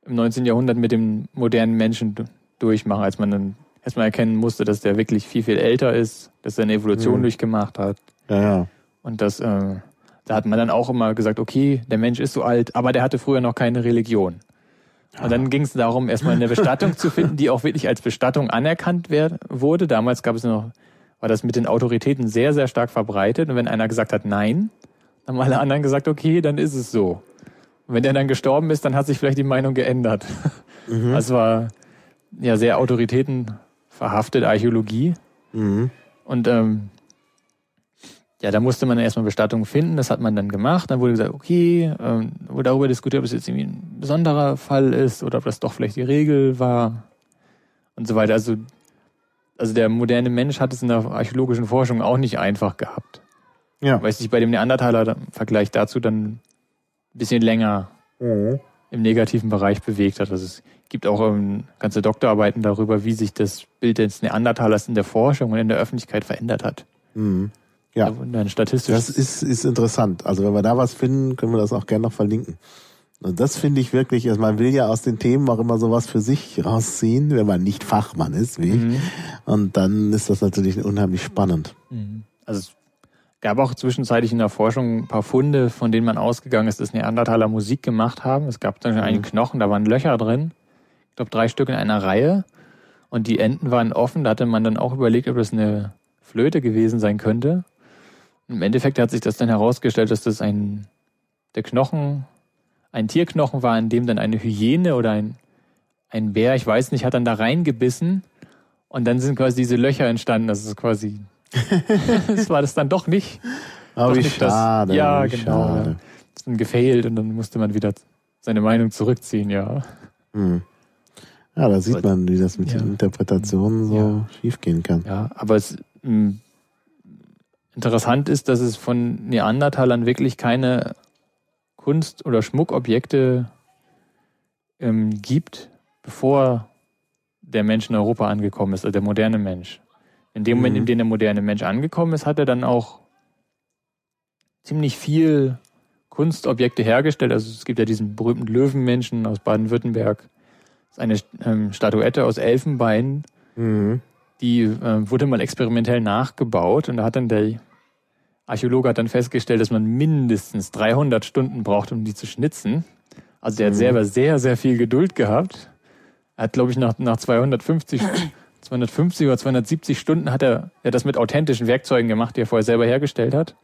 im 19. Jahrhundert mit dem modernen Menschen durchmachen, als man dann erstmal erkennen musste, dass der wirklich viel, viel älter ist, dass er eine Evolution Mhm. durchgemacht hat. ja, ja. Und das, äh, da hat man dann auch immer gesagt, okay, der Mensch ist so alt, aber der hatte früher noch keine Religion. Und dann ging es darum, erstmal eine Bestattung zu finden, die auch wirklich als Bestattung anerkannt wer- wurde. Damals gab es noch, war das mit den Autoritäten sehr, sehr stark verbreitet. Und wenn einer gesagt hat Nein, haben alle anderen gesagt, okay, dann ist es so. Und wenn der dann gestorben ist, dann hat sich vielleicht die Meinung geändert. Mhm. Also war ja sehr Autoritäten verhaftet, Archäologie. Mhm. Und ähm, ja, da musste man erstmal Bestattung finden, das hat man dann gemacht. Dann wurde gesagt, okay, ähm, wurde darüber diskutiert, ob es jetzt irgendwie ein besonderer Fall ist oder ob das doch vielleicht die Regel war und so weiter. Also, also der moderne Mensch hat es in der archäologischen Forschung auch nicht einfach gehabt. Ja. Weil es sich bei dem Neandertaler im Vergleich dazu dann ein bisschen länger Mhm. im negativen Bereich bewegt hat. Also es gibt auch ähm, ganze Doktorarbeiten darüber, wie sich das Bild des Neandertalers in der Forschung und in der Öffentlichkeit verändert hat. Mhm. Ja. Dann statistisch. Das ist, ist interessant. Also wenn wir da was finden, können wir das auch gerne noch verlinken. Und das finde ich wirklich, also man will ja aus den Themen auch immer sowas für sich rausziehen, wenn man nicht Fachmann ist, wie ich. Mhm. Und dann ist das natürlich unheimlich spannend. Mhm. Also es gab auch zwischenzeitlich in der Forschung ein paar Funde, von denen man ausgegangen ist, dass Neandertaler Musik gemacht haben. Es gab dann einen Knochen, da waren Löcher drin. Ich glaube, drei Stück in einer Reihe. Und die Enden waren offen. Da hatte man dann auch überlegt, ob das eine Flöte gewesen sein könnte. Im Endeffekt hat sich das dann herausgestellt, dass das ein, der Knochen, ein Tierknochen war, in dem dann eine Hyäne oder ein, ein Bär, ich weiß nicht, hat dann da reingebissen. Und dann sind quasi diese Löcher entstanden. Das ist quasi das war das dann doch nicht. Aber Doch nicht das- schade. ja, wie genau. Schade. Das ist dann gefailt und dann musste man wieder seine Meinung zurückziehen, ja. Hm. Ja, da sieht man, wie das mit Ja. den Interpretationen so Ja. schiefgehen kann. Ja, aber es mh, interessant ist, dass es von Neandertalern wirklich keine Kunst- oder Schmuckobjekte ähm, gibt, bevor der Mensch in Europa angekommen ist, also der moderne Mensch. In dem Moment, Mhm. in dem der moderne Mensch angekommen ist, hat er dann auch ziemlich viel Kunstobjekte hergestellt. Also es gibt ja diesen berühmten Löwenmenschen aus Baden-Württemberg. Das ist eine ähm, Statuette aus Elfenbein, Mhm. Die äh, wurde mal experimentell nachgebaut und da hat dann der Archäologe hat dann festgestellt, dass man mindestens 300 Stunden braucht, um die zu schnitzen. Also der hat Mhm. selber sehr, sehr viel Geduld gehabt. Er hat, glaube ich, nach, nach 250, 250 oder 270 Stunden hat er, er hat das mit authentischen Werkzeugen gemacht, die er vorher selber hergestellt hat.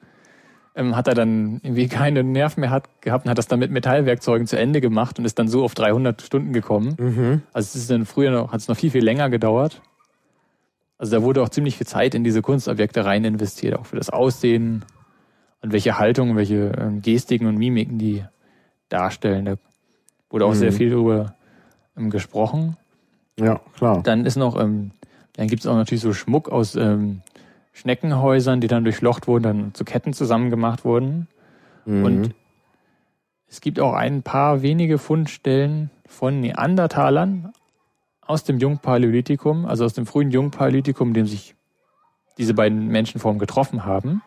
Ähm, hat er dann irgendwie keine Nerven mehr hat, gehabt und hat das dann mit Metallwerkzeugen zu Ende gemacht und ist dann so auf 300 Stunden gekommen. Mhm. Also es ist dann früher noch, hat es noch viel, viel länger gedauert. Also da wurde auch ziemlich viel Zeit in diese Kunstobjekte rein investiert, auch für das Aussehen und welche Haltung, welche ähm, Gestiken und Mimiken die darstellen. Da wurde auch Mhm. sehr viel darüber ähm, gesprochen. Ja, klar. Dann ist noch, ähm, dann gibt es auch natürlich so Schmuck aus Schneckenhäusern, die dann durchlocht wurden, dann zu Ketten zusammengemacht wurden. Mhm. Und es gibt auch ein paar wenige Fundstellen von Neandertalern aus dem Jungpaläolithikum, also aus dem frühen Jungpaläolithikum, in dem sich diese beiden Menschenformen getroffen haben.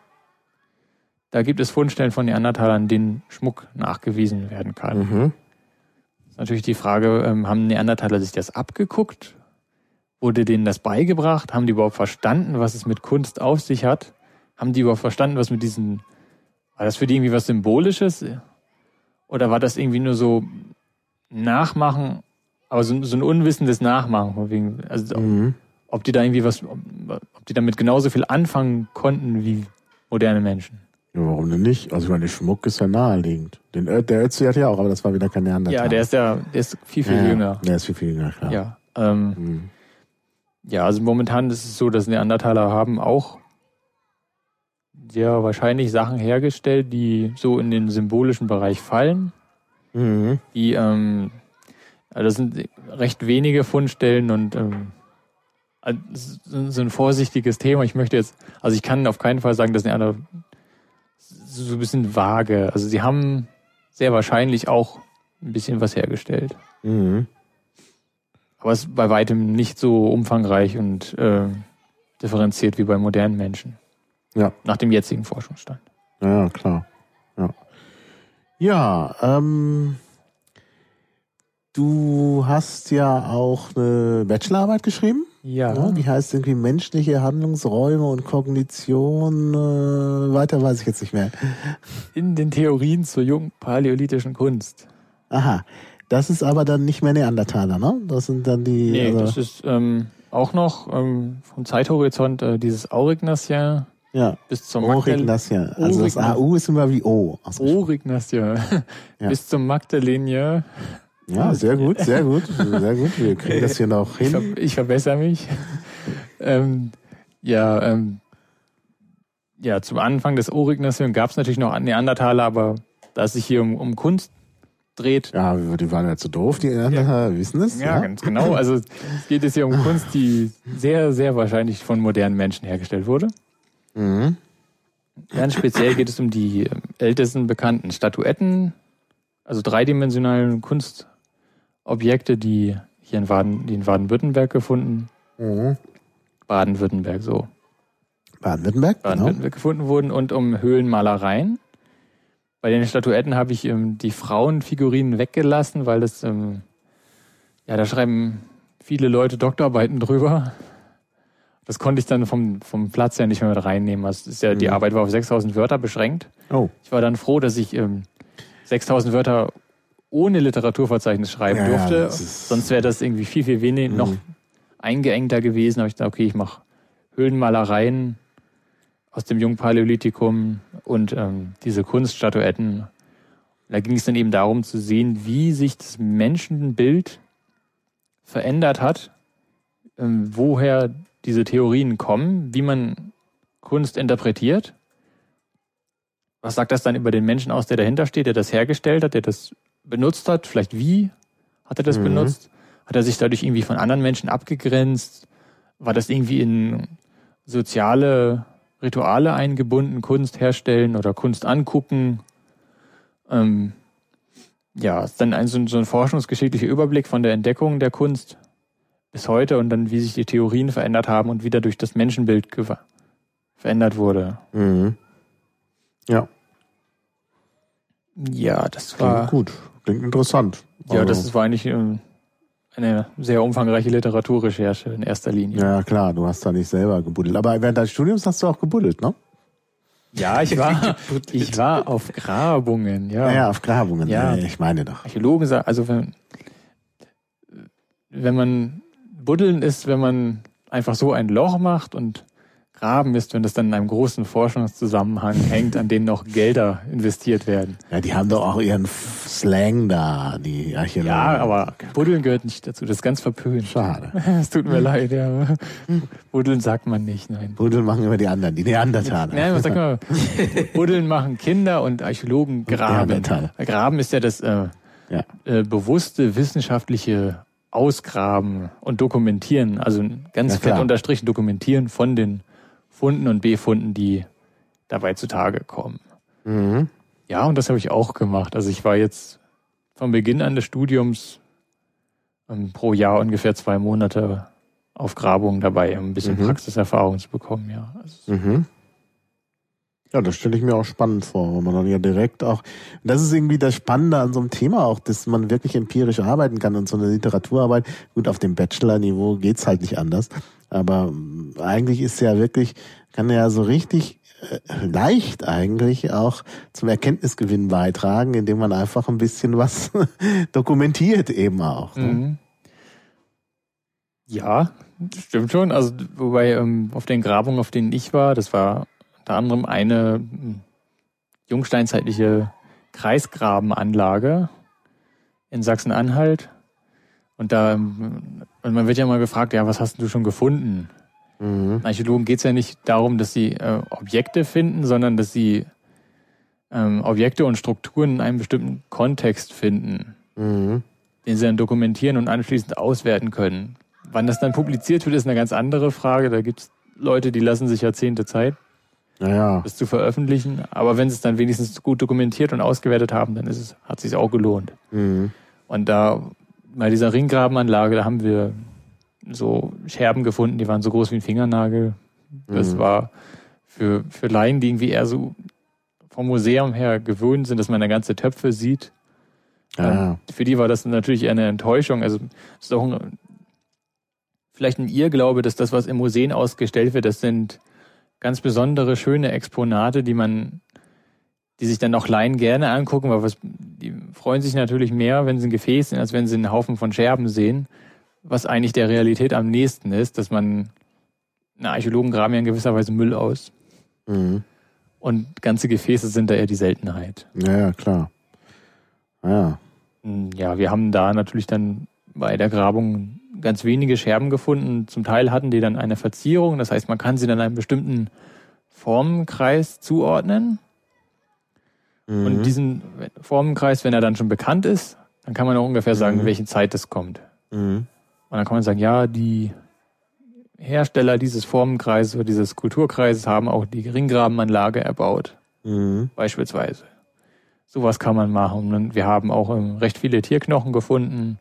Da gibt es Fundstellen von Neandertalern, denen Schmuck nachgewiesen werden kann. Mhm. Ist natürlich die Frage, ähm, haben Neandertaler sich das abgeguckt? Wurde denen das beigebracht? Haben die überhaupt verstanden, was es mit Kunst auf sich hat? Haben die überhaupt verstanden, was mit diesen, war das für die irgendwie was Symbolisches? Oder war das irgendwie nur so Nachmachen, aber so, so ein unwissendes Nachmachen? wegen- Also, Mhm. ob die da irgendwie was, ob, ob die damit genauso viel anfangen konnten wie moderne Menschen? Ja, warum denn nicht? Also ich meine, der Schmuck ist ja naheliegend. Den, Ö- der Ötzi hat ja auch, aber das war wieder kein Neandertaler. Ja, der ist ja, der ist viel, viel ja, jünger. Der ist viel, viel jünger, klar. Ja. Ähm, Mhm. Ja, also momentan ist es so, dass Neandertaler haben auch sehr wahrscheinlich Sachen hergestellt, die so in den symbolischen Bereich fallen. Mhm. Die, ähm, also das sind recht wenige Fundstellen und ähm, so ein vorsichtiges Thema. Ich möchte jetzt, also ich kann auf keinen Fall sagen, dass Neandertaler so ein bisschen vage. Also sie haben sehr wahrscheinlich auch ein bisschen was hergestellt. Mhm. Aber es ist bei weitem nicht so umfangreich und äh, differenziert wie bei modernen Menschen. Ja. Nach dem jetzigen Forschungsstand. Ja, klar. Ja, ja ähm, du hast ja auch eine Bachelorarbeit geschrieben. Ja. ja. Die heißt irgendwie menschliche Handlungsräume und Kognition. Äh, weiter weiß ich jetzt nicht mehr. In den Theorien zur jungpaläolithischen Kunst. Aha. Das ist aber dann nicht mehr Neandertaler, ne? Das sind dann die. Nee, also das ist ähm, auch noch ähm, vom Zeithorizont äh, dieses Aurignacier ja. bis zum Aurignacier. Also das AU ist immer wie O. Aurignacier. ja. Bis zum Magdalenier. Ja, sehr gut, sehr gut, sehr gut. Wir kriegen das hier noch hin. Ich, ver ich verbessere mich. ähm, ja, ähm, ja, zum Anfang des Aurignacium gab es natürlich noch Neandertaler, aber da es sich hier um, um Kunst dreht. Ja, die waren ja zu doof, die Neandertaler, ja. wissen es. Ja, ja, ganz genau. Also es geht es hier um Kunst, die sehr, sehr wahrscheinlich von modernen Menschen hergestellt wurde. Mhm. Ganz speziell geht es um die ältesten bekannten Statuetten, also dreidimensionalen Kunst Objekte, die hier in, Baden, die in Baden-Württemberg gefunden. Mhm. Baden-Württemberg, so. Baden-Württemberg? Baden-Württemberg genau. gefunden wurden und um Höhlenmalereien. Bei den Statuetten habe ich ähm, die Frauenfigurinen weggelassen, weil das, ähm, ja, da schreiben viele Leute Doktorarbeiten drüber. Das konnte ich dann vom, vom Platz her nicht mehr mit reinnehmen. Das ist ja, mhm. Die Arbeit war auf 6000 Wörter beschränkt. Oh. Ich war dann froh, dass ich ähm, 6000 Wörter ohne Literaturverzeichnis schreiben ja, durfte. Ja, Sonst wäre das irgendwie viel, viel weniger mhm. noch eingeengter gewesen. Da habe ich gedacht, okay, ich mache Höhlenmalereien aus dem Jungpaläolithikum und ähm, diese Kunststatuetten. Da ging es dann eben darum zu sehen, wie sich das Menschenbild verändert hat, ähm, woher diese Theorien kommen, wie man Kunst interpretiert. Was sagt das dann über den Menschen aus, der dahinter steht, der das hergestellt hat, der das benutzt hat, vielleicht wie hat er das mhm. benutzt? Hat er sich dadurch irgendwie von anderen Menschen abgegrenzt? War das irgendwie in soziale Rituale eingebunden, Kunst herstellen oder Kunst angucken? Ähm, ja, ist dann ein, so, ein, so ein forschungsgeschichtlicher Überblick von der Entdeckung der Kunst bis heute und dann, wie sich die Theorien verändert haben und wie dadurch das Menschenbild verändert wurde. Mhm. Ja. Ja, das war. Klingt gut. Klingt interessant. Ja, also, das war eigentlich ähm, eine sehr umfangreiche Literaturrecherche in erster Linie. Ja, klar, du hast da nicht selber gebuddelt. Aber während deines Studiums hast du auch gebuddelt, ne? Ja, ich war, ich war auf Grabungen, ja. Ja, auf Grabungen, ja. ich meine doch. Archäologen sagen, also wenn, wenn man buddeln ist, wenn man einfach so ein Loch macht und Graben ist, wenn das dann in einem großen Forschungszusammenhang hängt, an dem noch Gelder investiert werden. Ja, die haben doch auch ihren Slang da, die Archäologen. Ja, aber Buddeln gehört nicht dazu. Das ist ganz verpönt. Schade. Es tut mir leid, ja. Buddeln sagt man nicht, nein. Buddeln machen immer die anderen, die Neandertaler. Nein, was sagt man? Buddeln machen Kinder und Archäologen graben. Graben ist ja das äh, ja. Äh, bewusste wissenschaftliche Ausgraben und Dokumentieren, also ganz ja, fett unterstrichen Dokumentieren von den Funden und Befunden, die dabei zutage kommen. Mhm. Ja, und das habe ich auch gemacht. Also ich war jetzt von Beginn an des Studiums ähm, pro Jahr ungefähr zwei Monate auf Grabungen dabei, um ein bisschen mhm. Praxiserfahrung zu bekommen, ja. Also mhm. Ja, das stelle ich mir auch spannend vor, wenn man dann ja direkt auch, das ist irgendwie das Spannende an so einem Thema auch, dass man wirklich empirisch arbeiten kann und so eine Literaturarbeit, gut, auf dem Bachelor-Niveau geht's halt nicht anders, aber eigentlich ist ja wirklich, kann ja so richtig äh, leicht eigentlich auch zum Erkenntnisgewinn beitragen, indem man einfach ein bisschen was dokumentiert eben auch. Ne? Mhm. Ja, stimmt schon. Also wobei ähm, auf den Grabungen, auf denen ich war, das war unter anderem eine hm, jungsteinzeitliche Kreisgrabenanlage in Sachsen-Anhalt Und da, und man wird ja mal gefragt, ja, was hast du schon gefunden? Mhm. Archäologen geht es ja nicht darum, dass sie äh, Objekte finden, sondern dass sie ähm, Objekte und Strukturen in einem bestimmten Kontext finden, mhm. den sie dann dokumentieren und anschließend auswerten können. Wann das dann publiziert wird, ist eine ganz andere Frage. Da gibt es Leute, die lassen sich Jahrzehnte Zeit, naja. das zu veröffentlichen. Aber wenn sie es dann wenigstens gut dokumentiert und ausgewertet haben, dann ist es, hat es sich auch gelohnt. Mhm. Und da bei dieser Ringgrabenanlage, da haben wir so Scherben gefunden, die waren so groß wie ein Fingernagel. Das mhm. war für, für Laien, die irgendwie eher so vom Museum her gewöhnt sind, dass man da ganze Töpfe sieht. Ja. für die war das natürlich eher eine Enttäuschung. Also es ist auch ein, vielleicht ein Irrglaube, dass das, was im Museen ausgestellt wird, das sind ganz besondere, schöne Exponate, die man, die sich dann auch Laien gerne angucken, weil was, die freuen sich natürlich mehr, wenn sie ein Gefäß sehen, als wenn sie einen Haufen von Scherben sehen, was eigentlich der Realität am nächsten ist, dass man, na, Archäologen graben ja in gewisser Weise Müll aus. Mhm. Und ganze Gefäße sind da eher die Seltenheit. Ja, ja klar. Ja. Hm, ja, wir haben da natürlich dann bei der Grabung ganz wenige Scherben gefunden. Zum Teil hatten die dann eine Verzierung, das heißt, man kann sie dann einem bestimmten Formenkreis zuordnen. Mhm. Und diesen Formenkreis, wenn er dann schon bekannt ist, dann kann man auch ungefähr sagen, mhm. in welche Zeit das kommt. Mhm. Und dann kann man sagen, ja, die Hersteller dieses Formenkreises oder dieses Kulturkreises haben auch die Ringgrabenanlage erbaut. Mhm. Beispielsweise. Sowas kann man machen. Und wir haben auch ähm, recht viele Tierknochen gefunden.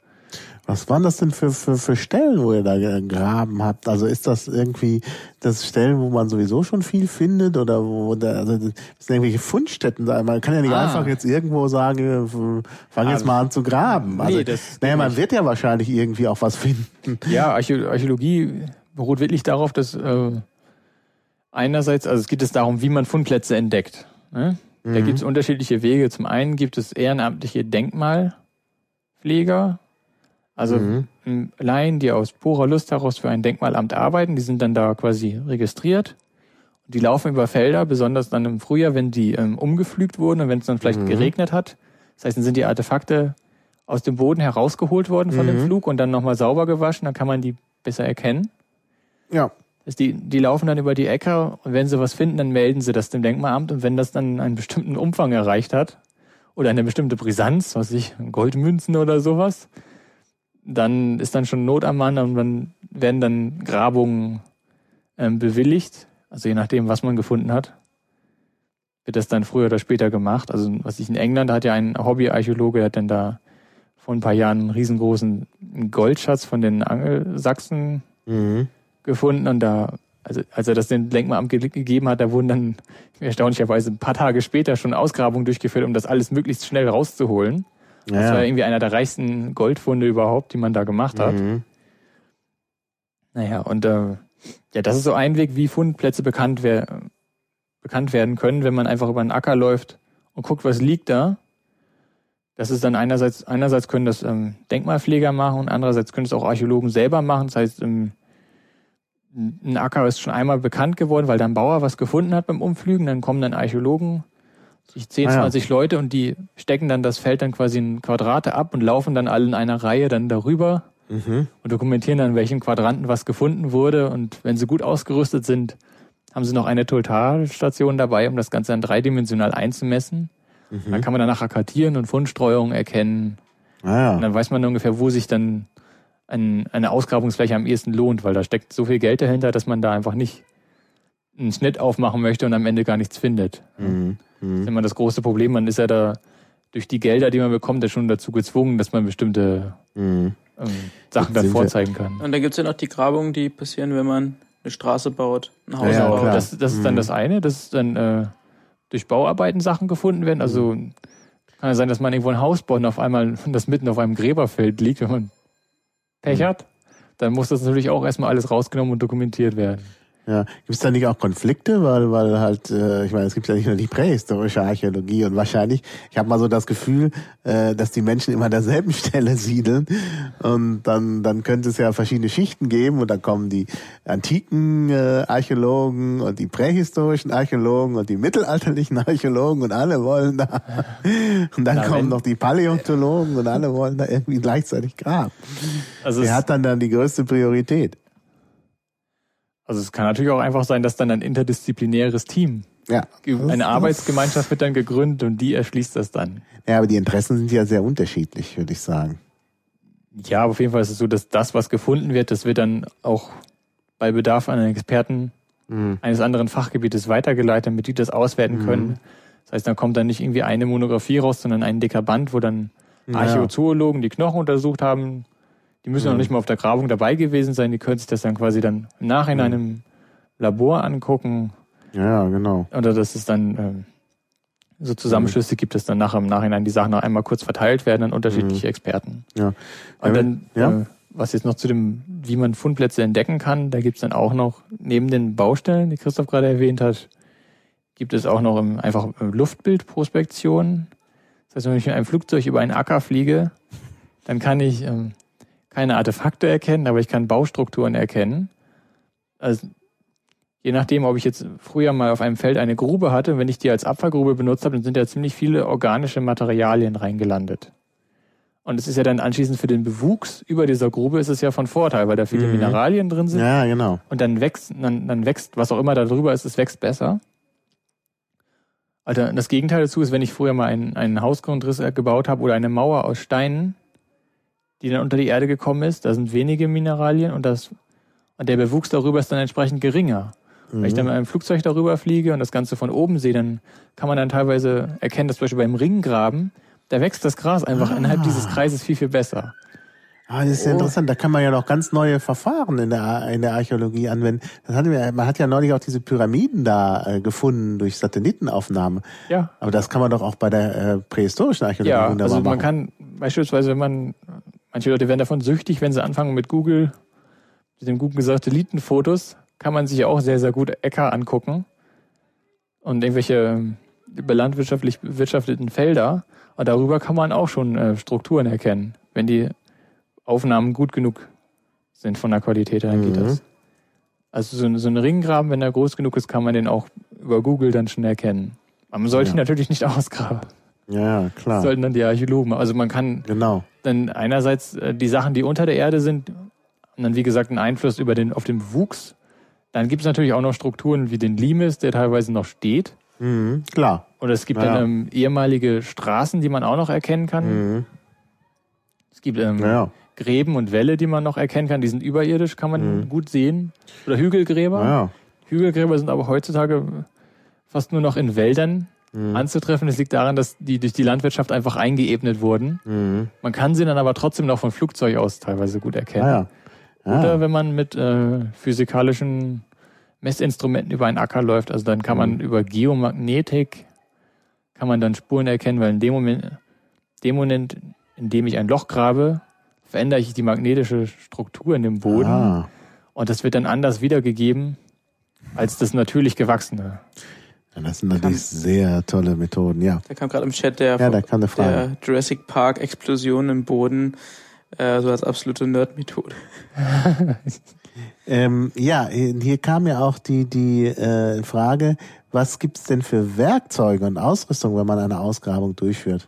Was waren das denn für, für, für Stellen, wo ihr da gegraben habt? Also ist das irgendwie das Stellen, wo man sowieso schon viel findet oder wo da, also das sind irgendwelche Fundstätten sein? Man kann ja nicht ah. einfach jetzt irgendwo sagen, fang jetzt ah, mal an zu graben. Also, nee, das naja, man wird ja wahrscheinlich irgendwie auch was finden. Ja, Archäologie beruht wirklich darauf, dass äh, einerseits, also es geht es darum, wie man Fundplätze entdeckt. Ne? Mhm. Da gibt es unterschiedliche Wege. Zum einen gibt es ehrenamtliche Denkmalpfleger, also mhm. Laien, die aus purer Lust heraus für ein Denkmalamt arbeiten, die sind dann da quasi registriert. Die laufen über Felder, besonders dann im Frühjahr, wenn die ähm, umgepflügt wurden und wenn es dann vielleicht mhm. geregnet hat. Das heißt, dann sind die Artefakte aus dem Boden herausgeholt worden von mhm. dem Flug und dann nochmal sauber gewaschen, dann kann man die besser erkennen. Ja. Die, die laufen dann über die Äcker und wenn sie was finden, dann melden sie das dem Denkmalamt und wenn das dann einen bestimmten Umfang erreicht hat oder eine bestimmte Brisanz, was ich, Goldmünzen oder sowas, dann ist dann schon Not am Mann und dann werden dann Grabungen ähm, bewilligt, also je nachdem, was man gefunden hat, wird das dann früher oder später gemacht. Also was ich in England hat ja ein Hobbyarchäologe, der hat dann da vor ein paar Jahren einen riesengroßen Goldschatz von den Angelsachsen mhm gefunden und da, also als er das dem Denkmalamt ge gegeben hat, da wurden dann erstaunlicherweise ein paar Tage später schon Ausgrabungen durchgeführt, um das alles möglichst schnell rauszuholen. Ja. Das war irgendwie einer der reichsten Goldfunde überhaupt, die man da gemacht hat. Mhm. Naja, und äh, ja, das ist so ein Weg, wie Fundplätze bekannt, wer bekannt werden können, wenn man einfach über einen Acker läuft und guckt, was liegt da. Das ist dann einerseits, einerseits können das ähm, Denkmalpfleger machen und andererseits können es auch Archäologen selber machen. Das heißt, ähm, ein Acker ist schon einmal bekannt geworden, weil da ein Bauer was gefunden hat beim Umflügen. Dann kommen dann Archäologen, 10, ah, 20 ja. Leute und die stecken dann das Feld dann quasi in Quadrate ab und laufen dann alle in einer Reihe dann darüber mhm. und dokumentieren dann, welchen Quadranten was gefunden wurde. Und wenn sie gut ausgerüstet sind, haben sie noch eine Totalstation dabei, um das Ganze dann dreidimensional einzumessen. Mhm. Dann kann man danach kartieren und Fundstreuungen erkennen. Ah, ja. Und dann weiß man ungefähr, wo sich dann ein, eine Ausgrabungsfläche am ehesten lohnt, weil da steckt so viel Geld dahinter, dass man da einfach nicht einen Schnitt aufmachen möchte und am Ende gar nichts findet. Mhm. Mhm. Das ist immer das große Problem. Man ist ja da durch die Gelder, die man bekommt, ja schon dazu gezwungen, dass man bestimmte mhm. ähm, Sachen dann vorzeigen kann. Und dann gibt's ja noch die Grabungen, die passieren, wenn man eine Straße baut, ein Haus ja, baut. Das, das ist dann mhm. das eine, dass dann äh, durch Bauarbeiten Sachen gefunden werden. Also kann ja sein, dass man irgendwo ein Haus baut und auf einmal das mitten auf einem Gräberfeld liegt, wenn man Pech hat, dann muss das natürlich auch erstmal alles rausgenommen und dokumentiert werden. Ja, gibt es da nicht auch Konflikte, weil weil halt, äh, ich meine, es gibt ja nicht nur die prähistorische Archäologie und wahrscheinlich, ich habe mal so das Gefühl, äh, dass die Menschen immer an derselben Stelle siedeln und dann dann könnte es ja verschiedene Schichten geben und dann kommen die antiken äh, Archäologen und die prähistorischen Archäologen und die mittelalterlichen Archäologen und alle wollen da und dann Na, kommen noch die Paläontologen und alle wollen da irgendwie gleichzeitig graben. Also Wer hat dann dann die größte Priorität? Also es kann natürlich auch einfach sein, dass dann ein interdisziplinäres Team, ja. eine Arbeitsgemeinschaft wird dann gegründet und die erschließt das dann. Ja, aber die Interessen sind ja sehr unterschiedlich, würde ich sagen. Ja, aber auf jeden Fall ist es so, dass das, was gefunden wird, das wird dann auch bei Bedarf an einen Experten mhm. eines anderen Fachgebietes weitergeleitet, damit die das auswerten mhm. können. Das heißt, dann kommt dann nicht irgendwie eine Monographie raus, sondern ein dicker Band, wo dann Archäozoologen die Knochen untersucht haben, die müssen mhm. noch nicht mal auf der Grabung dabei gewesen sein, die können sich das dann quasi dann im Nachhinein mhm. im Labor angucken. Ja, genau. Oder dass es dann ähm, so Zusammenschlüsse gibt, dass dann nachher im Nachhinein die Sachen noch einmal kurz verteilt werden an unterschiedliche mhm. Experten. Ja. Und dann, ja. Äh, was jetzt noch zu dem, wie man Fundplätze entdecken kann, da gibt's dann auch noch, neben den Baustellen, die Christoph gerade erwähnt hat, gibt es auch noch im, einfach Luftbildprospektion. Das heißt, wenn ich mit einem Flugzeug über einen Acker fliege, dann kann ich ähm, keine Artefakte erkennen, aber ich kann Baustrukturen erkennen. Also je nachdem, ob ich jetzt früher mal auf einem Feld eine Grube hatte, wenn ich die als Abfallgrube benutzt habe, dann sind ja ziemlich viele organische Materialien reingelandet. Und es ist ja dann anschließend für den Bewuchs über dieser Grube ist es ja von Vorteil, weil da viele mhm. Mineralien drin sind. Ja, genau. Und dann wächst, dann, dann wächst, was auch immer da drüber ist, es wächst besser. Alter, das Gegenteil dazu ist, wenn ich früher mal einen, einen Hausgrundriss gebaut habe oder eine Mauer aus Steinen, die dann unter die Erde gekommen ist. Da sind wenige Mineralien und das und der Bewuchs darüber ist dann entsprechend geringer. Mhm. Wenn ich dann mit einem Flugzeug darüber fliege und das Ganze von oben sehe, dann kann man dann teilweise erkennen, dass zum Beispiel beim Ringgraben, da wächst das Gras einfach ah. innerhalb dieses Kreises viel, viel besser. Ah, das ist ja oh. interessant. Da kann man ja noch ganz neue Verfahren in der, in der Archäologie anwenden. Das hatten wir, man hat ja neulich auch diese Pyramiden da äh, gefunden durch Satellitenaufnahme. Ja. Aber das kann man doch auch bei der äh, prähistorischen Archäologie ja, wunderbar also man machen. kann beispielsweise, wenn man Manche Leute werden davon süchtig, wenn sie anfangen mit Google, mit dem Google Satellitenfotos, kann man sich ja auch sehr, sehr gut Äcker angucken und irgendwelche ähm, belandwirtschaftlich bewirtschafteten Felder. Und darüber kann man auch schon äh, Strukturen erkennen. Wenn die Aufnahmen gut genug sind von der Qualität, dann geht mhm. das. Also so, so ein Ringgraben, wenn er groß genug ist, kann man den auch über Google dann schon erkennen. Man sollte ja. ihn natürlich nicht ausgraben. Ja, klar. Das sollten dann die Archäologen. Also man kann genau. dann einerseits äh, die Sachen, die unter der Erde sind, und dann wie gesagt einen Einfluss über den, auf den Wuchs. Dann gibt es natürlich auch noch Strukturen wie den Limes, der teilweise noch steht. Mhm, klar. Und es gibt ja. dann ähm, ehemalige Straßen, die man auch noch erkennen kann. Mhm. Es gibt ähm, ja. Gräben und Wälle, die man noch erkennen kann. Die sind überirdisch, kann man mhm. gut sehen. Oder Hügelgräber. Ja. Hügelgräber sind aber heutzutage fast nur noch in Wäldern mhm. anzutreffen. Es liegt daran, dass die durch die Landwirtschaft einfach eingeebnet wurden. Mhm. Man kann sie dann aber trotzdem noch von Flugzeug aus teilweise gut erkennen. Ah, ja. ah. Oder wenn man mit äh, physikalischen Messinstrumenten über einen Acker läuft, also dann kann man mhm. über Geomagnetik kann man dann Spuren erkennen, weil in dem Moment, dem Moment, in dem ich ein Loch grabe, verändere ich die magnetische Struktur in dem Boden. Ah. Und das wird dann anders wiedergegeben als das natürlich gewachsene. Das sind natürlich sehr tolle Methoden, ja. Da kam gerade im Chat der, ja, da kam eine Frage. der Jurassic Park Explosion im Boden, äh, so als absolute Nerd-Methode. ähm, ja, hier kam ja auch die, die äh, Frage, was gibt's denn für Werkzeuge und Ausrüstung, wenn man eine Ausgrabung durchführt?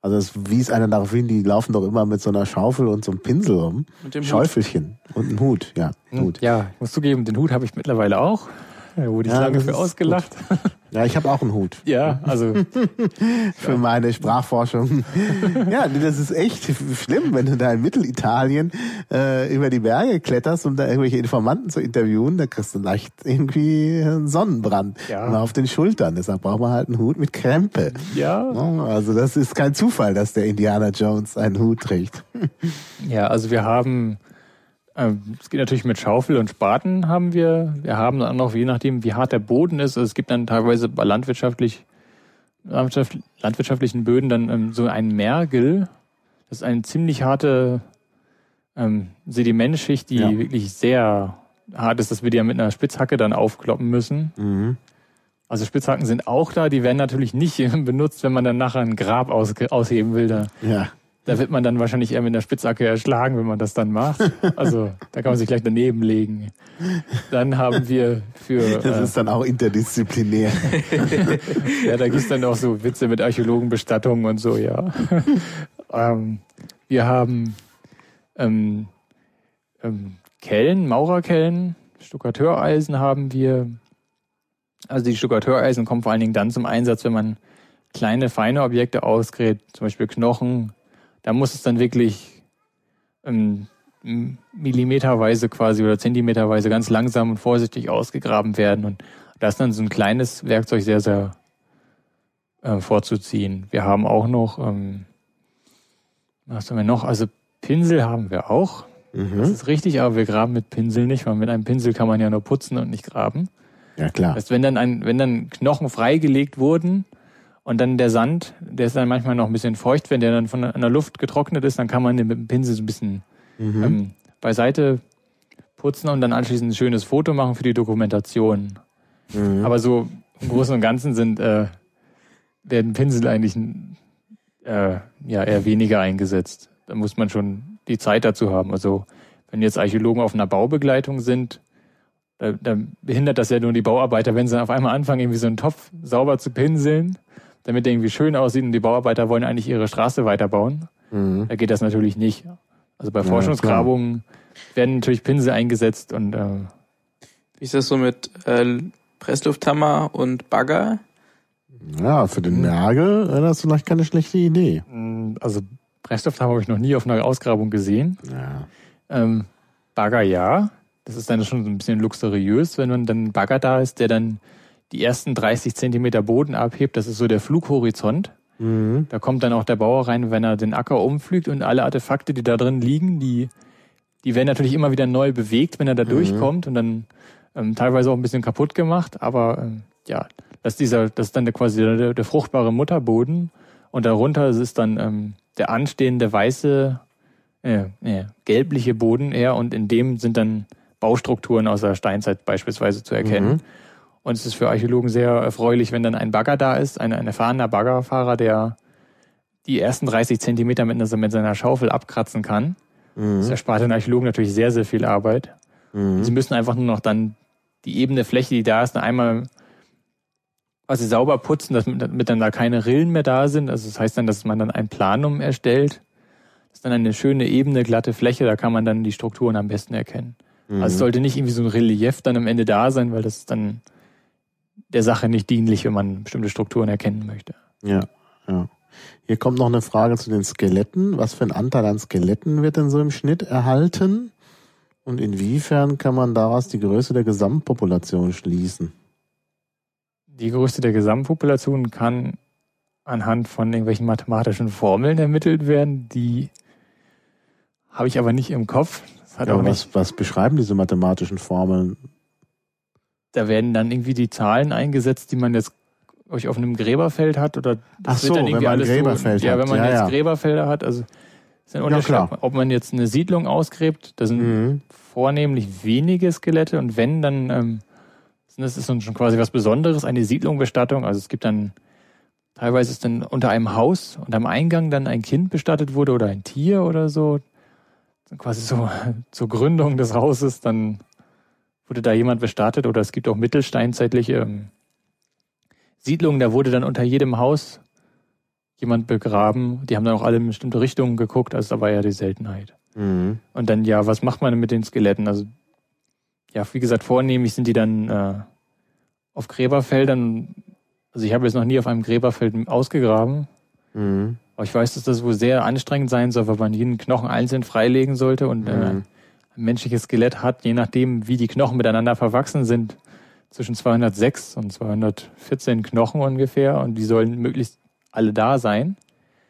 Also es wies einer darauf hin, die laufen doch immer mit so einer Schaufel und so einem Pinsel rum. Mit dem Schäufelchen Hut. und einem Hut, ja. Hm, Hut. Ja, ich muss zugeben, den Hut habe ich mittlerweile auch. Da wurde ich ja, lange für ausgelacht. Gut. Ja, ich habe auch einen Hut. Ja, also. für meine Sprachforschung. ja, das ist echt schlimm, wenn du da in Mittelitalien äh, über die Berge kletterst, um da irgendwelche Informanten zu interviewen, da kriegst du leicht irgendwie einen Sonnenbrand ja. auf den Schultern. Deshalb braucht man halt einen Hut mit Krempe. Ja. Also das ist kein Zufall, dass der Indiana Jones einen Hut trägt. ja, also wir haben es geht natürlich mit Schaufel und Spaten haben wir. Wir haben dann noch, je nachdem, wie hart der Boden ist, also es gibt dann teilweise bei landwirtschaftlich, landwirtschaftlichen Böden dann ähm, so einen Mergel. Das ist eine ziemlich harte ähm, Sedimentschicht, die ja. wirklich sehr hart ist, dass wir die ja mit einer Spitzhacke dann aufkloppen müssen. Mhm. Also Spitzhacken sind auch da, die werden natürlich nicht benutzt, wenn man dann nachher ein Grab aus, ausheben will. Da, ja. Da wird man dann wahrscheinlich eher mit einer Spitzhacke erschlagen, wenn man das dann macht. Also da kann man sich gleich daneben legen. Dann haben wir für... Das äh, ist dann auch interdisziplinär. ja, da gibt's dann auch so Witze mit Archäologenbestattungen und so, ja. ähm, wir haben ähm, ähm, Kellen, Maurerkellen, Stuckateureisen haben wir. Also die Stuckateureisen kommen vor allen Dingen dann zum Einsatz, wenn man kleine, feine Objekte ausgräbt, zum Beispiel Knochen. Da muss es dann wirklich ähm, millimeterweise quasi oder zentimeterweise ganz langsam und vorsichtig ausgegraben werden. Und da ist dann so ein kleines Werkzeug sehr, sehr äh, vorzuziehen. Wir haben auch noch, ähm, was haben wir noch? Also Pinsel haben wir auch. Mhm. Das ist richtig, aber wir graben mit Pinsel nicht, weil mit einem Pinsel kann man ja nur putzen und nicht graben. Ja, klar. Das heißt, wenn dann ein, wenn dann Knochen freigelegt wurden und dann der Sand, der ist dann manchmal noch ein bisschen feucht, wenn der dann von der Luft getrocknet ist, dann kann man den mit dem Pinsel so ein bisschen mhm. ähm, beiseite putzen und dann anschließend ein schönes Foto machen für die Dokumentation. Mhm. Aber so im Großen und Ganzen sind äh, werden Pinsel eigentlich äh, ja eher weniger eingesetzt. Da muss man schon die Zeit dazu haben. Also wenn jetzt Archäologen auf einer Baubegleitung sind, da, da behindert das ja nur die Bauarbeiter, wenn sie auf einmal anfangen, irgendwie so einen Topf sauber zu pinseln, damit der irgendwie schön aussieht und die Bauarbeiter wollen eigentlich ihre Straße weiterbauen. Mhm. Da geht das natürlich nicht. Also bei ja, Forschungsgrabungen werden natürlich Pinsel eingesetzt und äh, wie ist das so mit äh, Presslufthammer und Bagger? Ja, für den Nagel wäre das vielleicht keine schlechte Idee. Also Brennstoff habe ich noch nie auf einer Ausgrabung gesehen. Ja. Ähm, Bagger ja. Das ist dann schon so ein bisschen luxuriös, wenn man dann ein Bagger da ist, der dann die ersten 30 Zentimeter Boden abhebt. Das ist so der Flughorizont. Mhm. Da kommt dann auch der Bauer rein, wenn er den Acker umflügt und alle Artefakte, die da drin liegen, die, die werden natürlich immer wieder neu bewegt, wenn er da mhm. durchkommt und dann ähm, teilweise auch ein bisschen kaputt gemacht. Aber ähm, ja, das ist dieser, das ist dann der, quasi der, der fruchtbare Mutterboden und darunter ist dann ähm, der anstehende weiße, äh, äh, gelbliche Boden eher und in dem sind dann Baustrukturen aus der Steinzeit beispielsweise zu erkennen. Mhm. Und es ist für Archäologen sehr erfreulich, wenn dann ein Bagger da ist, ein, ein erfahrener Baggerfahrer, der die ersten 30 Zentimeter mit, mit seiner Schaufel abkratzen kann. Mhm. Das erspart den Archäologen natürlich sehr, sehr viel Arbeit. Mhm. Sie müssen einfach nur noch dann die ebene Fläche, die da ist, einmal quasi sauber putzen, damit dann da keine Rillen mehr da sind. Also das heißt dann, dass man dann ein Planum erstellt. Das ist dann eine schöne, ebene, glatte Fläche, da kann man dann die Strukturen am besten erkennen. Mhm. Also es sollte nicht irgendwie so ein Relief dann am Ende da sein, weil das dann der Sache nicht dienlich, wenn man bestimmte Strukturen erkennen möchte. Ja, ja. Hier kommt noch eine Frage zu den Skeletten. Was für ein Anteil an Skeletten wird denn so im Schnitt erhalten? Und inwiefern kann man daraus die Größe der Gesamtpopulation schließen? die Größe der Gesamtpopulation kann anhand von irgendwelchen mathematischen Formeln ermittelt werden. Die habe ich aber nicht im Kopf. ja, aber was, was beschreiben diese mathematischen Formeln? Da werden dann irgendwie die Zahlen eingesetzt, die man jetzt euch auf einem Gräberfeld hat oder das Ach so, wenn man Gräberfeld so, hat. Ja, wenn man ja, jetzt ja. Gräberfelder hat, also ist ein Unterschied, ja, ob man jetzt eine Siedlung ausgräbt, da sind mhm. vornehmlich wenige Skelette und wenn, dann ähm, das ist schon quasi was Besonderes, eine Siedlungbestattung. Also es gibt dann, teilweise ist dann unter einem Haus und am Eingang dann ein Kind bestattet wurde oder ein Tier oder so. Quasi so zur Gründung des Hauses, dann wurde da jemand bestattet oder es gibt auch mittelsteinzeitliche ähm, Siedlungen, da wurde dann unter jedem Haus jemand begraben. Die haben dann auch alle in bestimmte Richtungen geguckt, also da war ja die Seltenheit. Mhm. Und dann, ja, was macht man mit den Skeletten? Also ja, wie gesagt, vornehmlich sind die dann äh, auf Gräberfeldern. Also ich habe jetzt noch nie auf einem Gräberfeld ausgegraben. Mhm. Aber ich weiß, dass das wohl sehr anstrengend sein soll, weil man jeden Knochen einzeln freilegen sollte und äh, mhm. äh, menschliches Skelett hat, je nachdem, wie die Knochen miteinander verwachsen sind, zwischen 206 und 214 Knochen ungefähr und die sollen möglichst alle da sein.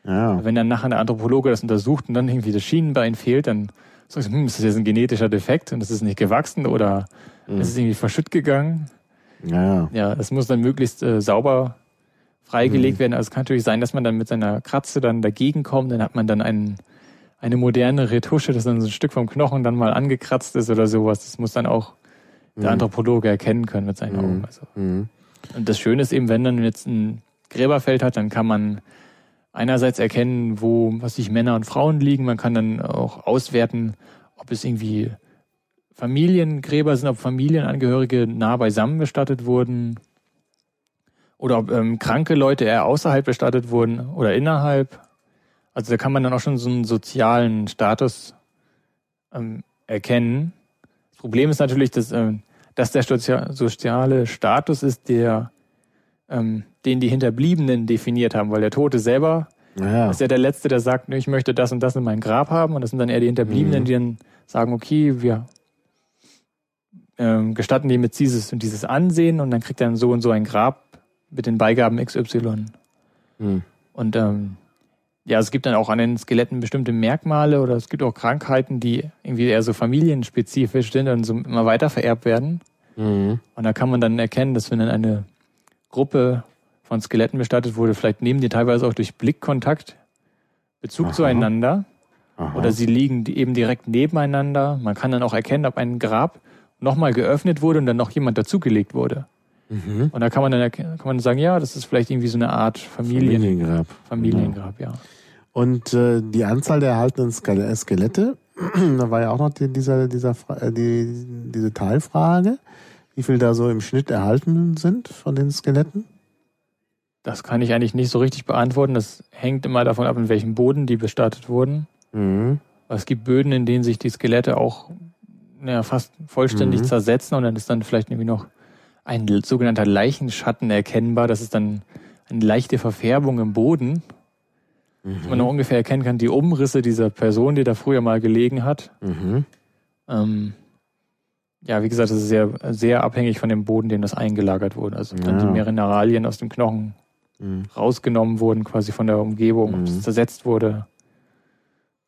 Ja. Wenn dann nachher der Anthropologe das untersucht und dann irgendwie das Schienenbein fehlt, dann sagst du, hm, ist das jetzt ein genetischer Defekt und es ist nicht gewachsen oder mhm. ist es irgendwie verschütt gegangen? Ja, ja. es muss dann möglichst äh, sauber freigelegt mhm. werden. Also es kann natürlich sein, dass man dann mit seiner Kratze dann dagegen kommt, dann hat man dann einen, eine moderne Retusche, dass dann so ein Stück vom Knochen dann mal angekratzt ist oder sowas. Das muss dann auch der mhm. Anthropologe erkennen können mit seinen Augen. Also. Mhm. Und das Schöne ist eben, wenn man jetzt ein Gräberfeld hat, dann kann man einerseits erkennen, wo, was sich Männer und Frauen liegen. Man kann dann auch auswerten, ob es irgendwie Familiengräber sind, ob Familienangehörige nah beisammen bestattet wurden oder ob ähm, kranke Leute eher außerhalb bestattet wurden oder innerhalb. Also da kann man dann auch schon so einen sozialen Status ähm, erkennen. Das Problem ist natürlich, dass, ähm, dass der soziale Status ist, der ähm, den die Hinterbliebenen definiert haben, weil der Tote selber ja. ist ja der Letzte, der sagt, ich möchte das und das in mein Grab haben und das sind dann eher die Hinterbliebenen, mhm. die dann sagen, okay, wir ähm, gestatten dem jetzt dieses und dieses Ansehen und dann kriegt er dann so und so ein Grab mit den Beigaben XY. Mhm. Und ähm, ja, es gibt dann auch an den Skeletten bestimmte Merkmale oder es gibt auch Krankheiten, die irgendwie eher so familienspezifisch sind und so immer weiter vererbt werden. Mhm. Und da kann man dann erkennen, dass wenn dann eine Gruppe von Skeletten bestattet wurde, vielleicht nehmen die teilweise auch durch Blickkontakt Bezug Aha. zueinander. Aha. Oder sie liegen eben direkt nebeneinander. Man kann dann auch erkennen, ob ein Grab nochmal geöffnet wurde und dann noch jemand dazugelegt wurde. Mhm. Und da kann man dann kann man sagen, ja, das ist vielleicht irgendwie so eine Art Familien Familiengrab. Familiengrab, ja. Und äh, die Anzahl der erhaltenen Skelette, da war ja auch noch die, dieser, dieser, äh, die, diese Teilfrage wie viel da so im Schnitt erhalten sind von den Skeletten? Das kann ich eigentlich nicht so richtig beantworten. Das hängt immer davon ab, in welchem Boden die bestattet wurden. Mhm. Es gibt Böden, in denen sich die Skelette auch ja, fast vollständig mhm. zersetzen und dann ist dann vielleicht irgendwie noch ein sogenannter Leichenschatten erkennbar. Das ist dann eine leichte Verfärbung im Boden. Mhm. Man noch ungefähr erkennen kann, die Umrisse dieser Person, die da früher mal gelegen hat. Mhm. Ähm, ja, wie gesagt, das ist sehr, sehr abhängig von dem Boden, dem das eingelagert wurde. Also ja. dann die Mineralien aus dem Knochen mhm. rausgenommen wurden, quasi von der Umgebung, mhm. es zersetzt wurde.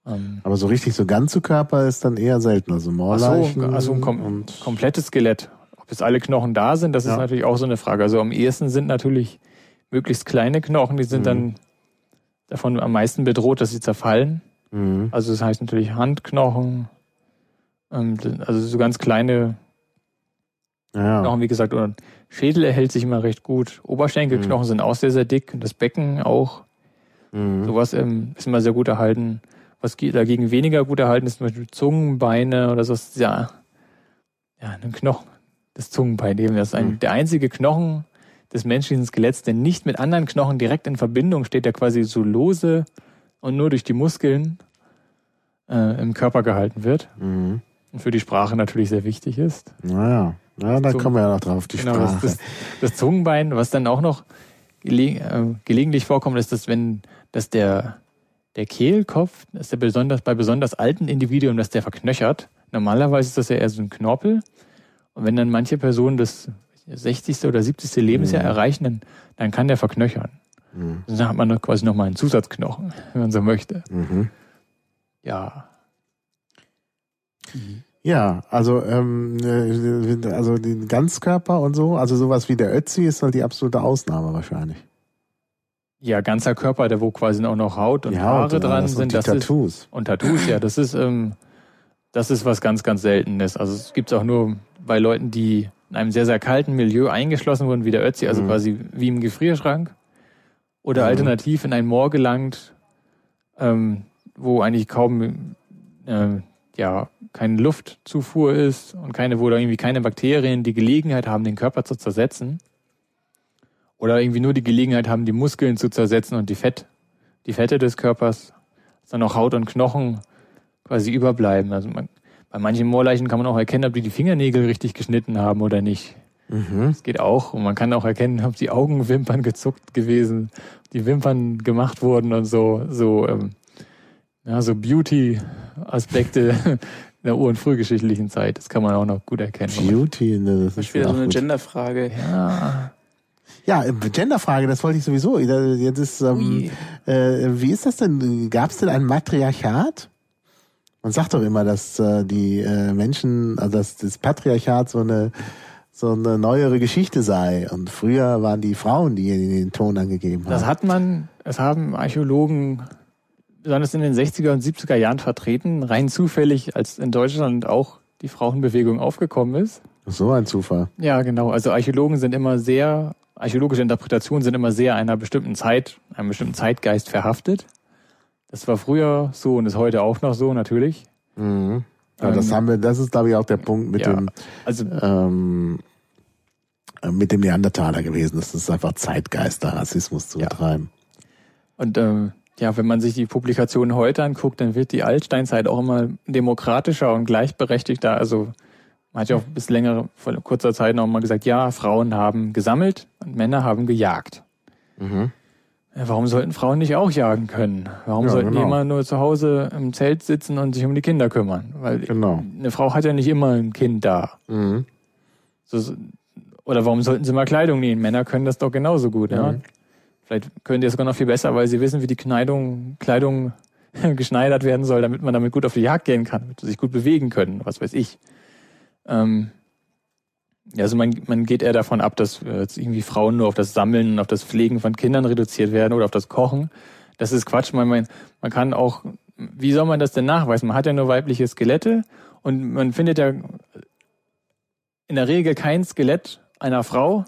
Ähm, Aber so richtig so ganze Körper ist dann eher selten. Also Moorleichen. So, also ein kom komplettes Skelett. Ob jetzt alle Knochen da sind, das ja. ist natürlich auch so eine Frage. Also am ehesten sind natürlich möglichst kleine Knochen, die sind mhm. dann davon am meisten bedroht, dass sie zerfallen. Mhm. Also das heißt natürlich Handknochen, ähm, also so ganz kleine ja. Knochen, wie gesagt, und Schädel erhält sich immer recht gut. Oberschenkelknochen mhm. sind auch sehr, sehr dick. Das Becken auch. Mhm. Sowas ähm, ist immer sehr gut erhalten. Was dagegen weniger gut erhalten ist, zum Beispiel Zungen, Beine oder so. Ja, ja, ein Knochen. Das Zungenbein eben. Das ist ein, mhm. der einzige Knochen des menschlichen Skeletts, der nicht mit anderen Knochen direkt in Verbindung steht, der quasi so lose und nur durch die Muskeln äh, im Körper gehalten wird. Mhm. Und für die Sprache natürlich sehr wichtig ist. Naja, ja, da kommen wir ja noch drauf, die genau, Sprache. Das, das, Zungenbein, was dann auch noch gele äh, gelegentlich vorkommt, ist, dass wenn, dass der, der Kehlkopf, ist der besonders, bei besonders alten Individuen, dass der verknöchert. Normalerweise ist das ja eher so ein Knorpel. Und wenn dann manche Personen das 60. oder 70. Lebensjahr mhm. erreichen, dann, dann kann der verknöchern. Mhm. Dann hat man quasi nochmal einen Zusatzknochen, wenn man so möchte. Mhm. Ja, ja, also ähm, äh, also den Ganzkörper und so, also sowas wie der Ötzi ist halt die absolute Ausnahme wahrscheinlich. Ja, ganzer Körper, der wo quasi auch noch Haut und Haare Haut, dran das sind. das Tattoos. Ist, und Tattoos, ja, das ist ähm, das ist was ganz, ganz Seltenes. Also es gibt es auch nur bei Leuten, die in einem sehr, sehr kalten Milieu eingeschlossen wurden, wie der Ötzi, also mhm. quasi wie im Gefrierschrank. Oder mhm. alternativ in ein Moor gelangt, ähm, wo eigentlich kaum äh, ja keine Luftzufuhr ist und keine, wo da irgendwie keine Bakterien die Gelegenheit haben, den Körper zu zersetzen. Oder irgendwie nur die Gelegenheit haben, die Muskeln zu zersetzen und die Fett, die Fette des Körpers, dass dann auch Haut und Knochen quasi überbleiben. Also man, bei manchen Moorleichen kann man auch erkennen, ob die die Fingernägel richtig geschnitten haben oder nicht. Mhm. Das geht auch. Und man kann auch erkennen, ob die Augenwimpern gezuckt gewesen, die Wimpern gemacht wurden und so, so, ähm, ja, so Beauty-Aspekte der ur- und frühgeschichtlichen Zeit. Das kann man auch noch gut erkennen. Beauty, ne, das ist wieder so eine Genderfrage. Ja. Ja, äh, Genderfrage, das wollte ich sowieso. Jetzt ist, ähm, äh, wie ist das denn? Gab es denn ein Matriarchat? Man sagt doch immer, dass äh, die äh, Menschen, also dass das Patriarchat so eine so eine neuere Geschichte sei. Und früher waren die Frauen, die den Ton angegeben haben. Das hat man, es haben Archäologen besonders in den 60er und 70er Jahren vertreten, rein zufällig, als in Deutschland auch die Frauenbewegung aufgekommen ist. So ein Zufall. Ja, genau. Also Archäologen sind immer sehr, archäologische Interpretationen sind immer sehr einer bestimmten Zeit, einem bestimmten Zeitgeist verhaftet. Das war früher so und ist heute auch noch so, natürlich. Mhm. Aber ähm, das haben wir, das ist, glaube ich, auch der Punkt mit ja, dem, also, ähm, äh, mit dem Neandertaler gewesen. Das ist einfach Zeitgeister, Rassismus zu betreiben. Und ähm, ja, wenn man sich die Publikationen heute anguckt, dann wird die Altsteinzeit auch immer demokratischer und gleichberechtigter. Also man hat ja auch bis längere, vor kurzer Zeit noch mal gesagt, ja, Frauen haben gesammelt und Männer haben gejagt. Mhm. Ja, warum sollten Frauen nicht auch jagen können? Warum ja, sollten genau. die immer nur zu Hause im Zelt sitzen und sich um die Kinder kümmern? Weil genau. eine Frau hat ja nicht immer ein Kind da. Mhm. So, oder warum sollten sie mal Kleidung nähen? Männer können das doch genauso gut. Mhm. Ja? Vielleicht können die es sogar noch viel besser, weil sie wissen, wie die Kleidung, Kleidung geschneidert werden soll, damit man damit gut auf die Jagd gehen kann, damit sie sich gut bewegen können, was weiß ich. Ähm, also man, man geht eher davon ab, dass jetzt irgendwie Frauen nur auf das Sammeln auf das Pflegen von Kindern reduziert werden oder auf das Kochen. Das ist Quatsch. Man, man, man kann auch, wie soll man das denn nachweisen? Man hat ja nur weibliche Skelette und man findet ja in der Regel kein Skelett einer Frau,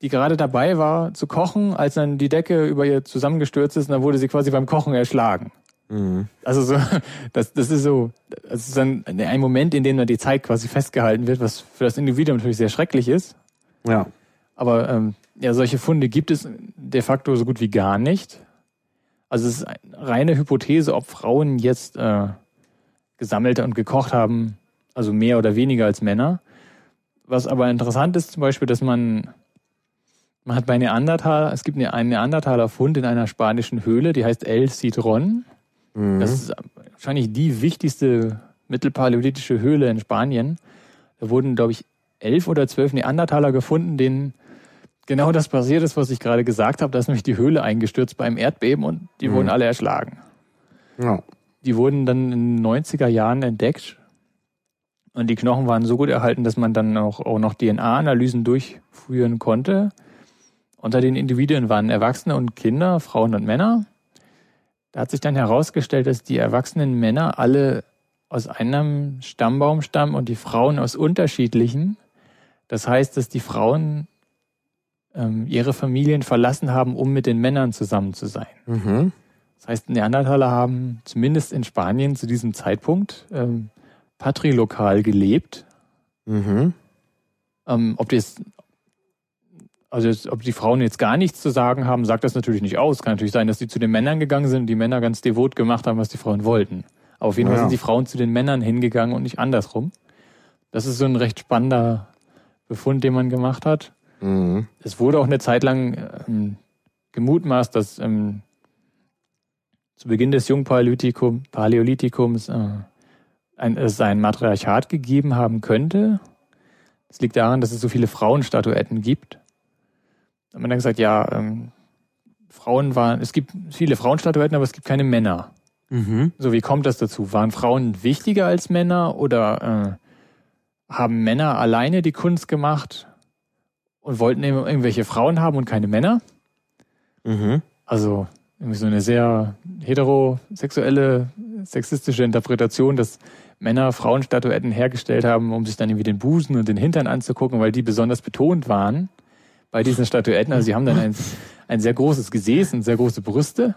die gerade dabei war zu kochen, als dann die Decke über ihr zusammengestürzt ist und dann wurde sie quasi beim Kochen erschlagen. Mhm. Also so, das, das ist so, das ist dann ein Moment, in dem dann die Zeit quasi festgehalten wird, was für das Individuum natürlich sehr schrecklich ist. Ja. Aber ähm, ja, solche Funde gibt es de facto so gut wie gar nicht. Also es ist eine reine Hypothese, ob Frauen jetzt äh, gesammelt und gekocht haben, also mehr oder weniger als Männer. Was aber interessant ist zum Beispiel, dass man man hat bei Neandertal, es gibt einen Neandertaler Fund in einer spanischen Höhle, die heißt El Citron. Mhm. Das ist wahrscheinlich die wichtigste mittelpaläolithische Höhle in Spanien. Da wurden, glaube ich, elf oder zwölf Neandertaler gefunden, denen genau das passiert ist, was ich gerade gesagt habe. Da ist nämlich die Höhle eingestürzt beim Erdbeben und die mhm. wurden alle erschlagen. Ja. Die wurden dann in den 90er Jahren entdeckt und die Knochen waren so gut erhalten, dass man dann auch, auch noch DNA-Analysen durchführen konnte. Unter den Individuen waren Erwachsene und Kinder, Frauen und Männer. Da hat sich dann herausgestellt, dass die erwachsenen Männer alle aus einem Stammbaum stammen und die Frauen aus unterschiedlichen. Das heißt, dass die Frauen ähm, ihre Familien verlassen haben, um mit den Männern zusammen zu sein. Mhm. Das heißt, Neandertaler haben zumindest in Spanien zu diesem Zeitpunkt ähm, patrilokal gelebt. Mhm. Ähm, ob das also jetzt, ob die Frauen jetzt gar nichts zu sagen haben, sagt das natürlich nicht aus. Kann natürlich sein, dass sie zu den Männern gegangen sind und die Männer ganz devot gemacht haben, was die Frauen wollten. Aber auf jeden Fall sind die Frauen zu den Männern hingegangen und nicht andersrum. Das ist so ein recht spannender Befund, den man gemacht hat. Mhm. Es wurde auch eine Zeit lang ähm, gemutmaßt, dass ähm, zu Beginn des Jungpaläolithikums äh, ein, es ein Matriarchat gegeben haben könnte. Das liegt daran, dass es so viele Frauenstatuetten gibt hat man dann gesagt, ja, ähm, Frauen waren, es gibt viele Frauenstatuetten, aber es gibt keine Männer. Mhm. So, wie kommt das dazu? Waren Frauen wichtiger als Männer oder äh, haben Männer alleine die Kunst gemacht und wollten irgendwelche Frauen haben und keine Männer? Mhm. Also irgendwie so eine sehr heterosexuelle, sexistische Interpretation, dass Männer Frauenstatuetten hergestellt haben, um sich dann irgendwie den Busen und den Hintern anzugucken, weil die besonders betont waren bei diesen Statuetten. Also sie haben dann ein, ein sehr großes Gesäß und sehr große Brüste.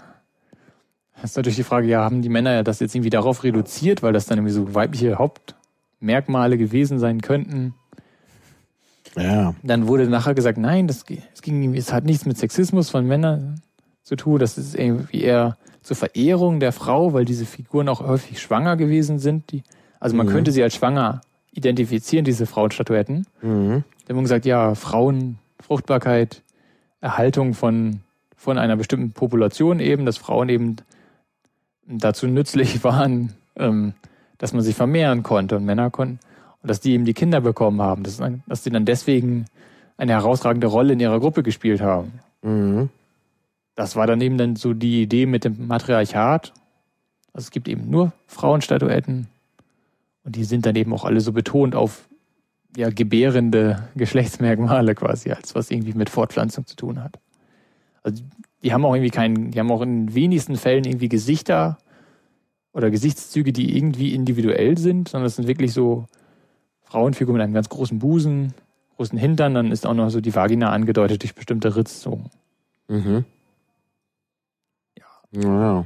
Das ist natürlich die Frage, ja, haben die Männer das jetzt irgendwie darauf reduziert, weil das dann irgendwie so weibliche Hauptmerkmale gewesen sein könnten? Ja. Dann wurde nachher gesagt, nein, das, es ging, es hat nichts mit Sexismus von Männern zu tun. Das ist irgendwie eher zur Verehrung der Frau, weil diese Figuren auch häufig schwanger gewesen sind. Die, also man mhm. könnte sie als schwanger identifizieren, diese Frauenstatuetten. Mhm. Dann haben wir gesagt, ja, Frauen Fruchtbarkeit, Erhaltung von, von einer bestimmten Population eben, dass Frauen eben dazu nützlich waren, ähm, dass man sich vermehren konnte und Männer konnten und dass die eben die Kinder bekommen haben, dass, dass die dann deswegen eine herausragende Rolle in ihrer Gruppe gespielt haben. Mhm. Das war dann eben dann so die Idee mit dem Matriarchat. Also es gibt eben nur Frauenstatuetten und die sind dann eben auch alle so betont auf ja, gebärende Geschlechtsmerkmale quasi, als was irgendwie mit Fortpflanzung zu tun hat. Also die haben auch irgendwie keinen, die haben auch in wenigsten Fällen irgendwie Gesichter oder Gesichtszüge, die irgendwie individuell sind, sondern es sind wirklich so Frauenfigur mit einem ganz großen Busen, großen Hintern, dann ist auch noch so die Vagina angedeutet durch bestimmte Ritzungen. Mhm. Ja. ja.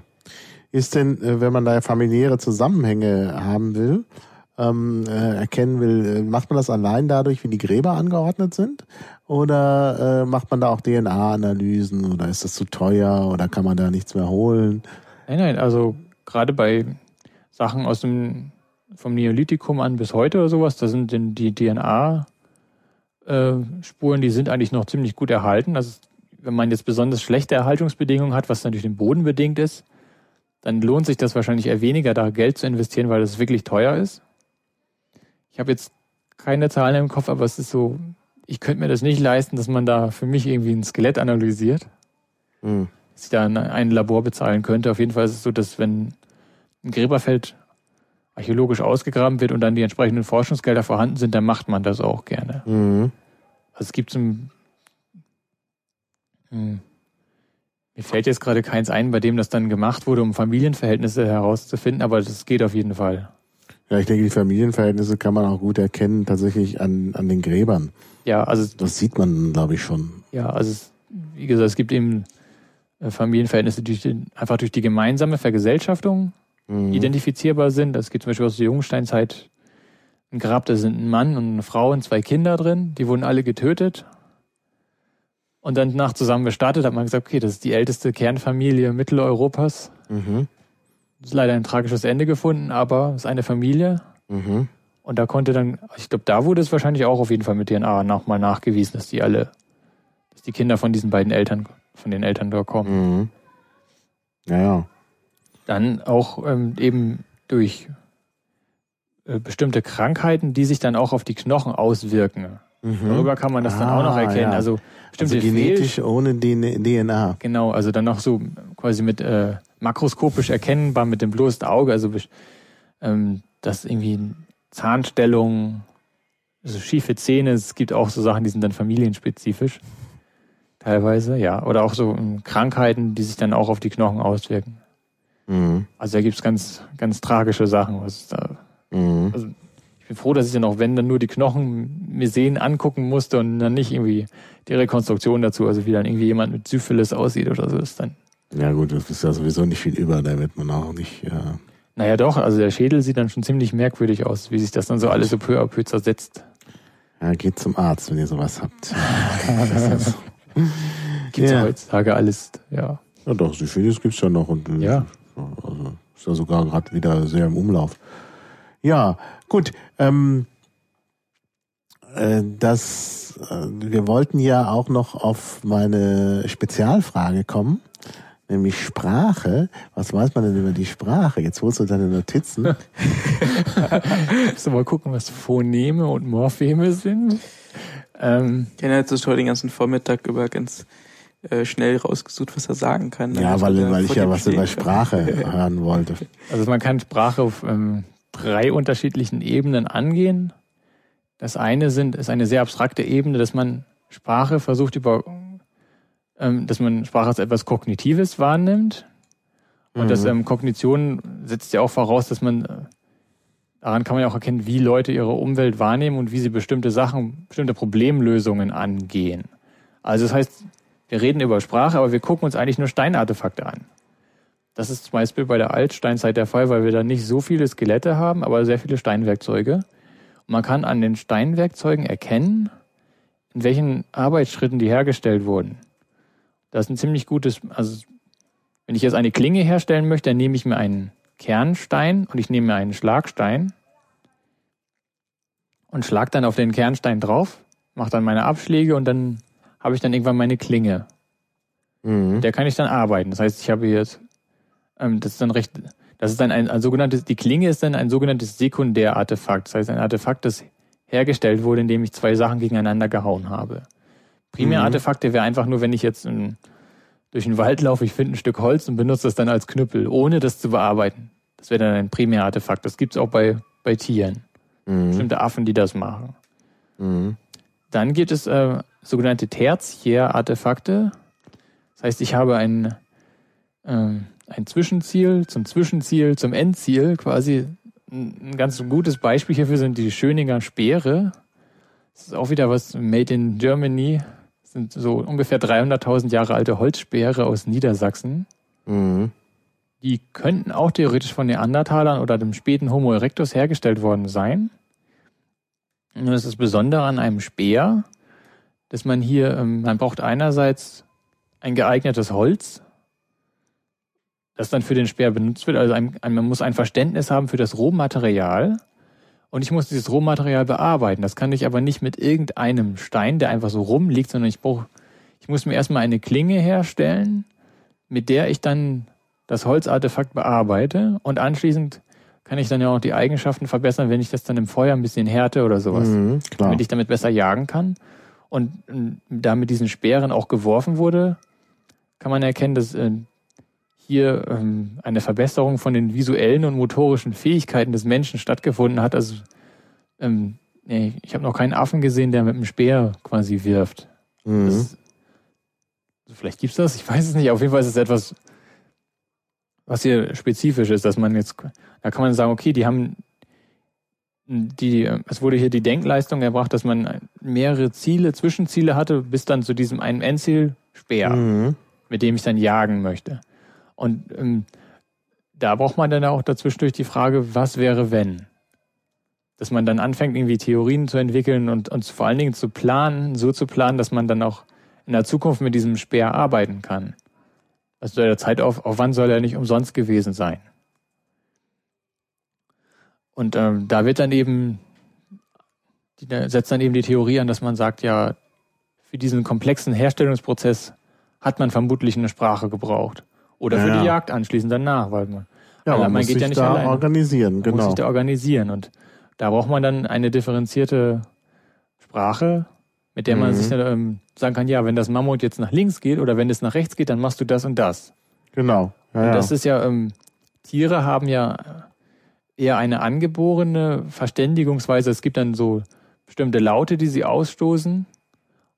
Ist denn, äh, wenn man da familiäre Zusammenhänge haben will, ähm, äh, erkennen will, äh, macht man das allein dadurch, wie die Gräber angeordnet sind? Oder äh, macht man da auch DNA-Analysen oder ist das zu teuer oder kann man da nichts mehr holen? Nein, nein, also gerade bei Sachen aus dem vom Neolithikum an bis heute oder sowas, da sind denn die DNA äh, die sind eigentlich noch ziemlich gut erhalten. Also wenn man jetzt besonders schlechte Erhaltungsbedingungen hat, was natürlich dem Boden bedingt ist, dann lohnt sich das wahrscheinlich eher weniger, da Geld zu investieren, weil das wirklich teuer ist. Ich habe jetzt keine Zahlen im Kopf, aber es ist so, ich könnte mir das nicht leisten, dass man da für mich irgendwie ein Skelett analysiert. Mhm. Dass ich da ein Labor bezahlen könnte. Auf jeden Fall ist es so, dass wenn ein Gräberfeld archäologisch ausgegraben wird und dann die entsprechenden Forschungsgelder vorhanden sind, dann macht man das auch gerne. Mhm. Also es gibt so ein, hm, mir fällt jetzt gerade keins ein, bei dem das dann gemacht wurde, um Familienverhältnisse herauszufinden, aber das geht auf jeden Fall. Ja, ich denke, die Familienverhältnisse kann man auch gut erkennen, tatsächlich an, an den Gräbern. Ja, also. Das sieht man, glaube ich, schon. Ja, also, es, wie gesagt, es gibt eben äh, Familienverhältnisse, die durch einfach durch die gemeinsame Vergesellschaftung mhm. identifizierbar sind. Es gibt zum Beispiel aus der Jungsteinzeit ein Grab, da sind ein Mann und eine Frau und zwei Kinder drin. Die wurden alle getötet. Und dann nach zusammen bestattet hat man gesagt, okay, das ist die älteste Kernfamilie Mitteleuropas. Mhm. Ist leider ein tragisches Ende gefunden, aber es ist eine Familie. Mhm. Und da konnte dann, ich glaube, da wurde es wahrscheinlich auch auf jeden Fall mit DNA nochmal nachgewiesen, dass die alle, dass die Kinder von diesen beiden Eltern, von den Eltern da kommen. Mhm. Ja, ja. Dann auch ähm, eben durch äh, bestimmte Krankheiten, die sich dann auch auf die Knochen auswirken. Mhm. Darüber kann man das ah, dann auch noch ah, erkennen. Ja. Also, also genetisch Fehl ohne DNA. Genau, also dann noch so quasi mit äh, makroskopisch erkennbar mit dem bloßen Auge, also ähm, dass irgendwie Zahnstellung, also schiefe Zähne, es gibt auch so Sachen, die sind dann familienspezifisch. Teilweise, ja. Oder auch so ähm, Krankheiten, die sich dann auch auf die Knochen auswirken. Mhm. Also da gibt's ganz, ganz tragische Sachen, was da. Mhm. Also ich bin froh, dass ich dann auch, wenn dann nur die Knochen mir sehen, angucken musste und dann nicht irgendwie die Rekonstruktion dazu, also wie dann irgendwie jemand mit Syphilis aussieht oder so, ist dann. Ja gut, das ist ja sowieso nicht viel über, da wird man auch nicht. Ja. Naja doch, also der Schädel sieht dann schon ziemlich merkwürdig aus, wie sich das dann so alles so peu à peu zersetzt. Ja, geht zum Arzt, wenn ihr sowas habt. Gibt's ja. heutzutage alles, ja. Ja doch, Syphilis gibt's ja noch und ja. Also ist ja sogar gerade wieder sehr im Umlauf. Ja, gut. Ähm, äh, das, äh, wir wollten ja auch noch auf meine Spezialfrage kommen, nämlich Sprache. Was weiß man denn über die Sprache? Jetzt holst du deine Notizen. Musst du mal gucken, was Phoneme und Morpheme sind? Ähm, ich habe jetzt heute den ganzen Vormittag über ganz äh, schnell rausgesucht, was er sagen kann. Ja, weil, weil ich ja was über Sprache hören wollte. Also man kann Sprache auf ähm, drei unterschiedlichen Ebenen angehen. Das eine sind, ist eine sehr abstrakte Ebene, dass man Sprache versucht über, ähm, dass man Sprache als etwas Kognitives wahrnimmt. Und mhm. das ähm, Kognition setzt ja auch voraus, dass man, äh, daran kann man ja auch erkennen, wie Leute ihre Umwelt wahrnehmen und wie sie bestimmte Sachen, bestimmte Problemlösungen angehen. Also das heißt, wir reden über Sprache, aber wir gucken uns eigentlich nur Steinartefakte an. Das ist zum Beispiel bei der Altsteinzeit der Fall, weil wir da nicht so viele Skelette haben, aber sehr viele Steinwerkzeuge. Und man kann an den Steinwerkzeugen erkennen, in welchen Arbeitsschritten die hergestellt wurden. Das ist ein ziemlich gutes, also wenn ich jetzt eine Klinge herstellen möchte, dann nehme ich mir einen Kernstein und ich nehme mir einen Schlagstein und schlag dann auf den Kernstein drauf, mache dann meine Abschläge und dann habe ich dann irgendwann meine Klinge. Mhm. Der kann ich dann arbeiten. Das heißt, ich habe jetzt, ähm, das ist dann recht, das ist dann ein, ein sogenanntes, die Klinge ist dann ein sogenanntes Sekundärartefakt. Das heißt, ein Artefakt, das hergestellt wurde, indem ich zwei Sachen gegeneinander gehauen habe. Primärartefakte mhm. wäre einfach nur, wenn ich jetzt ein, durch den Wald laufe, ich finde ein Stück Holz und benutze das dann als Knüppel, ohne das zu bearbeiten. Das wäre dann ein Primärartefakt. Das gibt's auch bei, bei Tieren. Mhm. Bestimmte Affen, die das machen. Mhm. Dann gibt es äh, sogenannte Tertiärartefakte. Das heißt, ich habe ein, äh, ein Zwischenziel zum Zwischenziel zum Endziel quasi ein ganz gutes Beispiel hierfür sind die Schöninger Speere. Das ist auch wieder was made in Germany. Das sind so ungefähr 300.000 Jahre alte Holzspeere aus Niedersachsen. Mhm. Die könnten auch theoretisch von Neandertalern oder dem späten Homo erectus hergestellt worden sein. Und das ist das Besondere an einem Speer, dass man hier, ähm, man braucht einerseits ein geeignetes Holz, das dann für den Speer benutzt wird. Also ein, man muss ein Verständnis haben für das Rohmaterial und ich muss dieses Rohmaterial bearbeiten. Das kann ich aber nicht mit irgendeinem Stein, der einfach so rumliegt, sondern ich brauche, ich muss mir erstmal eine Klinge herstellen, mit der ich dann das Holzartefakt bearbeite und anschließend kann ich dann ja auch die Eigenschaften verbessern, wenn ich das dann im Feuer ein bisschen härte oder sowas, mhm, damit ich damit besser jagen kann. Und da mit diesen Speeren auch geworfen wurde, kann man erkennen, dass äh, hier ähm, eine Verbesserung von den visuellen und motorischen Fähigkeiten des Menschen stattgefunden hat. Also ähm, nee, ich habe noch keinen Affen gesehen, der mit einem Speer quasi wirft. Mhm. Das, vielleicht gibt's das, ich weiß es nicht. Auf jeden Fall ist es etwas, was hier spezifisch ist, dass man jetzt, da kann man sagen, okay, die haben die, es wurde hier die Denkleistung erbracht, dass man mehrere Ziele, Zwischenziele hatte, bis dann zu diesem einen Endziel Speer, mhm. mit dem ich dann jagen möchte. Und ähm, da braucht man dann auch dazwischen durch die Frage, was wäre wenn? Dass man dann anfängt, irgendwie Theorien zu entwickeln und, und vor allen Dingen zu planen, so zu planen, dass man dann auch in der Zukunft mit diesem Speer arbeiten kann. Also der Zeitaufwand soll ja nicht umsonst gewesen sein. Und ähm, da wird dann eben, da setzt dann eben die Theorie an, dass man sagt, ja, für diesen komplexen Herstellungsprozess hat man vermutlich eine Sprache gebraucht. Oder für ja, die Jagd anschließend danach, weil man, ja, man, man geht ja nicht da alleine. organisieren, man genau. muss sich da organisieren und da braucht man dann eine differenzierte Sprache, mit der man mhm. sich dann ähm, sagen kann, ja, wenn das Mammut jetzt nach links geht oder wenn es nach rechts geht, dann machst du das und das. Genau. Ja, und das ist ja, ähm, Tiere haben ja eher eine angeborene Verständigungsweise. Es gibt dann so bestimmte Laute, die sie ausstoßen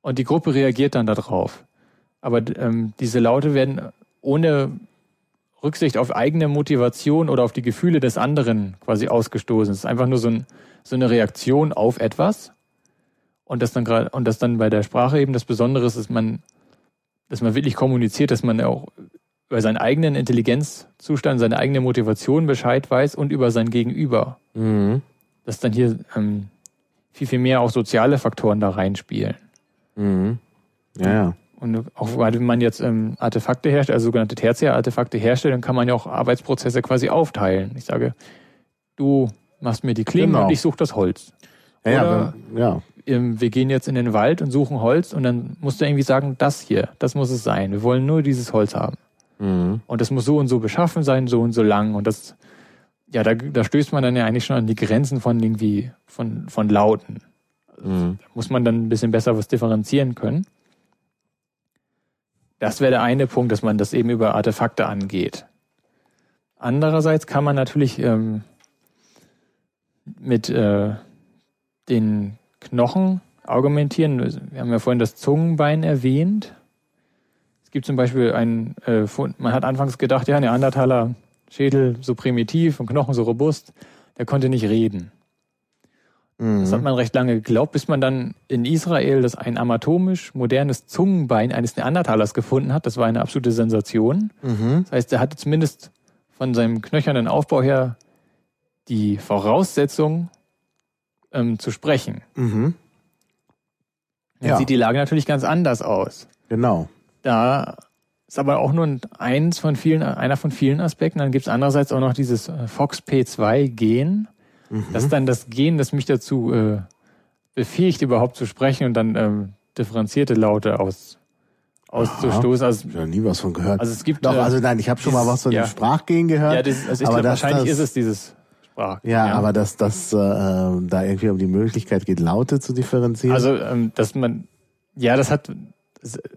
und die Gruppe reagiert dann darauf. Aber ähm, diese Laute werden ohne Rücksicht auf eigene Motivation oder auf die Gefühle des anderen quasi ausgestoßen. Es ist einfach nur so, ein, so eine Reaktion auf etwas. Und das dann gerade, und das dann bei der Sprache eben das Besondere ist, dass man, dass man wirklich kommuniziert, dass man auch über seinen eigenen Intelligenzzustand, seine eigene Motivation Bescheid weiß und über sein Gegenüber. Mhm. Dass dann hier ähm, viel, viel mehr auch soziale Faktoren da reinspielen. Mhm. Ja, ja. Und auch wenn man jetzt ähm, Artefakte herstellt, also sogenannte Tertiär-Artefakte herstellt, dann kann man ja auch Arbeitsprozesse quasi aufteilen. Ich sage, du machst mir die Klingen genau. und ich suche das Holz. Ja, Oder ja, ja. Ähm, wir gehen jetzt in den Wald und suchen Holz und dann musst du irgendwie sagen, das hier, das muss es sein. Wir wollen nur dieses Holz haben. Mhm. Und das muss so und so beschaffen sein, so und so lang. Und das, ja, da, da stößt man dann ja eigentlich schon an die Grenzen von irgendwie, von, von Lauten. Mhm. Da muss man dann ein bisschen besser was differenzieren können. Das wäre der eine Punkt, dass man das eben über Artefakte angeht. Andererseits kann man natürlich ähm, mit äh, den Knochen argumentieren. Wir haben ja vorhin das Zungenbein erwähnt. Es gibt zum Beispiel ein äh, Fund, man hat anfangs gedacht, ja, Neandertaler Schädel so primitiv und Knochen so robust, der konnte nicht reden. Mhm. Das hat man recht lange geglaubt, bis man dann in Israel das ein anatomisch modernes Zungenbein eines Neandertalers gefunden hat. Das war eine absolute Sensation. Mhm. Das heißt, er hatte zumindest von seinem knöchernen Aufbau her die Voraussetzung ähm, zu sprechen. Mhm. Dann ja. sieht die Lage natürlich ganz anders aus. Genau. Da ist aber auch nur eins von vielen, einer von vielen Aspekten. Dann gibt es andererseits auch noch dieses äh, FOXP2-Gen. Mhm. Das ist dann das Gen, das mich dazu äh, befähigt, überhaupt zu sprechen und dann ähm, differenzierte Laute aus, auszustoßen. Also, ich habe nie was von gehört. Also es gibt Doch, äh, also nein, ich habe schon mal was von ja. dem Sprachgen gehört. Ja, das, also ich glaube, wahrscheinlich das, ist es dieses Sprach. Ja, ja. aber dass das äh, da irgendwie um die Möglichkeit geht, Laute zu differenzieren. Also ähm, dass man ja, das hat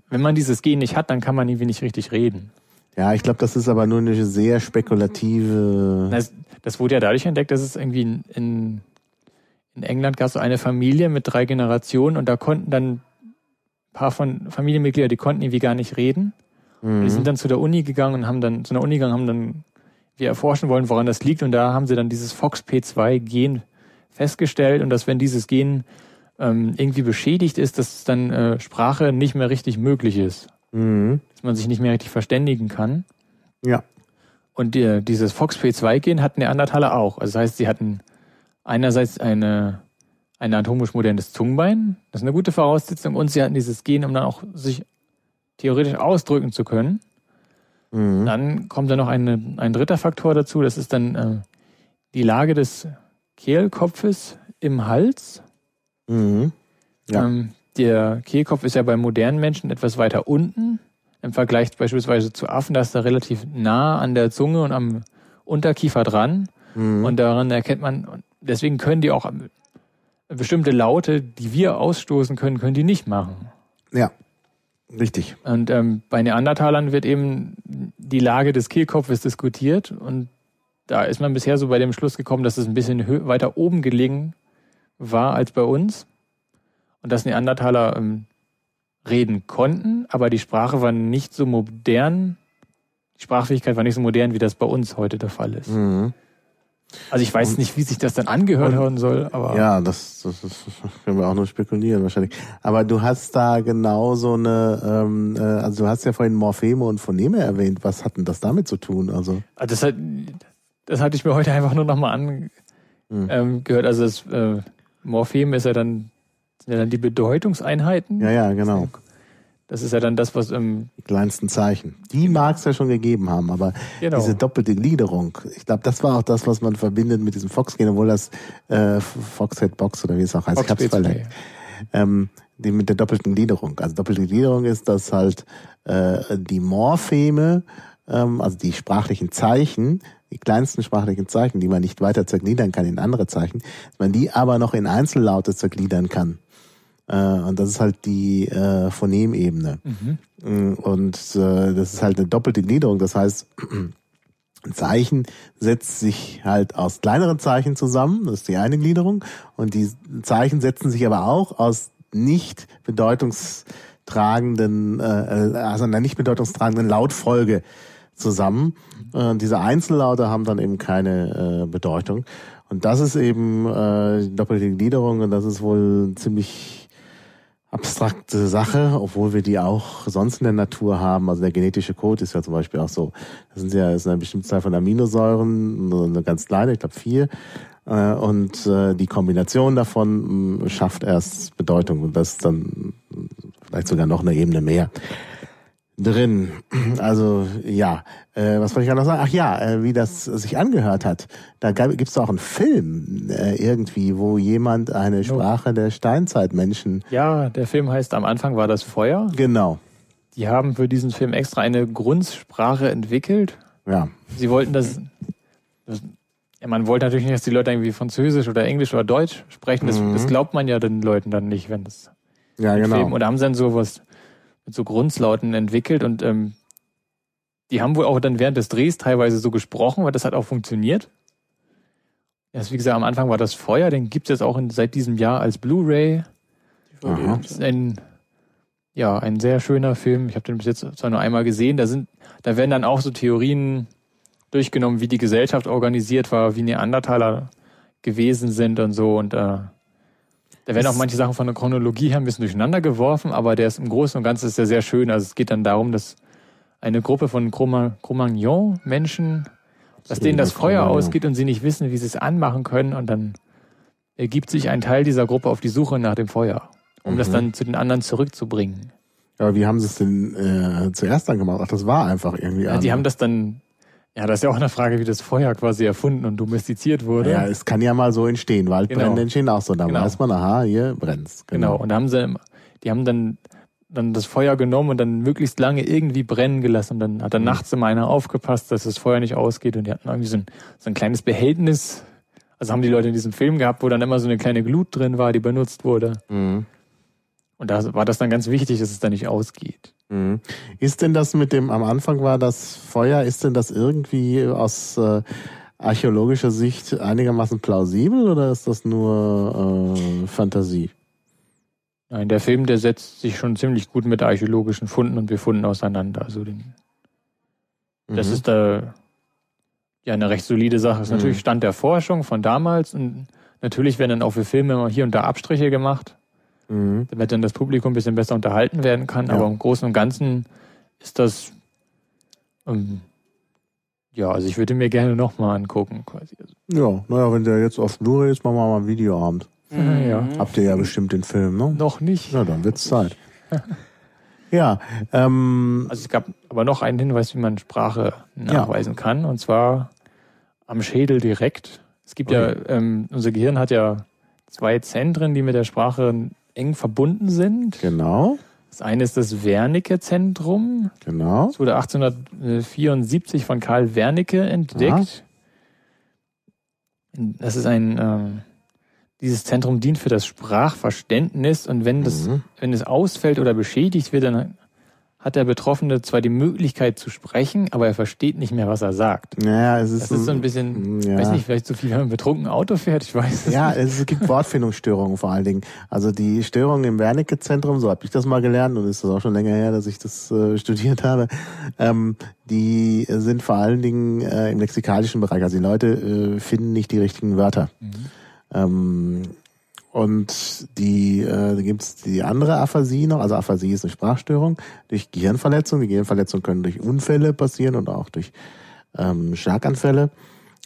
wenn man dieses Gen nicht hat, dann kann man irgendwie nicht richtig reden. Ja, ich glaube, das ist aber nur eine sehr spekulative. Das, das wurde ja dadurch entdeckt, dass es irgendwie in, in, in England gab so eine Familie mit drei Generationen und da konnten dann ein paar von Familienmitglieder, die konnten irgendwie gar nicht reden. Mhm. Die sind dann zu der Uni gegangen und haben dann zu der Uni gegangen, haben dann wir erforschen wollen, woran das liegt. Und da haben sie dann dieses FOXP2-Gen festgestellt und dass wenn dieses Gen ähm, irgendwie beschädigt ist, dass dann äh, Sprache nicht mehr richtig möglich ist. Mhm. Dass man sich nicht mehr richtig verständigen kann. Ja. Und die, dieses FOXP2-Gen hatten Neandertaler auch. Also das heißt, sie hatten einerseits eine, ein anatomisch modernes Zungenbein, das ist eine gute Voraussetzung, und sie hatten dieses Gen, um dann auch sich theoretisch ausdrücken zu können. Mhm. Dann kommt da noch eine, ein dritter Faktor dazu, das ist dann äh, die Lage des Kehlkopfes im Hals. Mhm. Ja. Ähm, der Kehlkopf ist ja bei modernen Menschen etwas weiter unten im Vergleich beispielsweise zu Affen, da ist er relativ nah an der Zunge und am Unterkiefer dran. Mhm. Und daran erkennt man, deswegen können die auch bestimmte Laute, die wir ausstoßen können, können die nicht machen. Ja, richtig. Und ähm, bei Neandertalern wird eben die Lage des Kehlkopfes diskutiert und da ist man bisher so bei dem Schluss gekommen, dass es ein bisschen weiter oben gelegen war als bei uns und dass Neandertaler ähm, reden konnten, aber die Sprache war nicht so modern, die Sprachfähigkeit war nicht so modern, wie das bei uns heute der Fall ist. Mhm. Also ich weiß nicht, wie sich das dann angehört hören soll, aber. Ja, das, das, das können wir auch nur spekulieren wahrscheinlich. Aber du hast da genau so eine, ähm, äh, also du hast ja vorhin Morpheme und Phoneme erwähnt. Was hat denn das damit zu tun? Also, also das, hat, das hatte ich mir heute einfach nur nochmal angehört. Mhm. Ähm, also das äh, Morphem ist ja dann sind ja dann die Bedeutungseinheiten. Ja, ja, genau. Das ist ja dann das, was ähm, die kleinsten Zeichen. Die mag es ja schon gegeben haben, aber genau. diese doppelte Gliederung, ich glaube, das war auch das, was man verbindet mit diesem Fox-Gen, obwohl das äh, Foxhead Box oder wie es auch heißt, ich hab's verlernt. Ähm, die mit der doppelten Gliederung. Also doppelte Gliederung ist, dass halt äh, die Morpheme, ähm, also die sprachlichen Zeichen, die kleinsten sprachlichen Zeichen, die man nicht weiter zergliedern kann in andere Zeichen, dass man die aber noch in Einzellaute zergliedern kann. Äh, und das ist halt die äh, Phonemebene. Mhm. Mm, und äh, das ist halt eine doppelte Gliederung. Das heißt, ein Zeichen setzt sich halt aus kleineren Zeichen zusammen, das ist die eine Gliederung, und die Zeichen setzen sich aber auch aus nicht bedeutungstragenden, äh, also einer nicht bedeutungstragenden Lautfolge zusammen. Äh, diese Einzellaute haben dann eben keine äh, Bedeutung. Und das ist eben äh, doppelte Gliederung und das ist wohl ziemlich abstrakte Sache, obwohl wir die auch sonst in der Natur haben. Also der genetische Code ist ja zum Beispiel auch so. Das sind ja das ist eine bestimmte Zahl von Aminosäuren, eine ganz kleine, ich glaube vier. Äh, und äh, die Kombination davon mm, schafft erst Bedeutung und das dann vielleicht sogar noch eine Ebene mehr drin. Also ja, äh, was wollte ich gerade noch sagen? Ach ja, äh, wie das sich angehört hat. Da gibt es auch einen Film äh, irgendwie, wo jemand eine Sprache der Steinzeitmenschen. Ja, der Film heißt Am Anfang war das Feuer. Genau. Die haben für diesen Film extra eine Grundsprache entwickelt. Ja. Sie wollten das, das ja, man wollte natürlich nicht, dass die Leute irgendwie Französisch oder Englisch oder Deutsch sprechen. Das, mhm. das glaubt man ja den Leuten dann nicht, wenn das. Ja, genau. Film, oder haben sie dann sowas mit so Grundslauten entwickelt und ähm, die haben wohl auch dann während des Drehs teilweise so gesprochen, weil das hat auch funktioniert. Erst wie gesagt, am Anfang war das Feuer, den gibt es jetzt auch in, seit diesem Jahr als Blu-ray. Ein, ja, ein sehr schöner Film. Ich habe den bis jetzt zwar nur einmal gesehen. Da sind, da werden dann auch so Theorien durchgenommen, wie die Gesellschaft organisiert war, wie Neandertaler gewesen sind und so. Und äh, da werden auch manche Sachen von der Chronologie her ein bisschen durcheinander geworfen, aber der ist im Großen und Ganzen ist ja sehr schön. Also es geht dann darum, dass eine Gruppe von Cro-Magnon-Menschen, dass denen das Feuer ausgeht und sie nicht wissen, wie sie es anmachen können und dann ergibt sich ein Teil dieser Gruppe auf die Suche nach dem Feuer, um mhm. das dann zu den anderen zurückzubringen. Aber wie haben sie es denn äh, zuerst dann gemacht? Ach, das war einfach irgendwie. Ja, die haben das dann ja, das ist ja auch eine Frage, wie das Feuer quasi erfunden und domestiziert wurde. Ja, es kann ja mal so entstehen. Waldbrände genau. entstehen auch so. Da genau. weiß man, aha, hier brennt's. Genau. genau. Und da haben sie, die haben dann, dann das Feuer genommen und dann möglichst lange irgendwie brennen gelassen. Und dann hat dann mhm. nachts immer einer aufgepasst, dass das Feuer nicht ausgeht. Und die hatten irgendwie so ein, so ein kleines Behältnis. Also haben die Leute in diesem Film gehabt, wo dann immer so eine kleine Glut drin war, die benutzt wurde. Mhm. Und da war das dann ganz wichtig, dass es da nicht ausgeht. Mhm. Ist denn das mit dem, am Anfang war das Feuer, ist denn das irgendwie aus äh, archäologischer Sicht einigermaßen plausibel oder ist das nur äh, Fantasie? Nein, der Film, der setzt sich schon ziemlich gut mit archäologischen Funden und Befunden auseinander. Also den, das mhm. ist da, ja eine recht solide Sache. Das ist mhm. natürlich Stand der Forschung von damals und natürlich werden dann auch für Filme immer hier und da Abstriche gemacht, mhm. damit dann das Publikum ein bisschen besser unterhalten werden kann. Ja. Aber im Großen und Ganzen ist das ähm, ja, also ich würde mir gerne nochmal angucken quasi. Ja, naja, wenn der jetzt auf Blu-ray ist, machen wir mal ein Videoabend. Mhm. Ja. Habt ihr ja bestimmt den Film, ne? Noch nicht. Na, dann wird's Zeit. ja, ähm, Also es gab aber noch einen Hinweis, wie man Sprache nachweisen ja. kann, und zwar am Schädel direkt. Es gibt okay. ja, ähm, unser Gehirn hat ja zwei Zentren, die mit der Sprache eng verbunden sind. Genau. Das eine ist das Wernicke-Zentrum. Genau. Das wurde 1874 von Karl Wernicke entdeckt. Ja. Das ist ein, ähm, dieses Zentrum dient für das Sprachverständnis und wenn das, mhm. wenn es ausfällt oder beschädigt wird, dann hat der Betroffene zwar die Möglichkeit zu sprechen, aber er versteht nicht mehr, was er sagt. Naja, es ist, das ist so ein bisschen, ja. weiß nicht, vielleicht so viel, wenn man betrunken Auto fährt, ich weiß es Ja, nicht. es gibt Wortfindungsstörungen vor allen Dingen. Also die Störungen im Wernicke-Zentrum, so habe ich das mal gelernt und ist das auch schon länger her, dass ich das äh, studiert habe, ähm, die sind vor allen Dingen äh, im lexikalischen Bereich. Also die Leute äh, finden nicht die richtigen Wörter. Mhm. Ähm, und die äh, da gibt es die andere Aphasie noch, also Aphasie ist eine Sprachstörung durch Gehirnverletzung. Die Gehirnverletzungen können durch Unfälle passieren und auch durch ähm, Schlaganfälle.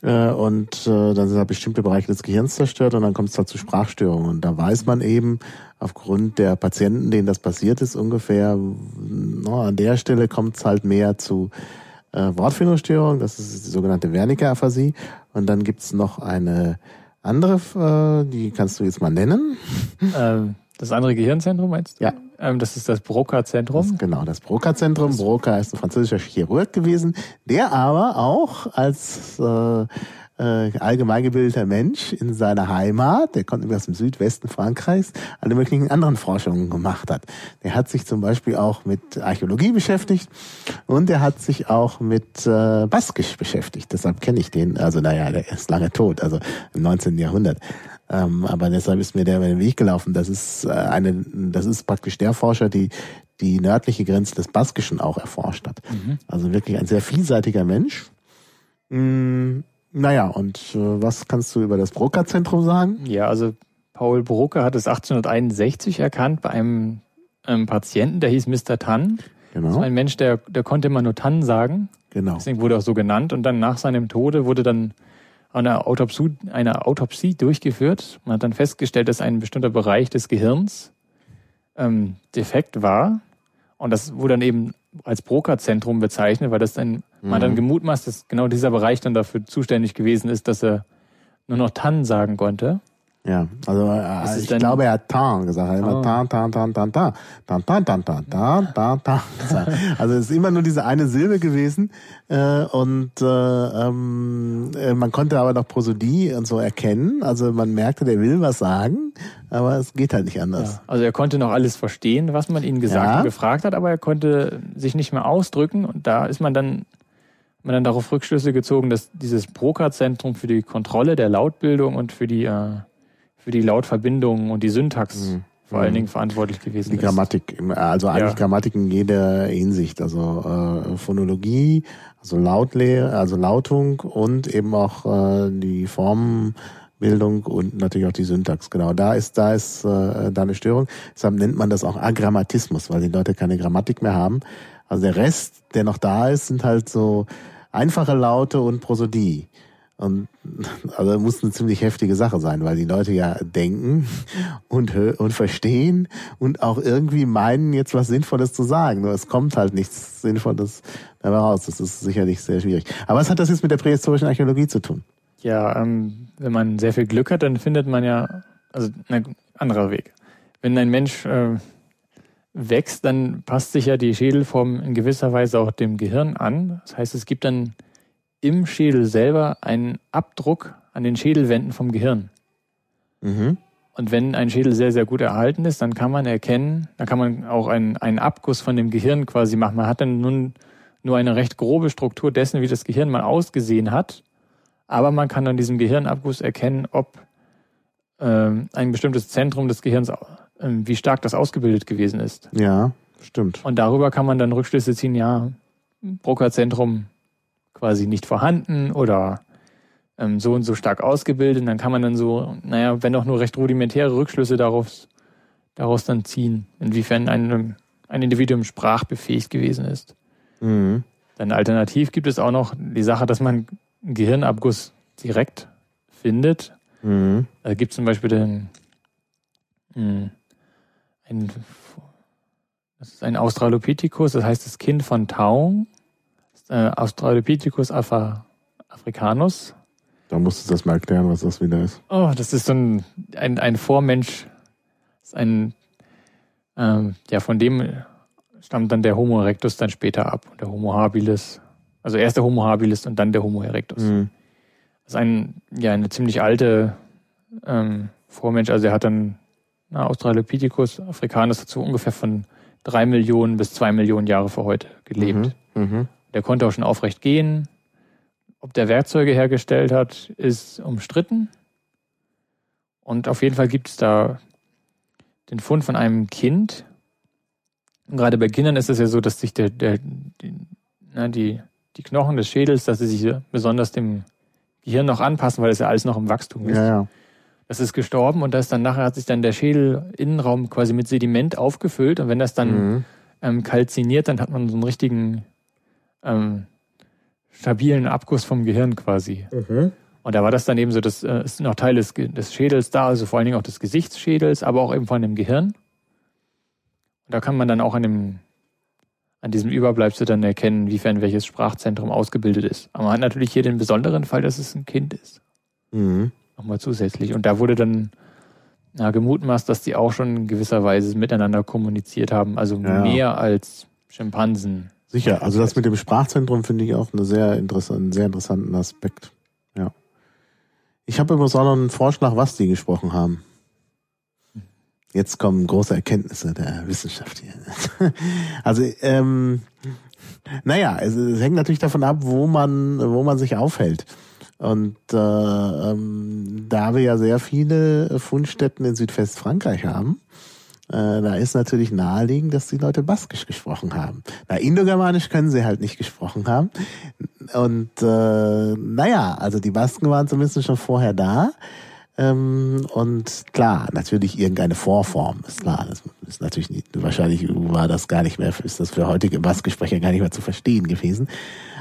Äh, und äh, dann sind halt bestimmte Bereiche des Gehirns zerstört und dann kommt es halt zu Sprachstörungen. Und da weiß man eben aufgrund der Patienten, denen das passiert ist, ungefähr, no, an der Stelle kommt es halt mehr zu äh, Wortfindungsstörungen, das ist die sogenannte Wernicke-Aphasie. Und dann gibt's noch eine andere, äh, die kannst du jetzt mal nennen. Ähm, das andere Gehirnzentrum meinst du? Ja. Ähm, das ist das Broca-Zentrum. Genau, das Broca-Zentrum. Broca ist ein französischer Chirurg gewesen, der aber auch als äh, äh, allgemeingebildeter Mensch in seiner Heimat, der kommt aus dem Südwesten Frankreichs, alle möglichen anderen Forschungen gemacht hat. Der hat sich zum Beispiel auch mit Archäologie beschäftigt und er hat sich auch mit äh, Baskisch beschäftigt. Deshalb kenne ich den, also naja, der ist lange tot, also im 19. Jahrhundert. Ähm, aber deshalb ist mir der über den Weg gelaufen. Das ist äh, eine, das ist praktisch der Forscher, die die nördliche Grenze des Baskischen auch erforscht hat. Mhm. Also wirklich ein sehr vielseitiger Mensch. Mm, naja, und äh, was kannst du über das Broca-Zentrum sagen? Ja, also Paul Broca hat es 1861 erkannt bei einem, einem Patienten, der hieß Mr. Tann. Genau. Das war ein Mensch, der, der konnte immer nur Tann sagen. Genau. Deswegen wurde er auch so genannt. Und dann nach seinem Tode wurde dann eine Autopsie, eine Autopsie durchgeführt. Man hat dann festgestellt, dass ein bestimmter Bereich des Gehirns ähm, defekt war. Und das wurde dann eben als Broca-Zentrum bezeichnet, weil das dann mhm. man dann gemutmaßt, dass genau dieser Bereich dann dafür zuständig gewesen ist, dass er nur noch Tan sagen konnte. Ja, also äh, ich glaube, er hat Tan gesagt. Er hat immer Tan, Tan, Tan, Tan, Tan, Tan, Tan, Tan, Tan, Tan, Tan, Tan. Also es ist immer nur diese eine Silbe gewesen äh, und äh, ähm, man konnte aber noch Prosodie und so erkennen. Also man merkte, der will was sagen, aber es geht halt nicht anders. Ja, also er konnte noch alles verstehen, was man ihm gesagt ja. und gefragt hat, aber er konnte sich nicht mehr ausdrücken und da ist man dann man dann darauf Rückschlüsse gezogen, dass dieses Broca-Zentrum für die Kontrolle der Lautbildung und für die äh, für die Lautverbindungen und die Syntax mhm. vor allen mhm. Dingen verantwortlich gewesen die ist. Die Grammatik, also eigentlich ja. Grammatik in jeder Hinsicht, also äh, Phonologie, also Lautlehre, also Lautung und eben auch äh, die Formenbildung und natürlich auch die Syntax. Genau, da ist da ist äh, da eine Störung. Deshalb nennt man das auch Agrammatismus, weil die Leute keine Grammatik mehr haben. Also der Rest, der noch da ist, sind halt so einfache Laute und Prosodie. Und also muss eine ziemlich heftige Sache sein, weil die Leute ja denken und und verstehen und auch irgendwie meinen, jetzt was Sinnvolles zu sagen. Nur es kommt halt nichts Sinnvolles dabei raus. Das ist sicherlich sehr schwierig. Aber was hat das jetzt mit der prähistorischen Archäologie zu tun? Ja, ähm, wenn man sehr viel Glück hat, dann findet man ja, also ein anderer Weg. Wenn ein Mensch äh, wächst, dann passt sich ja die Schädelform in gewisser Weise auch dem Gehirn an. Das heißt, es gibt dann im Schädel selber einen Abdruck an den Schädelwänden vom Gehirn. Mhm. Und wenn ein Schädel sehr, sehr gut erhalten ist, dann kann man erkennen, dann kann man auch einen, einen Abguss von dem Gehirn quasi machen. Man hat dann nun nur eine recht grobe Struktur dessen, wie das Gehirn mal ausgesehen hat. Aber man kann an diesem Gehirnabguss erkennen, ob ähm, ein bestimmtes Zentrum des Gehirns, wie stark das ausgebildet gewesen ist. Ja, stimmt. Und darüber kann man dann Rückschlüsse ziehen, ja, Brucker-Zentrum quasi nicht vorhanden oder ähm, so und so stark ausgebildet. Und dann kann man dann so, naja, wenn auch nur recht rudimentäre Rückschlüsse daraus, daraus dann ziehen, inwiefern ein, ein Individuum sprachbefähigt gewesen ist. Mhm. Dann alternativ gibt es auch noch die Sache, dass man einen Gehirnabguss direkt findet. Mhm. Da gibt es zum Beispiel den, hm, ein, das ist ein Australopithecus, das heißt das Kind von Taung, äh, Australopithecus alpha, africanus. Da musst du das mal erklären, was das wieder ist. Oh, das ist so ein, ein, ein Vormensch, ist ein, ähm, ja, von dem stammt dann der Homo erectus dann später ab, der Homo habilis. Also erst der Homo habilis und dann der Homo erectus. Mhm. Das ist ein, ja, eine ziemlich alte ähm, Vormensch, also er hat dann na, Australopithecus africanus dazu ungefähr von drei Millionen bis zwei Millionen Jahre vor heute gelebt. Mhm, mh. Der konnte auch schon aufrecht gehen. Ob der Werkzeuge hergestellt hat, ist umstritten. Und auf jeden Fall gibt es da den Fund von einem Kind. Und gerade bei Kindern ist es ja so, dass sich der, der, die, na, die, die Knochen des Schädels, dass sie sich besonders dem Gehirn noch anpassen, weil es ja alles noch im Wachstum ist. Ja, ja. Das ist gestorben und das dann nachher hat sich dann der Schädelinnenraum quasi mit Sediment aufgefüllt und wenn das dann mhm. ähm, kalziniert, dann hat man so einen richtigen ähm, stabilen Abguss vom Gehirn quasi. Mhm. Und da war das dann eben so, das äh, ist noch Teil des, des Schädels da, also vor allen Dingen auch des Gesichtsschädels, aber auch eben von dem Gehirn. Und da kann man dann auch an dem an diesem Überbleibsel dann erkennen, wiefern welches Sprachzentrum ausgebildet ist. Aber man hat natürlich hier den besonderen Fall, dass es ein Kind ist. Mhm nochmal zusätzlich. Und da wurde dann ja, gemutmaßt, dass die auch schon in gewisser Weise miteinander kommuniziert haben, also ja. mehr als Schimpansen. Sicher, also das mit dem Sprachzentrum finde ich auch eine sehr einen sehr interessanten Aspekt. Ja. Ich habe übrigens auch noch einen Vorschlag, was die gesprochen haben. Jetzt kommen große Erkenntnisse der Wissenschaft hier. Also, ähm, naja, es, es hängt natürlich davon ab, wo man, wo man sich aufhält. Und äh, ähm, da wir ja sehr viele Fundstätten in Südwestfrankreich haben, äh, da ist natürlich naheliegend, dass die Leute Baskisch gesprochen haben. Na, Indogermanisch können sie halt nicht gesprochen haben. Und äh, naja, also die Basken waren zumindest schon vorher da. Ähm, und klar, natürlich irgendeine Vorform, ist klar. Das ist natürlich nicht, wahrscheinlich war das gar nicht mehr, ist das für heutige Baskensprecher gar nicht mehr zu verstehen gewesen.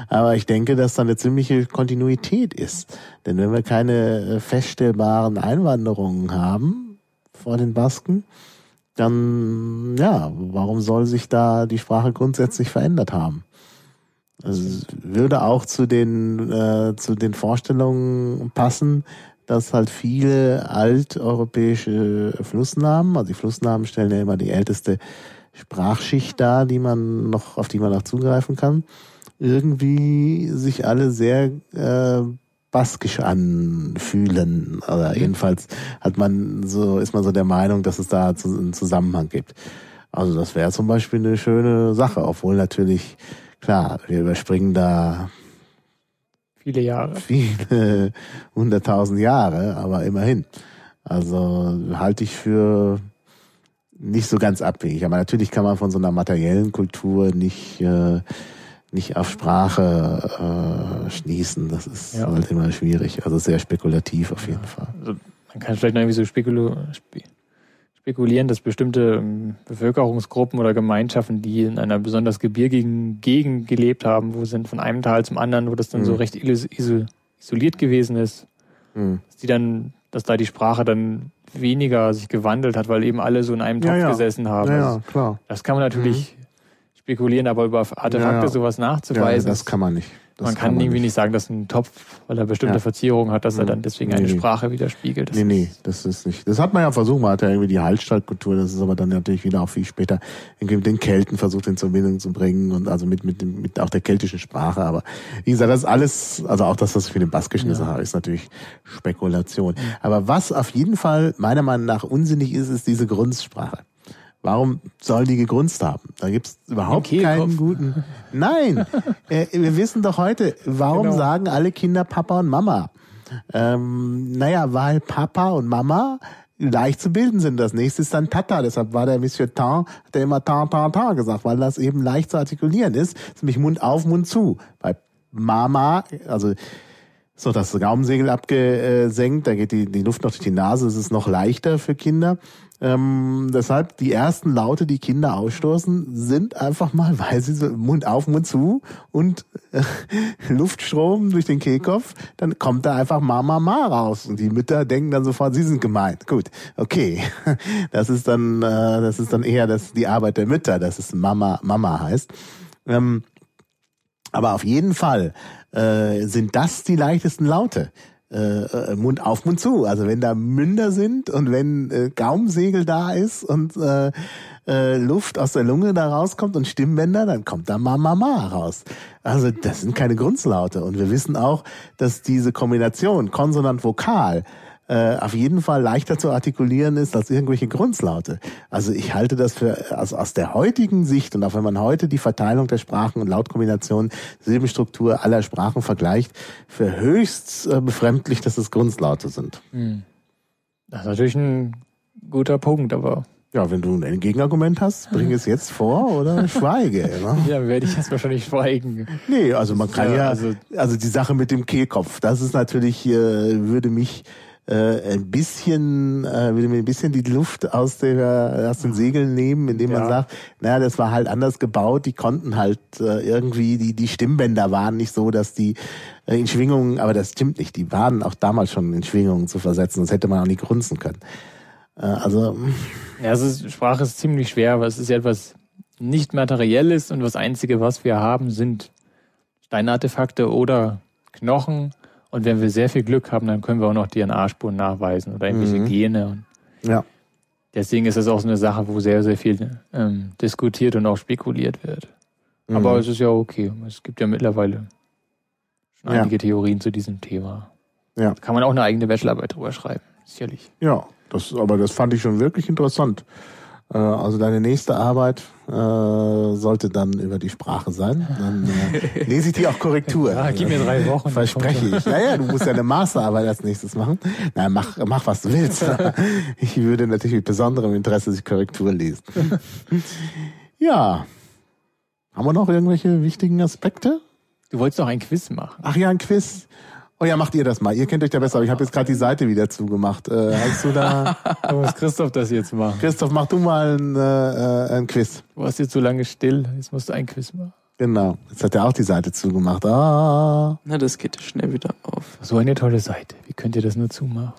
Aber ich denke, dass da eine ziemliche Kontinuität ist. Denn wenn wir keine äh, feststellbaren Einwanderungen haben vor den Basken, dann, ja, warum soll sich da die Sprache grundsätzlich verändert haben? Also würde auch zu den, äh, zu den Vorstellungen passen, dass halt viele alteuropäische Flussnamen, also die Flussnamen stellen ja immer die älteste Sprachschicht dar, die man noch, auf die man noch zugreifen kann, irgendwie sich alle sehr äh, baskisch anfühlen. Oder mhm. jedenfalls hat man so, ist man so der Meinung, dass es da einen Zusammenhang gibt. Also das wäre zum Beispiel eine schöne Sache, obwohl natürlich, klar, wir überspringen da Viele Jahre. Viele hunderttausend Jahre, aber immerhin. Also halte ich für nicht so ganz abwegig. Aber natürlich kann man von so einer materiellen Kultur nicht, äh, nicht auf Sprache äh, schließen. Das ist ja. halt immer schwierig. Also sehr spekulativ auf jeden Fall. Also man kann vielleicht noch irgendwie so spekulu spekulieren, dass bestimmte ähm, Bevölkerungsgruppen oder Gemeinschaften, die in einer besonders gebirgigen Gegend gelebt haben, wo sind von einem Tal zum anderen, wo das dann mhm. so recht isoliert gewesen ist, mhm. dass die dann, dass da die Sprache dann weniger sich gewandelt hat, weil eben alle so in einem Topf ja, ja. gesessen haben. Ja, ja, klar. Das kann man natürlich mhm. spekulieren, aber über Artefakte sowas nachzuweisen. Das kann man nicht. Das man kann, kann irgendwie nicht. sagen, dass ein Topf, weil er bestimmte ja. Verzierungen hat, dass er mhm. dann deswegen nee, eine nee. Sprache widerspiegelt. Das nee, nee, das ist nicht. Das hat man ja versucht, man hat ja irgendwie die Hallstattkultur, das ist aber dann natürlich wieder auch viel später irgendwie mit den Kelten versucht in Verbindung zu bringen und also mit, mit, mit auch der keltischen Sprache. Aber wie gesagt, das alles, also auch das, was ich für den Baskischen ja. Sache ist natürlich Spekulation. Aber was auf jeden Fall meiner Meinung nach unsinnig ist, ist diese Grundsprache. Warum sollen die gegrunzt haben? Da gibt's überhaupt okay, keinen Kopf. guten. Nein, äh, wir wissen doch heute, warum genau. sagen alle Kinder Papa und Mama? Ähm, naja, weil Papa und Mama leicht zu bilden sind. Das nächste ist dann Tata. Deshalb war der Monsieur Tan, hat er immer Tan, Tan, Tan gesagt, weil das eben leicht zu artikulieren ist. ist nämlich Mund auf, Mund zu. Bei Mama, also so das Gaumensegel abgesenkt, da geht die, die Luft noch durch die Nase, es ist noch leichter für Kinder. Ähm, deshalb die ersten Laute, die Kinder ausstoßen, sind einfach mal, weil sie so Mund auf, Mund zu und äh, Luftstrom durch den Kehlkopf, dann kommt da einfach Mama Ma raus und die Mütter denken dann sofort, sie sind gemeint. Gut, okay, das ist dann, äh, das ist dann eher das die Arbeit der Mütter, dass es Mama Mama heißt. Ähm, aber auf jeden Fall äh, sind das die leichtesten Laute äh, äh, Mund auf, Mund zu. Also wenn da Münder sind und wenn äh, Gaumsegel da ist und äh, äh, Luft aus der Lunge da rauskommt und Stimmbänder, dann kommt da Mama Ma raus. Also das sind keine Grundslaute. Und wir wissen auch, dass diese Kombination Konsonant-Vokal äh, auf jeden Fall leichter zu artikulieren ist als irgendwelche Grundslaute. Also ich halte das für also aus der heutigen Sicht und auch wenn man heute die Verteilung der Sprachen und Lautkombinationen, Silbenstruktur aller Sprachen vergleicht, für höchst äh, befremdlich, dass es Grundlaute sind. Hm. Das ist natürlich ein guter Punkt, aber ja, wenn du ein Gegenargument hast, bring es jetzt vor oder schweige. Ne? ja, werde ich jetzt wahrscheinlich schweigen. Nee, also man kann ja, ja also, also die Sache mit dem Kehlkopf, das ist natürlich, äh, würde mich äh, ein bisschen, äh, würde mir ein bisschen die Luft aus, der, aus den Segeln nehmen, indem man ja. sagt, naja, das war halt anders gebaut, die konnten halt äh, irgendwie, die, die Stimmbänder waren nicht so, dass die äh, in Schwingungen, aber das stimmt nicht, die waren auch damals schon in Schwingungen zu versetzen, sonst hätte man auch nicht grunzen können. Äh, also. Ja, also Sprache ist ziemlich schwer, aber es ist ja etwas nicht materielles und das Einzige, was wir haben, sind Steinartefakte oder Knochen und wenn wir sehr viel Glück haben, dann können wir auch noch DNA-Spuren nachweisen oder irgendwelche mhm. Gene. ja. Deswegen ist das auch so eine Sache, wo sehr, sehr viel ähm, diskutiert und auch spekuliert wird. Mhm. Aber es ist ja okay. Es gibt ja mittlerweile schon ja. einige Theorien zu diesem Thema. Ja. Da kann man auch eine eigene Bachelorarbeit drüber schreiben, sicherlich. Ja, das, aber das fand ich schon wirklich interessant. Äh, also deine nächste Arbeit äh, sollte dann über die Sprache sein. Dann äh, lese ich die auch Korrektur. Ja, gib mir drei Wochen. Verspreche ich. Naja, du musst ja eine Masterarbeit als nächstes machen. Na, mach, mach was du willst. Ich würde natürlich mit besonderem Interesse die Korrektur lesen. Ja. Haben wir noch irgendwelche wichtigen Aspekte? Du wolltest doch ein Quiz machen. Ach ja, ein Quiz. Oh ja, macht ihr das mal. Ihr kennt euch da besser. Aber ich habe jetzt gerade die Seite wieder zugemacht. Äh, hast du da? da muss Christoph das jetzt machen. Christoph, mach du mal ein, äh, ein Quiz. Du warst jetzt so lange still. Jetzt musst du ein Quiz machen. Genau. Jetzt hat er auch die Seite zugemacht. Ah. Na, das geht schnell wieder auf. So eine tolle Seite. Wie könnt ihr das nur zumachen?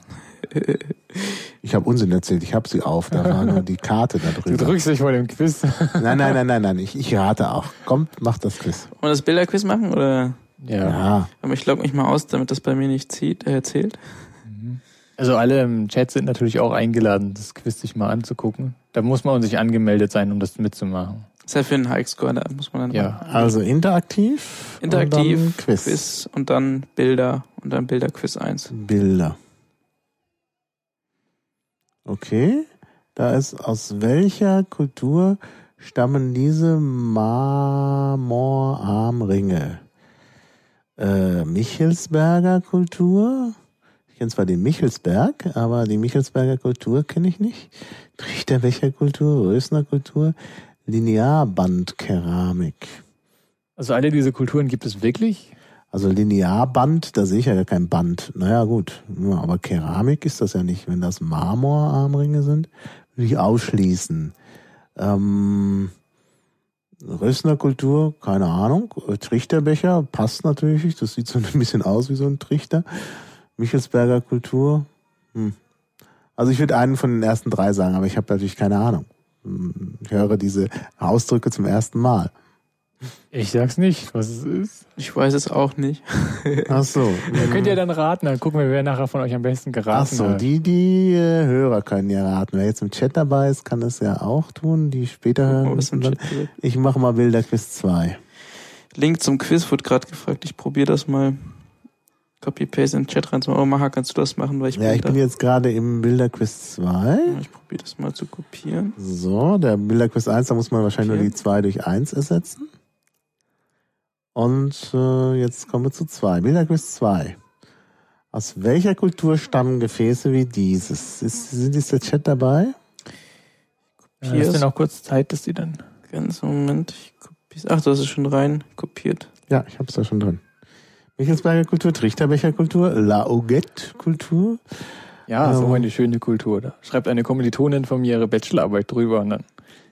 Ich habe Unsinn erzählt, ich habe sie auf, da war nur die Karte da drüber. Du drückst dich vor dem Quiz. Nein, nein, nein, nein, nein, ich, ich rate auch. Kommt, mach das Quiz. Wollen wir das Bilderquiz machen oder? Ja. ja. Aber ich logge mich mal aus, damit das bei mir nicht zieht, äh, zählt. Mhm. Also alle im Chat sind natürlich auch eingeladen, das Quiz sich mal anzugucken. Da muss man sich angemeldet sein, um das mitzumachen. Das ist ja für einen High-Score, da muss man dann. Ja, machen. also interaktiv. Interaktiv, und Quiz. Quiz und dann Bilder und dann Bilderquiz 1. Bilder. Okay. Da ist aus welcher Kultur stammen diese Marmorarmringe? Äh, Michelsberger Kultur. Ich kenne zwar den Michelsberg, aber die Michelsberger Kultur kenne ich nicht. Trichterbecher Kultur, Rösner Kultur, Linearbandkeramik. Also alle diese Kulturen gibt es wirklich? Also Linearband, da sehe ich ja gar kein Band. Naja, gut. Aber Keramik ist das ja nicht. Wenn das Marmorarmringe sind, würde ich ausschließen. Ähm, Rösner Kultur, keine Ahnung. Trichterbecher passt natürlich. Das sieht so ein bisschen aus wie so ein Trichter. Michelsberger Kultur. Hm. Also ich würde einen von den ersten drei sagen, aber ich habe natürlich keine Ahnung. Ich höre diese Ausdrücke zum ersten Mal. Ich sag's nicht, was es ist. Ich weiß es auch nicht. Ach so. Da könnt ihr dann raten, dann gucken wir, wer nachher von euch am besten geraten Ach so, hat. die, die äh, Hörer können ja raten. Wer jetzt im Chat dabei ist, kann das ja auch tun, die später hören. Müssen. Ich mache mal Bilderquiz 2. Link zum Quiz wurde gerade gefragt. Ich probiere das mal. Copy-Paste in den Chat reinzumachen. Oh, Maha, kannst du das machen? Weil ich ja, bin ich bin jetzt gerade im Bilderquiz 2. Ich probiere das mal zu kopieren. So, der Bilderquiz 1, da muss man wahrscheinlich okay. nur die 2 durch 1 ersetzen. Und äh, jetzt kommen wir zu zwei. Bilderquiz 2. Aus welcher Kultur stammen Gefäße wie dieses? Ist, sind ist der Chat dabei? Ja, ist denn auch kurz Zeit, dass die dann. Ganz Moment, ich kopiere. Ach, du hast es schon rein kopiert. Ja, ich habe es da schon drin. Michelsberger Kultur, Trichterbecher Kultur, Laoget Kultur. Ja, ähm, so eine schöne Kultur. Da schreibt eine Kommilitonin von mir ihre Bachelorarbeit drüber und dann.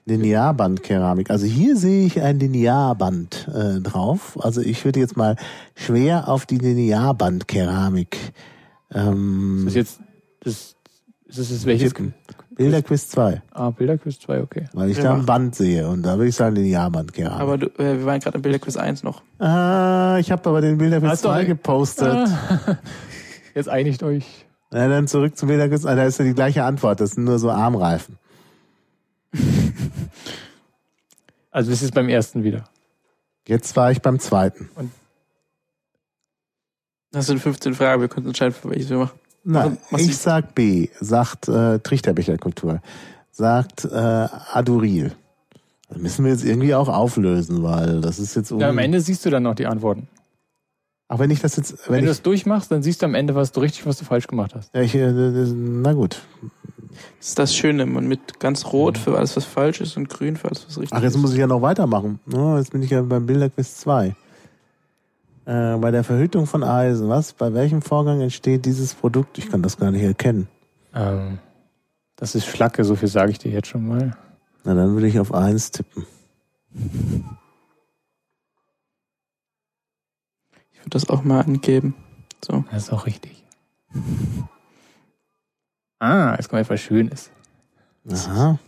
Linearbandkeramik. Also hier sehe ich ein Linearband äh, drauf. Also ich würde jetzt mal schwer auf die Linearbandkeramik. Ähm, ist das jetzt das, ist das welches? Tippen. Bilderquiz 2. Ah, Bilderquiz 2, okay. Weil ich ja. da ein Band sehe und da würde ich sagen Linearbandkeramik. Aber du, äh, wir waren gerade im Bilderquiz 1 noch. Ah, ich habe aber den Bilderquiz 2 gepostet. Ah. Jetzt einigt euch. Na, dann zurück zum Bilderquiz. Da ist ja die gleiche Antwort. Das sind nur so Armreifen. also das ist beim ersten wieder. Jetzt war ich beim zweiten. Und das sind 15 Fragen, wir können entscheiden, für welches wir machen. Nein, also, ich sag B, sagt äh, Trichterbecherkultur, sagt äh, Aduril. Das müssen wir jetzt irgendwie auch auflösen, weil das ist jetzt... Ja, am Ende siehst du dann noch die Antworten. Auch wenn ich das jetzt... Wenn, wenn du das durchmachst, dann siehst du am Ende, was du richtig, was du falsch gemacht hast. Ja, ich, äh, na gut. Das ist das Schöne, man mit ganz rot für alles, was falsch ist und grün für alles, was richtig ist. Ach, jetzt ist. muss ich ja noch weitermachen. Oh, jetzt bin ich ja beim Bilderquiz 2. Äh, bei der Verhütung von Eisen, was? Bei welchem Vorgang entsteht dieses Produkt? Ich kann das gar nicht erkennen. Ähm, das ist Schlacke, so viel sage ich dir jetzt schon mal. Na, dann würde ich auf 1 tippen. Ich würde das auch mal angeben. So. Das ist auch richtig. Ah, jetzt kommt etwas Schönes. Aha.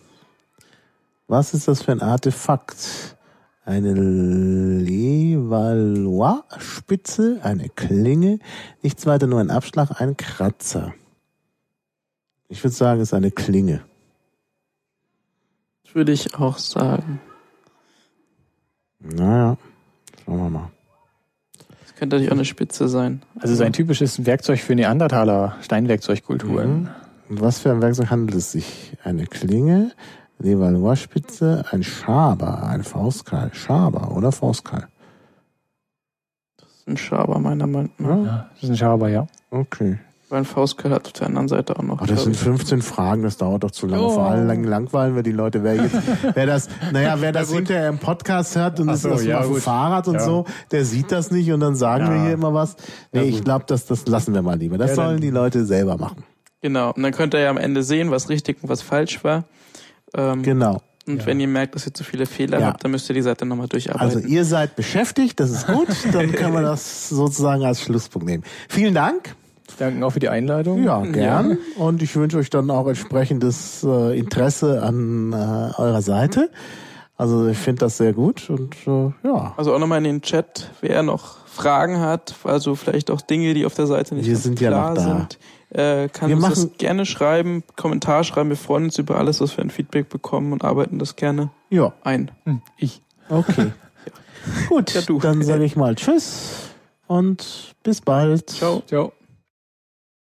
Was ist das für ein Artefakt? Eine Levallois-Spitze, eine Klinge, nichts weiter, nur ein Abschlag, ein Kratzer. Ich würde sagen, es ist eine Klinge. Das würde ich auch sagen. Naja, schauen wir mal. Das könnte natürlich auch eine Spitze sein. Also sein typisches Werkzeug für Neandertaler Steinwerkzeugkulturen. Mhm. Was für ein Werkzeug handelt es sich? Eine Klinge, Levallois-Spitze, ein Schaber, ein Faustkeil. Schaber oder Faustkeil? Das ist ein Schaber, meiner Meinung nach. Ja, das ist ein Schaber, ja. Okay. Weil ein Faustkeil hat auf der anderen Seite auch noch. Aber das sind 15 Fragen, das dauert doch zu lange. Oh. Vor allem lang, langweilen wir die Leute. Wer jetzt, wer das, naja, wer das hinterher im Podcast hört und so, ist ja, auf dem Fahrrad und ja. so, der sieht das nicht und dann sagen ja. wir hier immer was. Nee, ja, ich glaube, das, das lassen wir mal lieber. Das sollen die Leute selber machen. Genau. Und dann könnt ihr ja am Ende sehen, was richtig und was falsch war. Ähm, genau. Und ja. wenn ihr merkt, dass ihr zu viele Fehler ja. habt, dann müsst ihr die Seite nochmal durcharbeiten. Also ihr seid beschäftigt, das ist gut. Dann können wir das sozusagen als Schlusspunkt nehmen. Vielen Dank. Danke auch für die Einladung. Ja, gern. Ja. Und ich wünsche euch dann auch entsprechendes äh, Interesse an äh, eurer Seite. Also ich finde das sehr gut und äh, ja. Also auch nochmal in den Chat, wer noch Fragen hat, also vielleicht auch Dinge, die auf der Seite nicht Wir sind klar ja noch da. sind äh, kann wir uns das gerne schreiben, Kommentar schreiben. Wir freuen uns über alles, was wir an Feedback bekommen und arbeiten das gerne ja. ein. Hm, ich. Okay. ja. Gut, ja, dann sage ich mal Tschüss und bis bald. Ciao. Ciao.